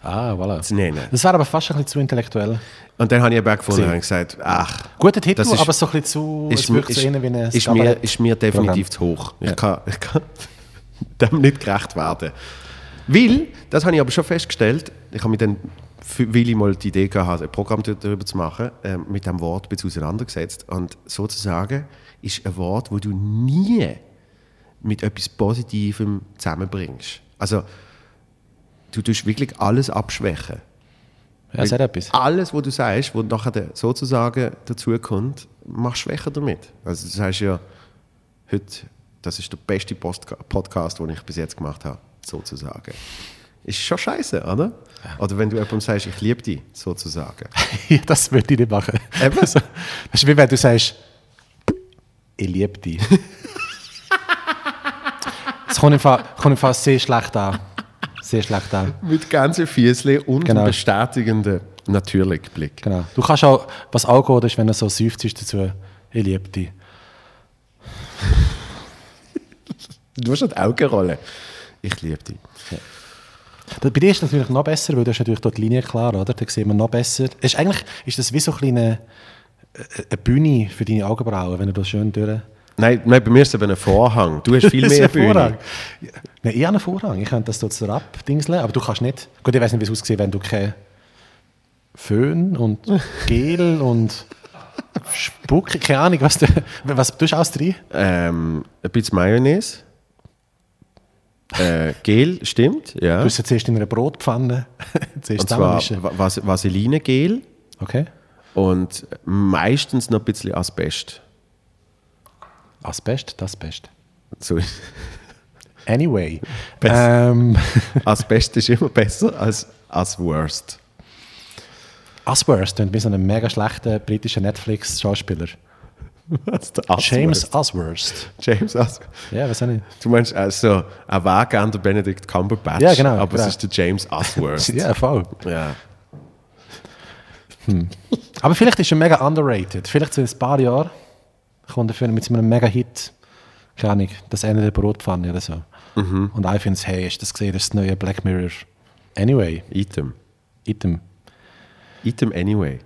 Speaker 2: Ah, voilà.
Speaker 1: zu nennen.
Speaker 2: Das wäre aber fast ein bisschen zu intellektuell.
Speaker 1: Und dann habe ich eben gefunden und gesagt, ach,
Speaker 2: Guter Titel,
Speaker 1: ist-
Speaker 2: aber so ein bisschen zu.
Speaker 1: ist,
Speaker 2: es wirkt
Speaker 1: ist,
Speaker 2: so wie ein
Speaker 1: ist, mir, ist mir definitiv
Speaker 2: Programm.
Speaker 1: zu hoch. Ich,
Speaker 2: Ja.
Speaker 1: kann, ich kann dem nicht gerecht werden. Weil, das habe ich aber schon festgestellt, ich habe mich dann, weil ich mal die Idee hatte, ein Programm dar- darüber zu machen, ähm, mit dem Wort ein bisschen auseinandergesetzt. Und sozusagen ist ein Wort, wo du nie mit etwas Positivem zusammenbringst. Also, du tust wirklich alles abschwächen.
Speaker 2: Ja, sehr etwas.
Speaker 1: Alles, was du sagst, was nachher sozusagen dazukommt, machst schwächer damit. Also das heißt ja, heute, das ist der beste Postka Podcast, den ich bis jetzt gemacht habe, sozusagen. Ist schon scheiße, oder? Oder wenn du jemandem sagst, ich liebe dich, sozusagen.
Speaker 2: Ja, das würde ich nicht machen.
Speaker 1: Eben.
Speaker 2: Also, das ist wie wenn du sagst, ich liebe dich. Das kommt im, Fall, kommt im Fall sehr schlecht an. Sehr schlecht an.
Speaker 1: Mit ganzen Füßchen und
Speaker 2: Genau.
Speaker 1: bestätigenden, natürlichen Blick.
Speaker 2: Genau. Du kannst auch, was auch geht, ist, wenn du so seufzt dazu, ich liebe dich.
Speaker 1: Du musst an die Augen rollen. Ich liebe dich.
Speaker 2: Das- Bei dir ist es natürlich noch besser, weil du hast natürlich dort die Linie klar, oder? Da sieht man noch besser. Es ist eigentlich ist das wie so eine kleine äh, eine Bühne für deine Augenbrauen, wenn du da schön durch...
Speaker 1: Nein, nein, bei mir ist es eben ein Vorhang. Du hast viel
Speaker 2: Das
Speaker 1: mehr Bühne.
Speaker 2: Vorhang. Nein, ich habe einen Vorhang. Ich könnte das dort so abdingseln, aber du kannst nicht... Gut, ich weiß nicht, wie es aussieht, wenn du kein Föhn und Gel und Spuck, keine Ahnung, was du... Was tust du alles drin?
Speaker 1: Ähm, ein bisschen Mayonnaise. Äh, Gel, stimmt, ja.
Speaker 2: Du hast jetzt zuerst in einer Brotpfanne zuerst
Speaker 1: Und zwar Vas Vaseline-Gel
Speaker 2: Okay.
Speaker 1: und meistens noch ein bisschen Asbest.
Speaker 2: Asbest, das Best.
Speaker 1: So,
Speaker 2: Anyway. Ähm,
Speaker 1: Asbest ist immer besser als Asworst.
Speaker 2: Asworth klingt wie so ein mega schlechter britischer Netflix-Schauspieler.
Speaker 1: Was?
Speaker 2: James Asworth.
Speaker 1: James As
Speaker 2: Ja, weiß auch nicht.
Speaker 1: Du meinst also ein Weg an der Benedict Cumberbatch,
Speaker 2: Ja, genau,
Speaker 1: aber
Speaker 2: genau.
Speaker 1: es ist der James Asworst.
Speaker 2: Ja, voll.
Speaker 1: ja.
Speaker 2: Aber vielleicht ist er mega underrated. Vielleicht so in ein paar Jahren kommt er mit so einem Mega-Hit, keine Ahnung, das Ende der Brotpfanne oder so.
Speaker 1: Mhm.
Speaker 2: Und ich finde, hey, hast du das gesehen, das neue Black Mirror? Anyway,
Speaker 1: Item.
Speaker 2: Item.
Speaker 1: Item anyway.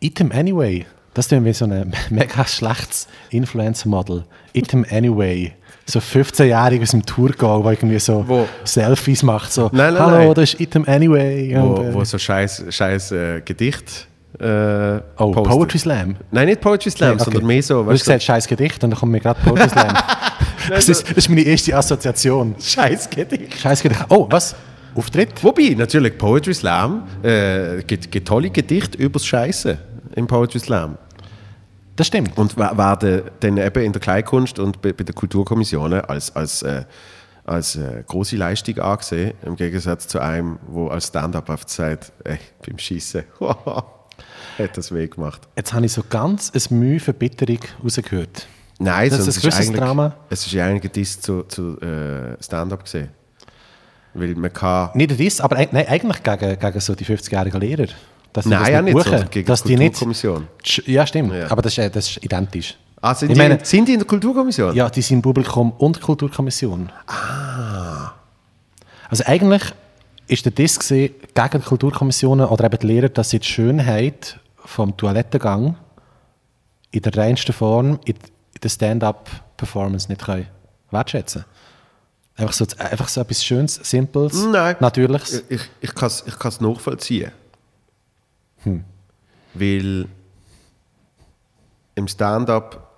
Speaker 2: Item Anyway. Das ist wie so ein mega schlechtes Influencer-Model. Item Anyway. So 15-jährig aus dem Tour gehen, der irgendwie so
Speaker 1: Wo?
Speaker 2: Selfies macht. So,
Speaker 1: Nein, nein,
Speaker 2: Hallo,
Speaker 1: nein.
Speaker 2: das ist Item Anyway.
Speaker 1: Wo,
Speaker 2: Und, äh,
Speaker 1: wo so scheiß, scheiß äh, Gedicht äh,
Speaker 2: oh,
Speaker 1: postet.
Speaker 2: Poetry Slam.
Speaker 1: Nein, nicht Poetry Slam,
Speaker 2: Okay.
Speaker 1: sondern mehr so,
Speaker 2: Du hast gesagt, scheiß Gedicht und dann kommt mir gerade Poetry Slam. das, ist, das ist meine erste Assoziation.
Speaker 1: scheiß Gedicht.
Speaker 2: Scheiß Gedicht. Oh, was? Auftritt?
Speaker 1: Wobei, natürlich, Poetry Slam äh, gibt, gibt tolle Gedichte übers Scheiße im Poetry Slam.
Speaker 2: Das stimmt.
Speaker 1: Und werden dann eben in der Kleinkunst und bei, bei den Kulturkommissionen als, als, äh, als äh, große Leistung angesehen, im Gegensatz zu einem, wo als Stand-up oft sagt, ey, beim Schießen, hat das weh gemacht.
Speaker 2: Jetzt habe ich so ganz ein Mühe Verbitterung rausgehört.
Speaker 1: Nein,
Speaker 2: Das ist ein gewisses Drama.
Speaker 1: es ist ja eigentlich ein Diss zu, zu äh, Stand-up gesehen. Weil man kann...
Speaker 2: Nicht das, aber eig- nein, eigentlich gegen, gegen so die 50-jährigen Lehrer. Dass sie
Speaker 1: Nein,
Speaker 2: das
Speaker 1: ja nicht,
Speaker 2: buchen,
Speaker 1: sondern gegen
Speaker 2: dass
Speaker 1: die
Speaker 2: nicht. Ja, stimmt.
Speaker 1: Ja.
Speaker 2: Aber das ist, äh, das ist identisch.
Speaker 1: Ah, sind,
Speaker 2: Ich
Speaker 1: die,
Speaker 2: meine-
Speaker 1: sind die in der Kulturkommission?
Speaker 2: Ja, die sind Publikum und Kulturkommission. Ah. Also eigentlich ist der gewesen, gegen die Kulturkommissionen oder eben die Lehrer, dass sie die Schönheit vom Toilettengang in der reinsten Form in der Stand-up-Performance nicht können wertschätzen Einfach so, einfach so etwas Schönes, Simples,
Speaker 1: Nein.
Speaker 2: Natürliches.
Speaker 1: Ich, ich kann es ich nachvollziehen.
Speaker 2: Hm.
Speaker 1: Weil im Stand-up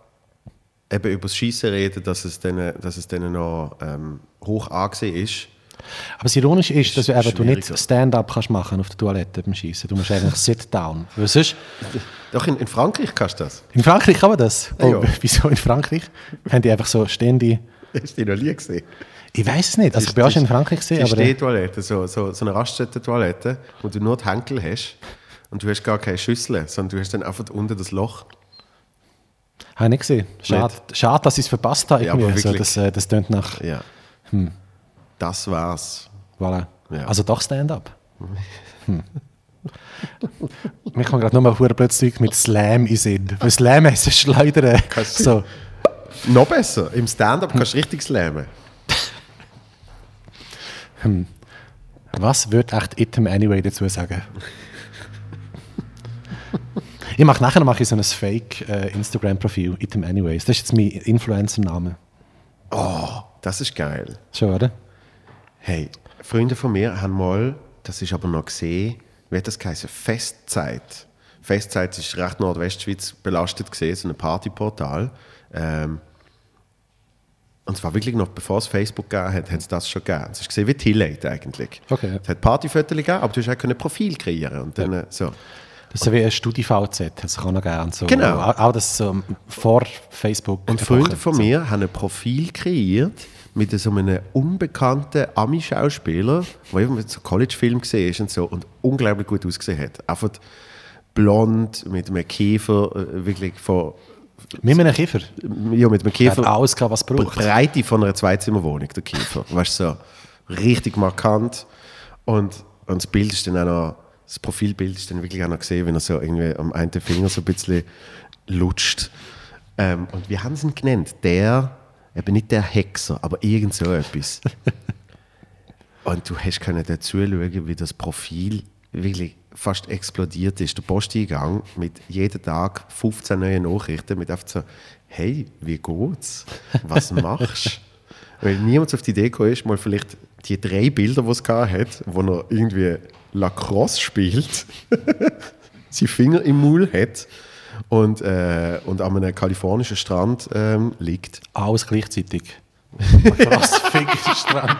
Speaker 1: eben über das Schießen reden, dass es denen, dass es denen noch ähm, hoch angesehen ist.
Speaker 2: Aber das Ironische ist, dass du, eben, du nicht. Stand-up kannst machen auf der Toilette beim Schießen. Du musst eigentlich Sit-down. Sonst,
Speaker 1: Doch, in, in Frankreich kannst du das.
Speaker 2: in Frankreich kann man das. Oh,
Speaker 1: Ja.
Speaker 2: Wieso in Frankreich? Haben die einfach so stehende...
Speaker 1: Hast du die noch nie gesehen?
Speaker 2: Ich weiß es nicht. Also ich bin auch schon in Frankreich gesehen,
Speaker 1: Die
Speaker 2: aber...
Speaker 1: Stehtoilette, so, so, so eine Raststätten-Toilette, wo du nur die Henkel hast und du hast gar keine Schüssel, sondern du hast dann einfach unten das Loch.
Speaker 2: Habe ich nicht gesehen. Schade, Schade dass ich es verpasst habe.
Speaker 1: Ja, aber
Speaker 2: also,
Speaker 1: wirklich.
Speaker 2: das, äh, das tönt nach...
Speaker 1: Ja. Das war's.
Speaker 2: Voilà.
Speaker 1: Ja.
Speaker 2: Also doch Stand-up. Hm. Mir kommt gerade nur mal verdammt plötzlich mit Slam in Sinn. Weil Slam heisst ja Schleudern. So.
Speaker 1: Noch besser, im Stand-up kannst du richtig slammen.
Speaker 2: Was würde echt Item Anyway dazu sagen? Ich mache nachher mache ich so ein Fake äh, Instagram-Profil, Item Anyways. Das ist jetzt mein Influencer-Name.
Speaker 1: Das ist geil.
Speaker 2: Schon, oder?
Speaker 1: Hey, Freunde von mir haben mal, das ist aber noch gesehen, wie hat das geheißen? Festzeit. Festzeit ist recht Nordwestschweiz belastet gesehen, so ein Partyportal. Ähm, und zwar wirklich noch bevor es Facebook gegeben hat, hat es das schon gegeben. Es ist gesehen wie Tillate eigentlich.
Speaker 2: Okay.
Speaker 1: Es hat Partyfotos gegeben, aber du hast auch ein Profil kreieren und dann äh, so.
Speaker 2: Das ist so wie ein Studi-VZ, das kann auch gerne. So.
Speaker 1: Genau.
Speaker 2: Auch, das so vor Facebook.
Speaker 1: Und Freunde von mir haben ein Profil kreiert mit so einem unbekannten Ami-Schauspieler, der eben so College-Film gesehen ist und so und unglaublich gut ausgesehen hat. Einfach blond, mit einem Käfer, äh, wirklich von,
Speaker 2: Mit einem Kiefer.
Speaker 1: ja, mit einem
Speaker 2: Der hat
Speaker 1: Käfer.
Speaker 2: alles gehabt, was braucht.
Speaker 1: Breite von einer Zweizimmerwohnung, der Käfer. Weißt du, so richtig markant. Und, und das Bild ist dann auch noch, das Profilbild ist dann wirklich auch noch gesehen, wenn er so irgendwie am einen Finger so ein bisschen lutscht. Ähm, und wir haben es ihn genannt, der, eben nicht der Hexer, aber irgend so etwas. und du hast können dazu schauen, wie das Profil wirklich fast explodiert ist. Der Posteingang mit jeden Tag 15 neuen Nachrichten mit einfach so, hey, wie geht's? Was machst du? Weil niemand auf die Idee gekommen ist, mal vielleicht die drei Bilder, die es hat, wo er irgendwie Lacrosse spielt, seine Finger im Maul hat und, äh, und an einem kalifornischen Strand ähm, liegt.
Speaker 2: Alles gleichzeitig. Krass, Fingerstrand.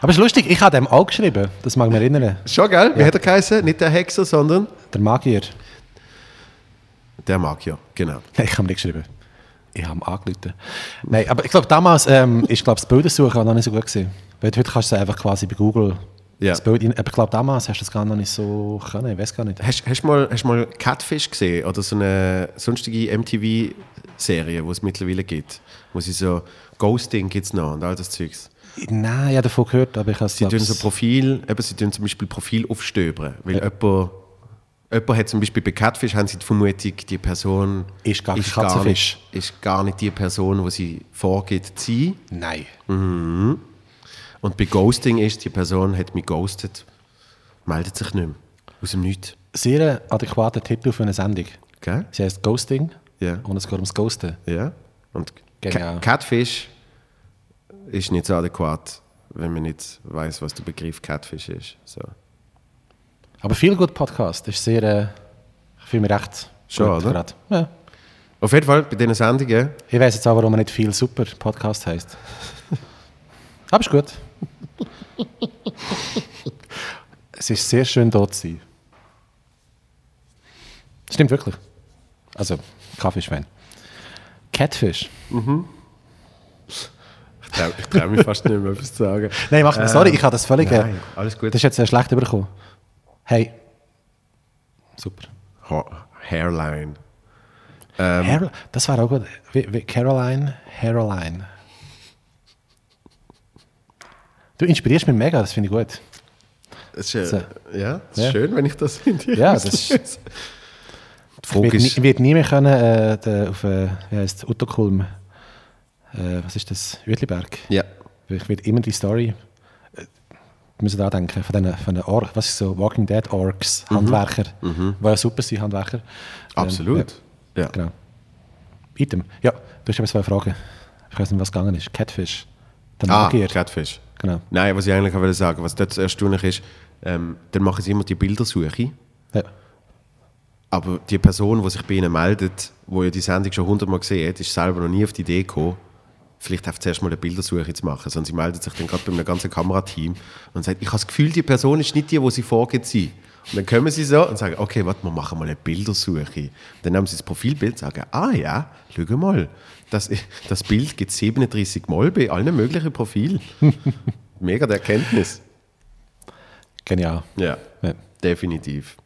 Speaker 2: Aber es ist lustig, ich habe dem auch geschrieben, das mag ich mich erinnern.
Speaker 1: Schon, gell? Wie hat er geheißen? Nicht der Hexer, sondern
Speaker 2: Der Magier.
Speaker 1: der Magier. Genau.
Speaker 2: Nein, ich habe nicht geschrieben. Ich habe ihn angerufen. Nein, aber ich glaube, damals ähm, ist glaub, das Bildersuchen auch noch nicht so gut gewesen. Weil heute kannst du einfach quasi bei Google
Speaker 1: Ja.
Speaker 2: Bild ich glaube, damals hast du das gar noch nicht so können. Ich weiß gar nicht.
Speaker 1: Hast, hast, du mal, hast du mal Catfish gesehen? Oder so eine sonstige MTV-Serie, die es mittlerweile gibt? Wo sie so Ghosting gibt es noch und all das Zeugs.
Speaker 2: Nein, ich habe davon gehört, aber ich habe es
Speaker 1: Sie tun so Profil, eben, sie tun zum Beispiel Profil aufstöbern. Weil jemand, jemand hat zum Beispiel bei Catfish haben sie die Vermutung, die Person
Speaker 2: Ist gar kein
Speaker 1: gar, nicht, ist gar nicht die Person, die sie vorgibt zu sein.
Speaker 2: Nein.
Speaker 1: Und bei Ghosting ist, die Person hat mich ghostet, meldet sich nicht mehr. Aus dem Nichts.
Speaker 2: Sehr adäquater Titel für eine Sendung.
Speaker 1: Gell?
Speaker 2: Sie heißt Ghosting
Speaker 1: Ja.
Speaker 2: und es geht ums Ghosten.
Speaker 1: Ja. Und
Speaker 2: Genial.
Speaker 1: Ca- Catfish ist nicht so adäquat, wenn man nicht weiß, was der Begriff Catfish ist. So.
Speaker 2: Aber viel gut Podcast. Ist sehr. Äh, ich fühle mich recht.
Speaker 1: Schon,
Speaker 2: gut
Speaker 1: oder?
Speaker 2: gerade. Ja.
Speaker 1: Auf jeden Fall bei diesen Sendungen
Speaker 2: Ich weiß jetzt auch, warum er nicht viel super Podcast heißt. Aber ist gut. Es ist sehr schön dort zu sein. Stimmt wirklich. Also, Kaffeeschwein. Catfish.
Speaker 1: Ich traue trau mich fast nicht mehr, etwas zu sagen.
Speaker 2: Nein, mach nicht. Sorry, ich habe das völlig.
Speaker 1: Nein, alles gut.
Speaker 2: Das ist jetzt äh, schlecht überkommen. Hey. Super.
Speaker 1: Ha Hairline.
Speaker 2: Hair, das war auch gut. Wie, wie Caroline, Hairline. Du inspirierst mich mega, das finde ich gut.
Speaker 1: Das ist, äh, ja, das ist
Speaker 2: Ja.
Speaker 1: schön, wenn ich das finde.
Speaker 2: Ja, das ist-
Speaker 1: Die
Speaker 2: Ich
Speaker 1: Frage
Speaker 2: werde nie,
Speaker 1: ist,
Speaker 2: ich nie mehr können, äh, de, auf äh, wie heißt Uttokulm. Äh, was ist das? Uetliberg.
Speaker 1: ja,
Speaker 2: Ich werde immer die Story. Äh, müssen da denken, von den, von den Or was ist so, Walking Dead Orks, Handwerker, die ja super sind, Handwerker. Ähm,
Speaker 1: absolut.
Speaker 2: Ja,
Speaker 1: Ja.
Speaker 2: genau. Item. Ja, du hast aber zwei Fragen. Ich weiß nicht, was gegangen ist. Catfish. Der
Speaker 1: Ah,
Speaker 2: Magier.
Speaker 1: Catfish.
Speaker 2: Genau.
Speaker 1: Nein, was ich eigentlich wollte sagen, was dort erstaunlich ist, ähm, dann machen sie immer die Bildersuche.
Speaker 2: Ja.
Speaker 1: Aber die Person, die sich bei ihnen meldet, die ja die Sendung schon hundertmal gesehen hat, ist selber noch nie auf die Idee gekommen, vielleicht einfach zuerst mal eine Bildersuche zu machen. Sondern sie meldet sich dann gerade bei einem ganzen Kamerateam und sagt, ich habe das Gefühl, die Person ist nicht die, die sie vorgeht sein. Und dann kommen sie so und sagen, okay, warte, wir machen mal eine Bildersuche. Dann nehmen sie das Profilbild und sagen, ah ja, schau mal, das, das Bild gibt 37 Mal bei allen möglichen Profilen. Mega die Erkenntnis.
Speaker 2: Genial.
Speaker 1: Ja,
Speaker 2: Ja.
Speaker 1: definitiv.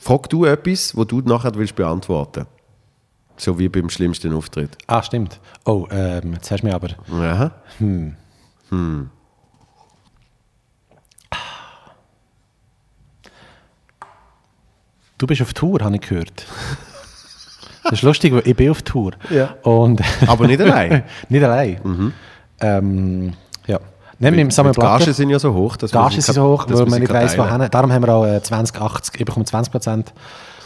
Speaker 1: Frag du etwas, wo du nachher willst beantworten So wie beim schlimmsten Auftritt.
Speaker 2: Ah, stimmt. Oh, ähm, jetzt hast du mich aber.
Speaker 1: Aha.
Speaker 2: Du bist auf Tour, habe ich gehört. Das ist lustig, weil ich bin auf Tour.
Speaker 1: Ja.
Speaker 2: Und
Speaker 1: Aber nicht allein.
Speaker 2: nicht allein. Ähm, ja. Nehmen wir im Samuel
Speaker 1: Die Gagen
Speaker 2: Blatter.
Speaker 1: sind ja so hoch, dass
Speaker 2: Gagen sind so hoch,
Speaker 1: dass
Speaker 2: weil man nicht weiss, wohin. Darum haben wir auch äh, 2080, ich bekomme 20 Prozent.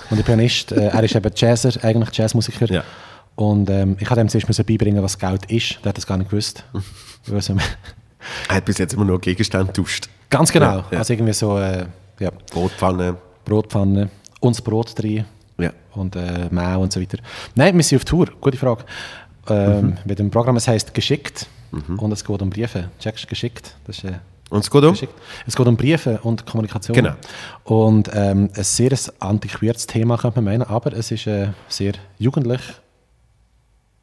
Speaker 2: Und der Pianist, äh, er ist eben Jazzer, eigentlich Jazzmusiker.
Speaker 1: Ja.
Speaker 2: Und ähm, ich habe ihm zuerst müssen beibringen, was Geld ist. Der hat das gar nicht gewusst.
Speaker 1: Er hat bis jetzt immer nur Gegenstände getauscht.
Speaker 2: Ganz genau.
Speaker 1: Ja, ja.
Speaker 2: Also irgendwie so äh, ja,
Speaker 1: Brotpfanne.
Speaker 2: Brotpfanne, uns Brot drin
Speaker 1: Ja.
Speaker 2: und äh, Mehl und so weiter. Nein, wir sind auf Tour. Gute Frage. Ähm, Mit dem Programm, es heisst «Geschickt» und es geht um Briefe. Checkst du «Geschickt»? Das ist, äh,
Speaker 1: Und es geht um?
Speaker 2: geschickt. Es geht um Briefe und Kommunikation.
Speaker 1: Genau.
Speaker 2: Und ähm, ein sehr antiquiertes Thema, könnte man meinen, aber es ist äh, sehr jugendlich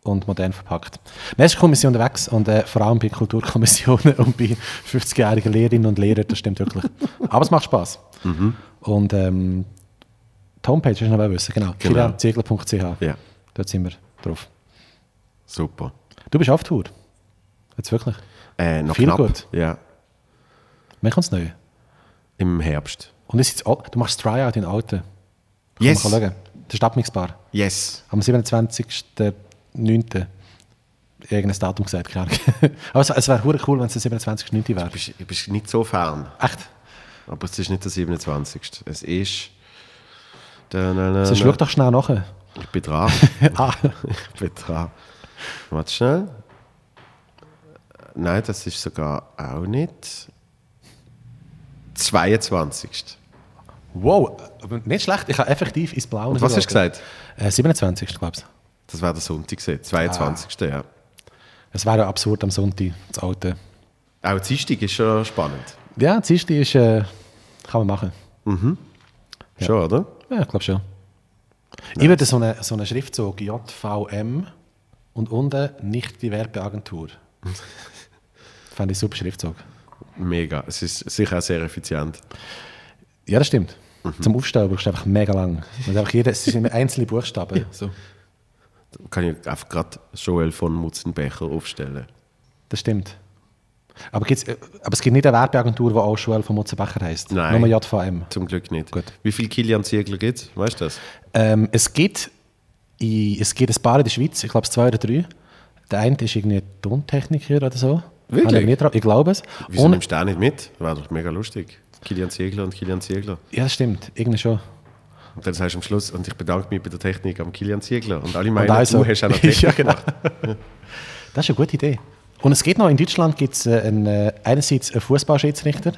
Speaker 2: und modern verpackt. Ist eine Kommission unterwegs und äh, vor allem bei Kulturkommissionen und bei 50-jährigen Lehrerinnen und Lehrern, das stimmt wirklich. Aber es macht Spaß. Und ähm, die Homepage ist noch mal wissen, genau.
Speaker 1: Genau. Ja,
Speaker 2: Dort sind wir drauf.
Speaker 1: super.
Speaker 2: Du bist auf Tour. Jetzt wirklich.
Speaker 1: Äh, noch
Speaker 2: Viel
Speaker 1: knapp.
Speaker 2: gut.
Speaker 1: Ja,
Speaker 2: Wann kommt es neu?
Speaker 1: im Herbst.
Speaker 2: Und ist jetzt, du machst Tryout in Alten.
Speaker 1: Yes.
Speaker 2: Man schauen. Das ist abmixbar.
Speaker 1: Yes.
Speaker 2: Am 27.09. Irgendein Datum gesagt, keine Ahnung. Aber es, es wäre cool, wenn es der 27.09. wäre.
Speaker 1: Du bist, du bist nicht so fern,
Speaker 2: Echt?
Speaker 1: aber es ist nicht der 27. Es ist... Na,
Speaker 2: Also schau doch schnell nach.
Speaker 1: Ich bin dran.
Speaker 2: ah,
Speaker 1: ich bin dran. Warte schnell. Nein, das ist sogar auch nicht. 22.
Speaker 2: wow, nicht schlecht. Ich habe effektiv ins Blaue
Speaker 1: Und was hast du gesagt?
Speaker 2: Äh, 27. glaube ich.
Speaker 1: Das wäre der Sonntag gewesen. 22. Ja.
Speaker 2: Es wäre ja absurd am Sonntag, das Alte.
Speaker 1: Auch Dienstag ist schon spannend.
Speaker 2: Ja, das erste ist, äh, kann man machen.
Speaker 1: Schon, oder?
Speaker 2: Ja, ich glaube schon. Ich würde so einen so eine Schriftzug JVM und unten nicht die Werbeagentur. Fand ich super Schriftzug.
Speaker 1: Mega. Es ist sicher auch sehr effizient.
Speaker 2: Ja, das stimmt. Zum Aufstellen brauchst du einfach mega lang. Und einfach jeder, es sind immer einzelne Buchstaben. So.
Speaker 1: Da kann ich einfach gerade Joel von Mutzenbecher aufstellen.
Speaker 2: Das stimmt. Aber, gibt's, äh, aber es gibt nicht eine Werbeagentur, die auch Joel von Mutzenbecher heisst.
Speaker 1: Nein.
Speaker 2: Nur JVM.
Speaker 1: Zum Glück nicht.
Speaker 2: Gut.
Speaker 1: Wie viele Kilian Ziegler gibt es? Weißt du das?
Speaker 2: Ähm, es, gibt in, es gibt ein paar in der Schweiz, ich glaube zwei oder drei. Der eine ist irgendwie Tontechniker oder so.
Speaker 1: Wirklich?
Speaker 2: Ich, ich glaube es.
Speaker 1: Wieso
Speaker 2: Und,
Speaker 1: nimmst du den nicht mit? Wäre doch mega lustig. Kilian Ziegler und Kilian Ziegler.
Speaker 2: ja, das stimmt. Irgendwie schon.
Speaker 1: Und dann sagst du am Schluss, und ich bedanke mich bei der Technik am Kilian Ziegler. Und alle meinen,
Speaker 2: also-
Speaker 1: du hast auch noch Technik
Speaker 2: ja, genau.
Speaker 1: gemacht.
Speaker 2: Das ist eine gute Idee. Und es geht noch, in Deutschland gibt es äh, einen, äh, einerseits einen Fußballschiedsrichter,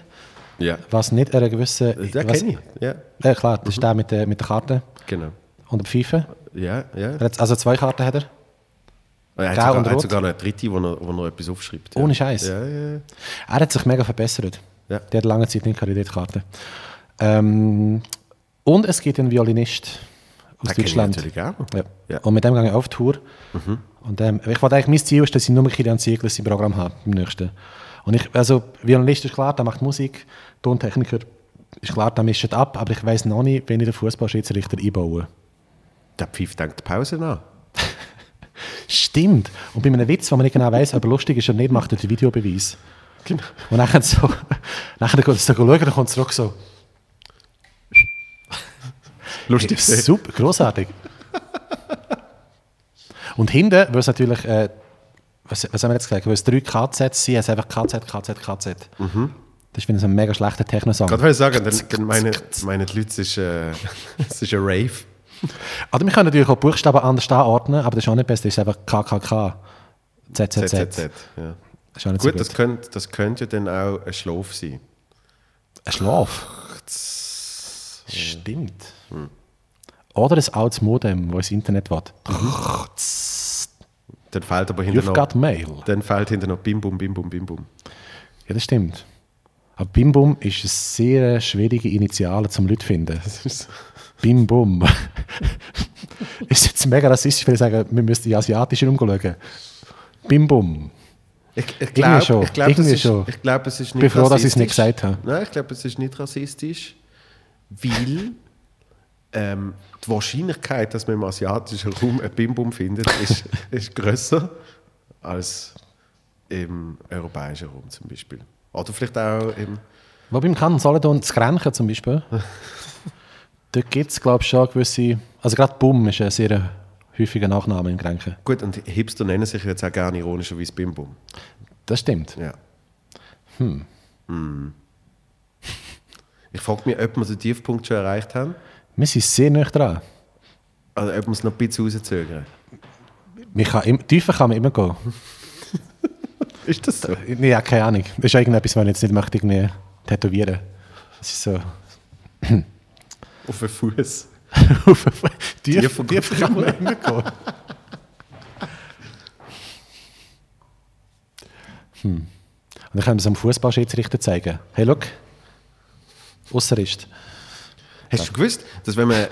Speaker 1: Ja,
Speaker 2: was nicht einer gewissen...
Speaker 1: den kenne ich. Ja,
Speaker 2: Ja, klar, das ist der mit der, mit der Karte
Speaker 1: genau.
Speaker 2: und der FIFA.
Speaker 1: Ja, ja.
Speaker 2: Also zwei Karten hat er.
Speaker 1: Er hat sogar,
Speaker 2: und
Speaker 1: er hat sogar eine dritte, wo er, wo er etwas aufschreibt. Ja.
Speaker 2: Ohne Scheiß.
Speaker 1: Ja, ja, ja.
Speaker 2: Er hat sich mega verbessert.
Speaker 1: Ja.
Speaker 2: Der hat lange Zeit nicht keine Karte. Ähm, und es gibt einen Violinist aus Deutschland.
Speaker 1: natürlich auch.
Speaker 2: Ja.
Speaker 1: Ja.
Speaker 2: Und mit dem gehe ich auf Tour. Und ähm, ich wollte eigentlich, mein Ziel ist, dass ich nur Kilian Ziegler im Programm habe, im nächsten. Und ich, also, Violinist ist klar, der macht Musik, Tontechniker ist klar, der mischt ab, aber ich weiß noch nicht, wenn ich den Fußballschiedsrichter einbaue.
Speaker 1: Der Pfiff denkt die Pause nach.
Speaker 2: Stimmt. Und bei einem Witz, wo man nicht genau weiß, ob er lustig ist oder nicht, macht er den Videobeweis.
Speaker 1: Genau.
Speaker 2: Und nachher so, nachher geht er so schauen, dann kommt er zurück so,
Speaker 1: Lustig.
Speaker 2: Super, großartig. Und hinten, weil es natürlich, äh, was, was haben wir jetzt gesagt, weil es drei KZs sind, es einfach KZ, KZ, KZ. Das ist finde ich so ein mega schlechter Techno-Song.
Speaker 1: Gerade wollte ich sagen, dann, dann meinen, meinen die Leute, es ist, äh, es ist ein Rave.
Speaker 2: Also wir können natürlich auch Buchstaben anders anordnen, aber das ist auch nicht besser, das ist einfach KKK, ZZZ.
Speaker 1: ZZZ. Ja.
Speaker 2: Das ist auch nicht
Speaker 1: Gut,
Speaker 2: so
Speaker 1: das
Speaker 2: gut.
Speaker 1: könnte, das könnte dann auch ein Schlaf sein.
Speaker 2: Ein Schlaf. Stimmt. Oder ein altes Modem, das ins Internet will.
Speaker 1: Dann fällt aber hinter
Speaker 2: You've
Speaker 1: noch,
Speaker 2: got mail.
Speaker 1: dann fällt hinter noch Bim Bum, Bim Bum, Bim Bum.
Speaker 2: Ja, das stimmt. Aber Bim Bum ist eine sehr schwierige Initiale zum Leute finden. Bim Bum. ist jetzt mega rassistisch, wenn ich sage, wir müssten die asiatischen umschauen. Bim Bum.
Speaker 1: Ich, glaube,
Speaker 2: schon.
Speaker 1: ich glaub,
Speaker 2: Irgendwie
Speaker 1: es ist,
Speaker 2: schon.
Speaker 1: ich es ist
Speaker 2: Ich
Speaker 1: nicht
Speaker 2: bin froh, dass ich es nicht
Speaker 1: rassistisch.
Speaker 2: gesagt habe.
Speaker 1: Nein, ich glaube, es ist nicht rassistisch, weil ähm, die Wahrscheinlichkeit, dass man im asiatischen Raum ein Bim-Bum findet, ist, ist grösser als im europäischen Raum zum Beispiel. Oder vielleicht auch im...
Speaker 2: Wo beim Kanton Solothurn, das Grenchen zum Beispiel, dort gibt es, glaube ich, schon gewisse... Also gerade Bum ist ein sehr häufiger Nachname in Grenchen.
Speaker 1: Gut, und Hipster nennen sich jetzt auch gerne ironischerweise Bim-Bum.
Speaker 2: Das stimmt.
Speaker 1: Ja. Hm. Ich frage mich, ob wir den Tiefpunkt schon erreicht haben.
Speaker 2: Wir sind sehr nah dran.
Speaker 1: Oder ob wir es noch ein bisschen rauszögern.
Speaker 2: Man kann im, tiefer kann man immer gehen.
Speaker 1: Ist das so?
Speaker 2: Nee, ja, keine Ahnung. Das ist irgendetwas, was ich jetzt nicht möchte, irgendwie tätowieren. Das ist so...
Speaker 1: Auf den Fuß.
Speaker 2: Tief,
Speaker 1: Tiefer
Speaker 2: tiefer kann man immer gehen. Hm. Und dann können wir es am Fußballschiedsrichter zeigen. Hey, look, Ausserist.
Speaker 1: Hast du gewusst, dass wenn man...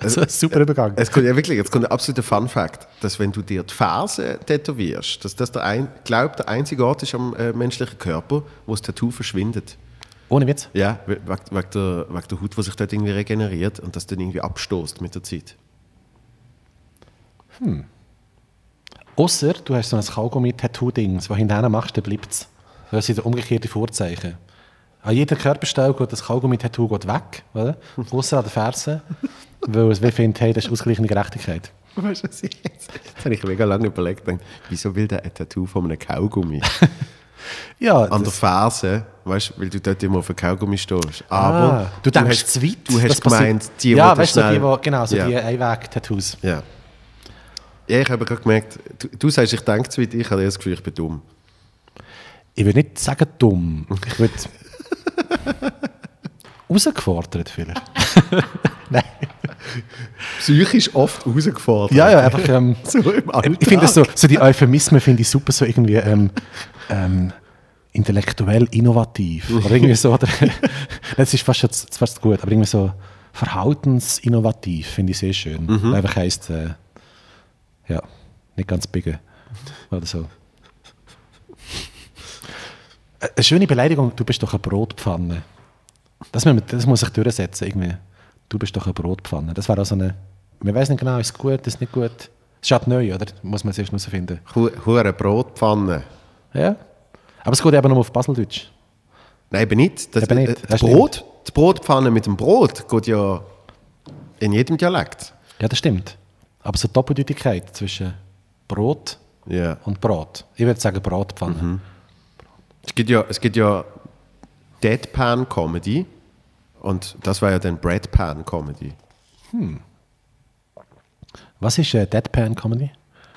Speaker 2: So ein super Übergang.
Speaker 1: Es kommt ja wirklich, jetzt kommt ein absoluter Fun Fact, dass wenn du dir die Ferse tätowierst, dass das der ein, glaub, der einzige Ort ist am äh, menschlichen Körper, wo das Tattoo verschwindet.
Speaker 2: Ohne Witz.
Speaker 1: Ja, we- wegen, der, wegen der Haut, die sich dort irgendwie regeneriert und das dann irgendwie abstoßt mit der Zeit.
Speaker 2: Außer du hast so ein Kaugummi-Tattoo-Dings, das hinterher machst, dann bleibt es. Das sind umgekehrte Vorzeichen. An jeder Körperstelle geht das Kaugummi-Tattoo geht weg, oder? Außer an der Ferse, weil es wie findet, hey, das ist ausgleichende Gerechtigkeit.
Speaker 1: Weißt du, was ich jetzt? Jetzt habe ich mega lange überlegt, gedacht, wieso will der ein Tattoo von einem Kaugummi?
Speaker 2: Ja,
Speaker 1: An der
Speaker 2: das,
Speaker 1: Ferse, weißt du, weil du dort immer auf einen Kaugummi stehst. Aber
Speaker 2: ah, du denkst
Speaker 1: hast,
Speaker 2: zu weit.
Speaker 1: Du hast
Speaker 2: das
Speaker 1: gemeint, die,
Speaker 2: ja,
Speaker 1: die
Speaker 2: weißt du, die, wo, genau, so
Speaker 1: Ja.
Speaker 2: die Einweg-Tattoos.
Speaker 1: Ja. ja, ich habe gerade gemerkt, du, du sagst, ich denke zu weit, ich habe das Gefühl, ich bin dumm.
Speaker 2: Ich würde nicht sagen dumm. Ich würde herausgefordert vielleicht. Nein.
Speaker 1: Psychisch oft herausgefordert.
Speaker 2: Ja, ja, einfach. Ähm,
Speaker 1: So im Alltag.
Speaker 2: ich finde das so, so die Euphemismen finde ich super, so irgendwie ähm, ähm, intellektuell innovativ. Oder irgendwie so. Oder, das ist fast, zu- fast gut, aber irgendwie so verhaltensinnovativ finde ich sehr schön.
Speaker 1: Mhm.
Speaker 2: Einfach heisst, äh, ja, nicht ganz bigge. Oder so. Äh, Eine schöne Beleidigung, du bist doch eine Brotpfanne. Das, das muss sich durchsetzen, irgendwie. Du bist doch eine Brotpfanne. Das wäre auch so eine. Man weiß nicht genau, ist es gut, ist es nicht gut. Es ist halt neu, oder? Muss man zuerst herausfinden.
Speaker 1: Hu- Hure Brotpfanne.
Speaker 2: Ja. Aber es geht eben nur auf Baseldeutsch.
Speaker 1: Nein, eben nicht. Das,
Speaker 2: Eben nicht,
Speaker 1: äh,
Speaker 2: das
Speaker 1: das Brot, die Brotpfanne mit dem Brot geht ja in jedem Dialekt.
Speaker 2: Ja, das stimmt. Aber so die Doppeldeutigkeit zwischen Brot
Speaker 1: Ja.
Speaker 2: und Brot. Ich würde sagen Bratpfanne.
Speaker 1: Es gibt ja, es gibt ja Deadpan-Comedy und das war ja dann Breadpan-Comedy.
Speaker 2: Was ist äh, Deadpan Comedy?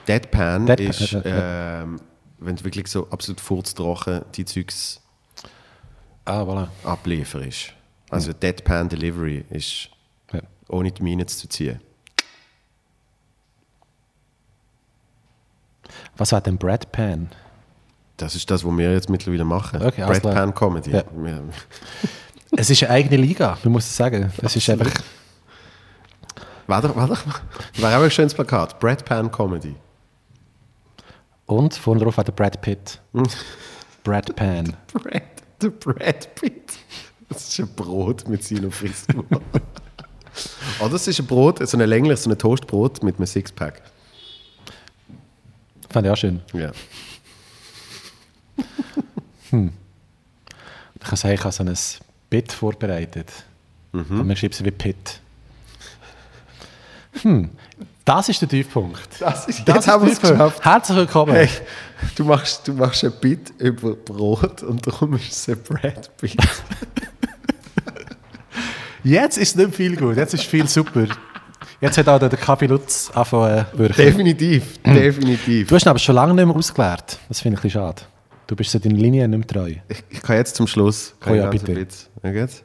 Speaker 1: Deadpan,
Speaker 2: Deadpan,
Speaker 1: ist,
Speaker 2: ja, ja.
Speaker 1: ähm, wenn du wirklich so absolut furztrocken die Zeugs
Speaker 2: Ah, voilà.
Speaker 1: ablieferst. Also Deadpan Delivery ist
Speaker 2: Ja.
Speaker 1: ohne die Mine zu ziehen.
Speaker 2: Was war denn Breadpan?
Speaker 1: Das ist das, was wir jetzt mittlerweile machen.
Speaker 2: Okay, alles klar.
Speaker 1: Breadpan Comedy.
Speaker 2: Ja. Es ist eine eigene Liga, man muss es sagen. Es ist einfach.
Speaker 1: War doch, war auch ein schönes Plakat. Breadpan Comedy.
Speaker 2: Und vorne drauf hat der Brad Pitt. Brad Pan.
Speaker 1: Brad, der Brad Pitt. Das ist ein Brot mit seiner Frisur. oh, das ist ein Brot, so ein längliches, so ein Toastbrot mit einem Sixpack.
Speaker 2: Fand ich auch schön.
Speaker 1: Ja.
Speaker 2: Ich kann sagen, ich habe so ein Bit vorbereitet.
Speaker 1: Mhm.
Speaker 2: Und man schreibt es wie Pitt. Hm. Das ist der Tiefpunkt.
Speaker 1: Das ist,
Speaker 2: Das
Speaker 1: jetzt haben wir
Speaker 2: ist
Speaker 1: es
Speaker 2: der Tiefpunkt.
Speaker 1: geschafft.
Speaker 2: Herzlich willkommen.
Speaker 1: Hey, du, machst, du machst ein Bit über Brot und darum ist es ein Brad Pitt.
Speaker 2: Jetzt ist nicht viel gut, jetzt ist viel super. Jetzt hat auch der Kaffee Lutz angefangen zu wirken.
Speaker 1: definitiv, definitiv.
Speaker 2: Du hast ihn aber schon lange nicht mehr ausgeleert. Das finde ich ein bisschen schade. Du bist so deiner Linie nicht mehr treu.
Speaker 1: Ich, ich kann jetzt zum Schluss. Kann
Speaker 2: Oh ja, bitte.
Speaker 1: Ja, geht's?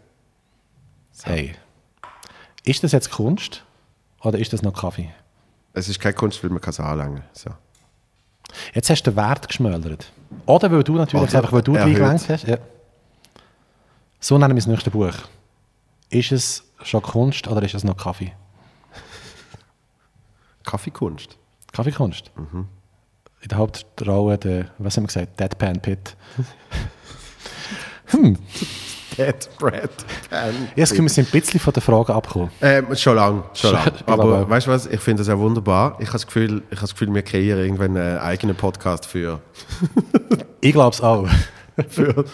Speaker 2: Hey. Ist das jetzt Kunst oder ist das noch Kaffee?
Speaker 1: Es ist keine Kunst, weil man kann es anlangen. So.
Speaker 2: Jetzt hast du den Wert geschmälert. Oder weil du natürlich
Speaker 1: Oder
Speaker 2: einfach, weil du reingelenkt hast. Ja. So nennen wir das nächste Buch. Ist es schon Kunst oder ist es noch Kaffee?
Speaker 1: Kaffeekunst.
Speaker 2: Kaffeekunst.
Speaker 1: Mhm.
Speaker 2: In der Hauptrolle der, was haben wir gesagt, Deadpan Pit.
Speaker 1: Dead Brad Pan.
Speaker 2: Jetzt können wir ein bisschen von der Frage abkommen.
Speaker 1: Ähm, schon lang, schon lang. Aber weißt du was, ich finde das auch wunderbar. Ich habe das Gefühl, ich habe das Gefühl wir kreieren irgendwann einen eigenen Podcast für,
Speaker 2: Ich glaube es auch.
Speaker 1: für,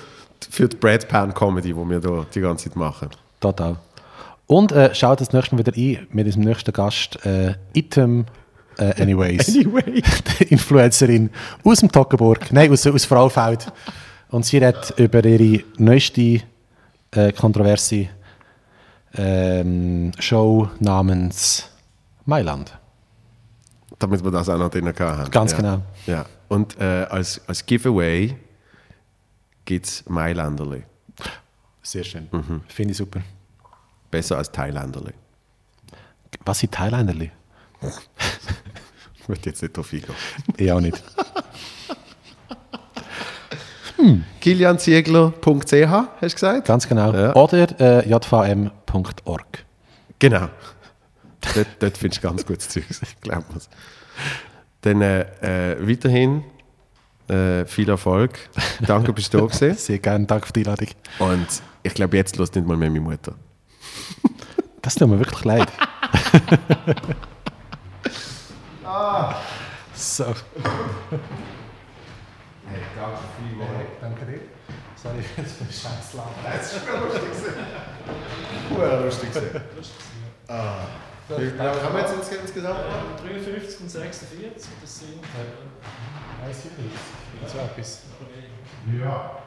Speaker 1: für die Brad Pan Comedy, die wir hier die ganze Zeit machen.
Speaker 2: Total. Und äh, schaut das nächste Mal wieder ein mit unserem nächsten Gast, äh, Item äh, Anyways.
Speaker 1: Anyway.
Speaker 2: die Influencerin aus dem Toggenburg, nein, aus, aus Fraufeld. Und sie redet über ihre neueste äh, kontroverse ähm, Show namens Mailand.
Speaker 1: Damit wir das auch noch drin haben.
Speaker 2: Ganz
Speaker 1: ja.
Speaker 2: genau.
Speaker 1: Ja. Und äh, als, als Giveaway gibt es Mailänderli.
Speaker 2: Sehr schön.
Speaker 1: Mhm.
Speaker 2: Finde ich super.
Speaker 1: Besser als Thailänderli.
Speaker 2: Was sind Thailänderli?
Speaker 1: Ich möchte jetzt nicht drauf eingehen.
Speaker 2: Ich auch nicht.
Speaker 1: kilianziegler.ch, hast du gesagt?
Speaker 2: Ganz genau.
Speaker 1: Ja.
Speaker 2: Oder äh, jvm.org.
Speaker 1: Genau. dort, dort findest du ganz gutes Zeug, glaub mir's. Dann äh, äh, weiterhin äh, viel Erfolg. Danke, bist du da gewesen.
Speaker 2: Sehr gerne, danke für die Einladung.
Speaker 1: Und ich glaube, jetzt lässt nicht mal mehr meine Mutter.
Speaker 2: Das tut mir wirklich leid. So.
Speaker 1: Hey, danke vielmals.
Speaker 2: Danke dir. Sorry jetzt für den scheiß Laden.
Speaker 1: Das ist schon lustig. Cool, lustig. Ah. Wie lange haben wir jetzt ins- insgesamt?
Speaker 3: 53 und 46, das sind.
Speaker 2: 1,40. So etwas.
Speaker 1: Ja.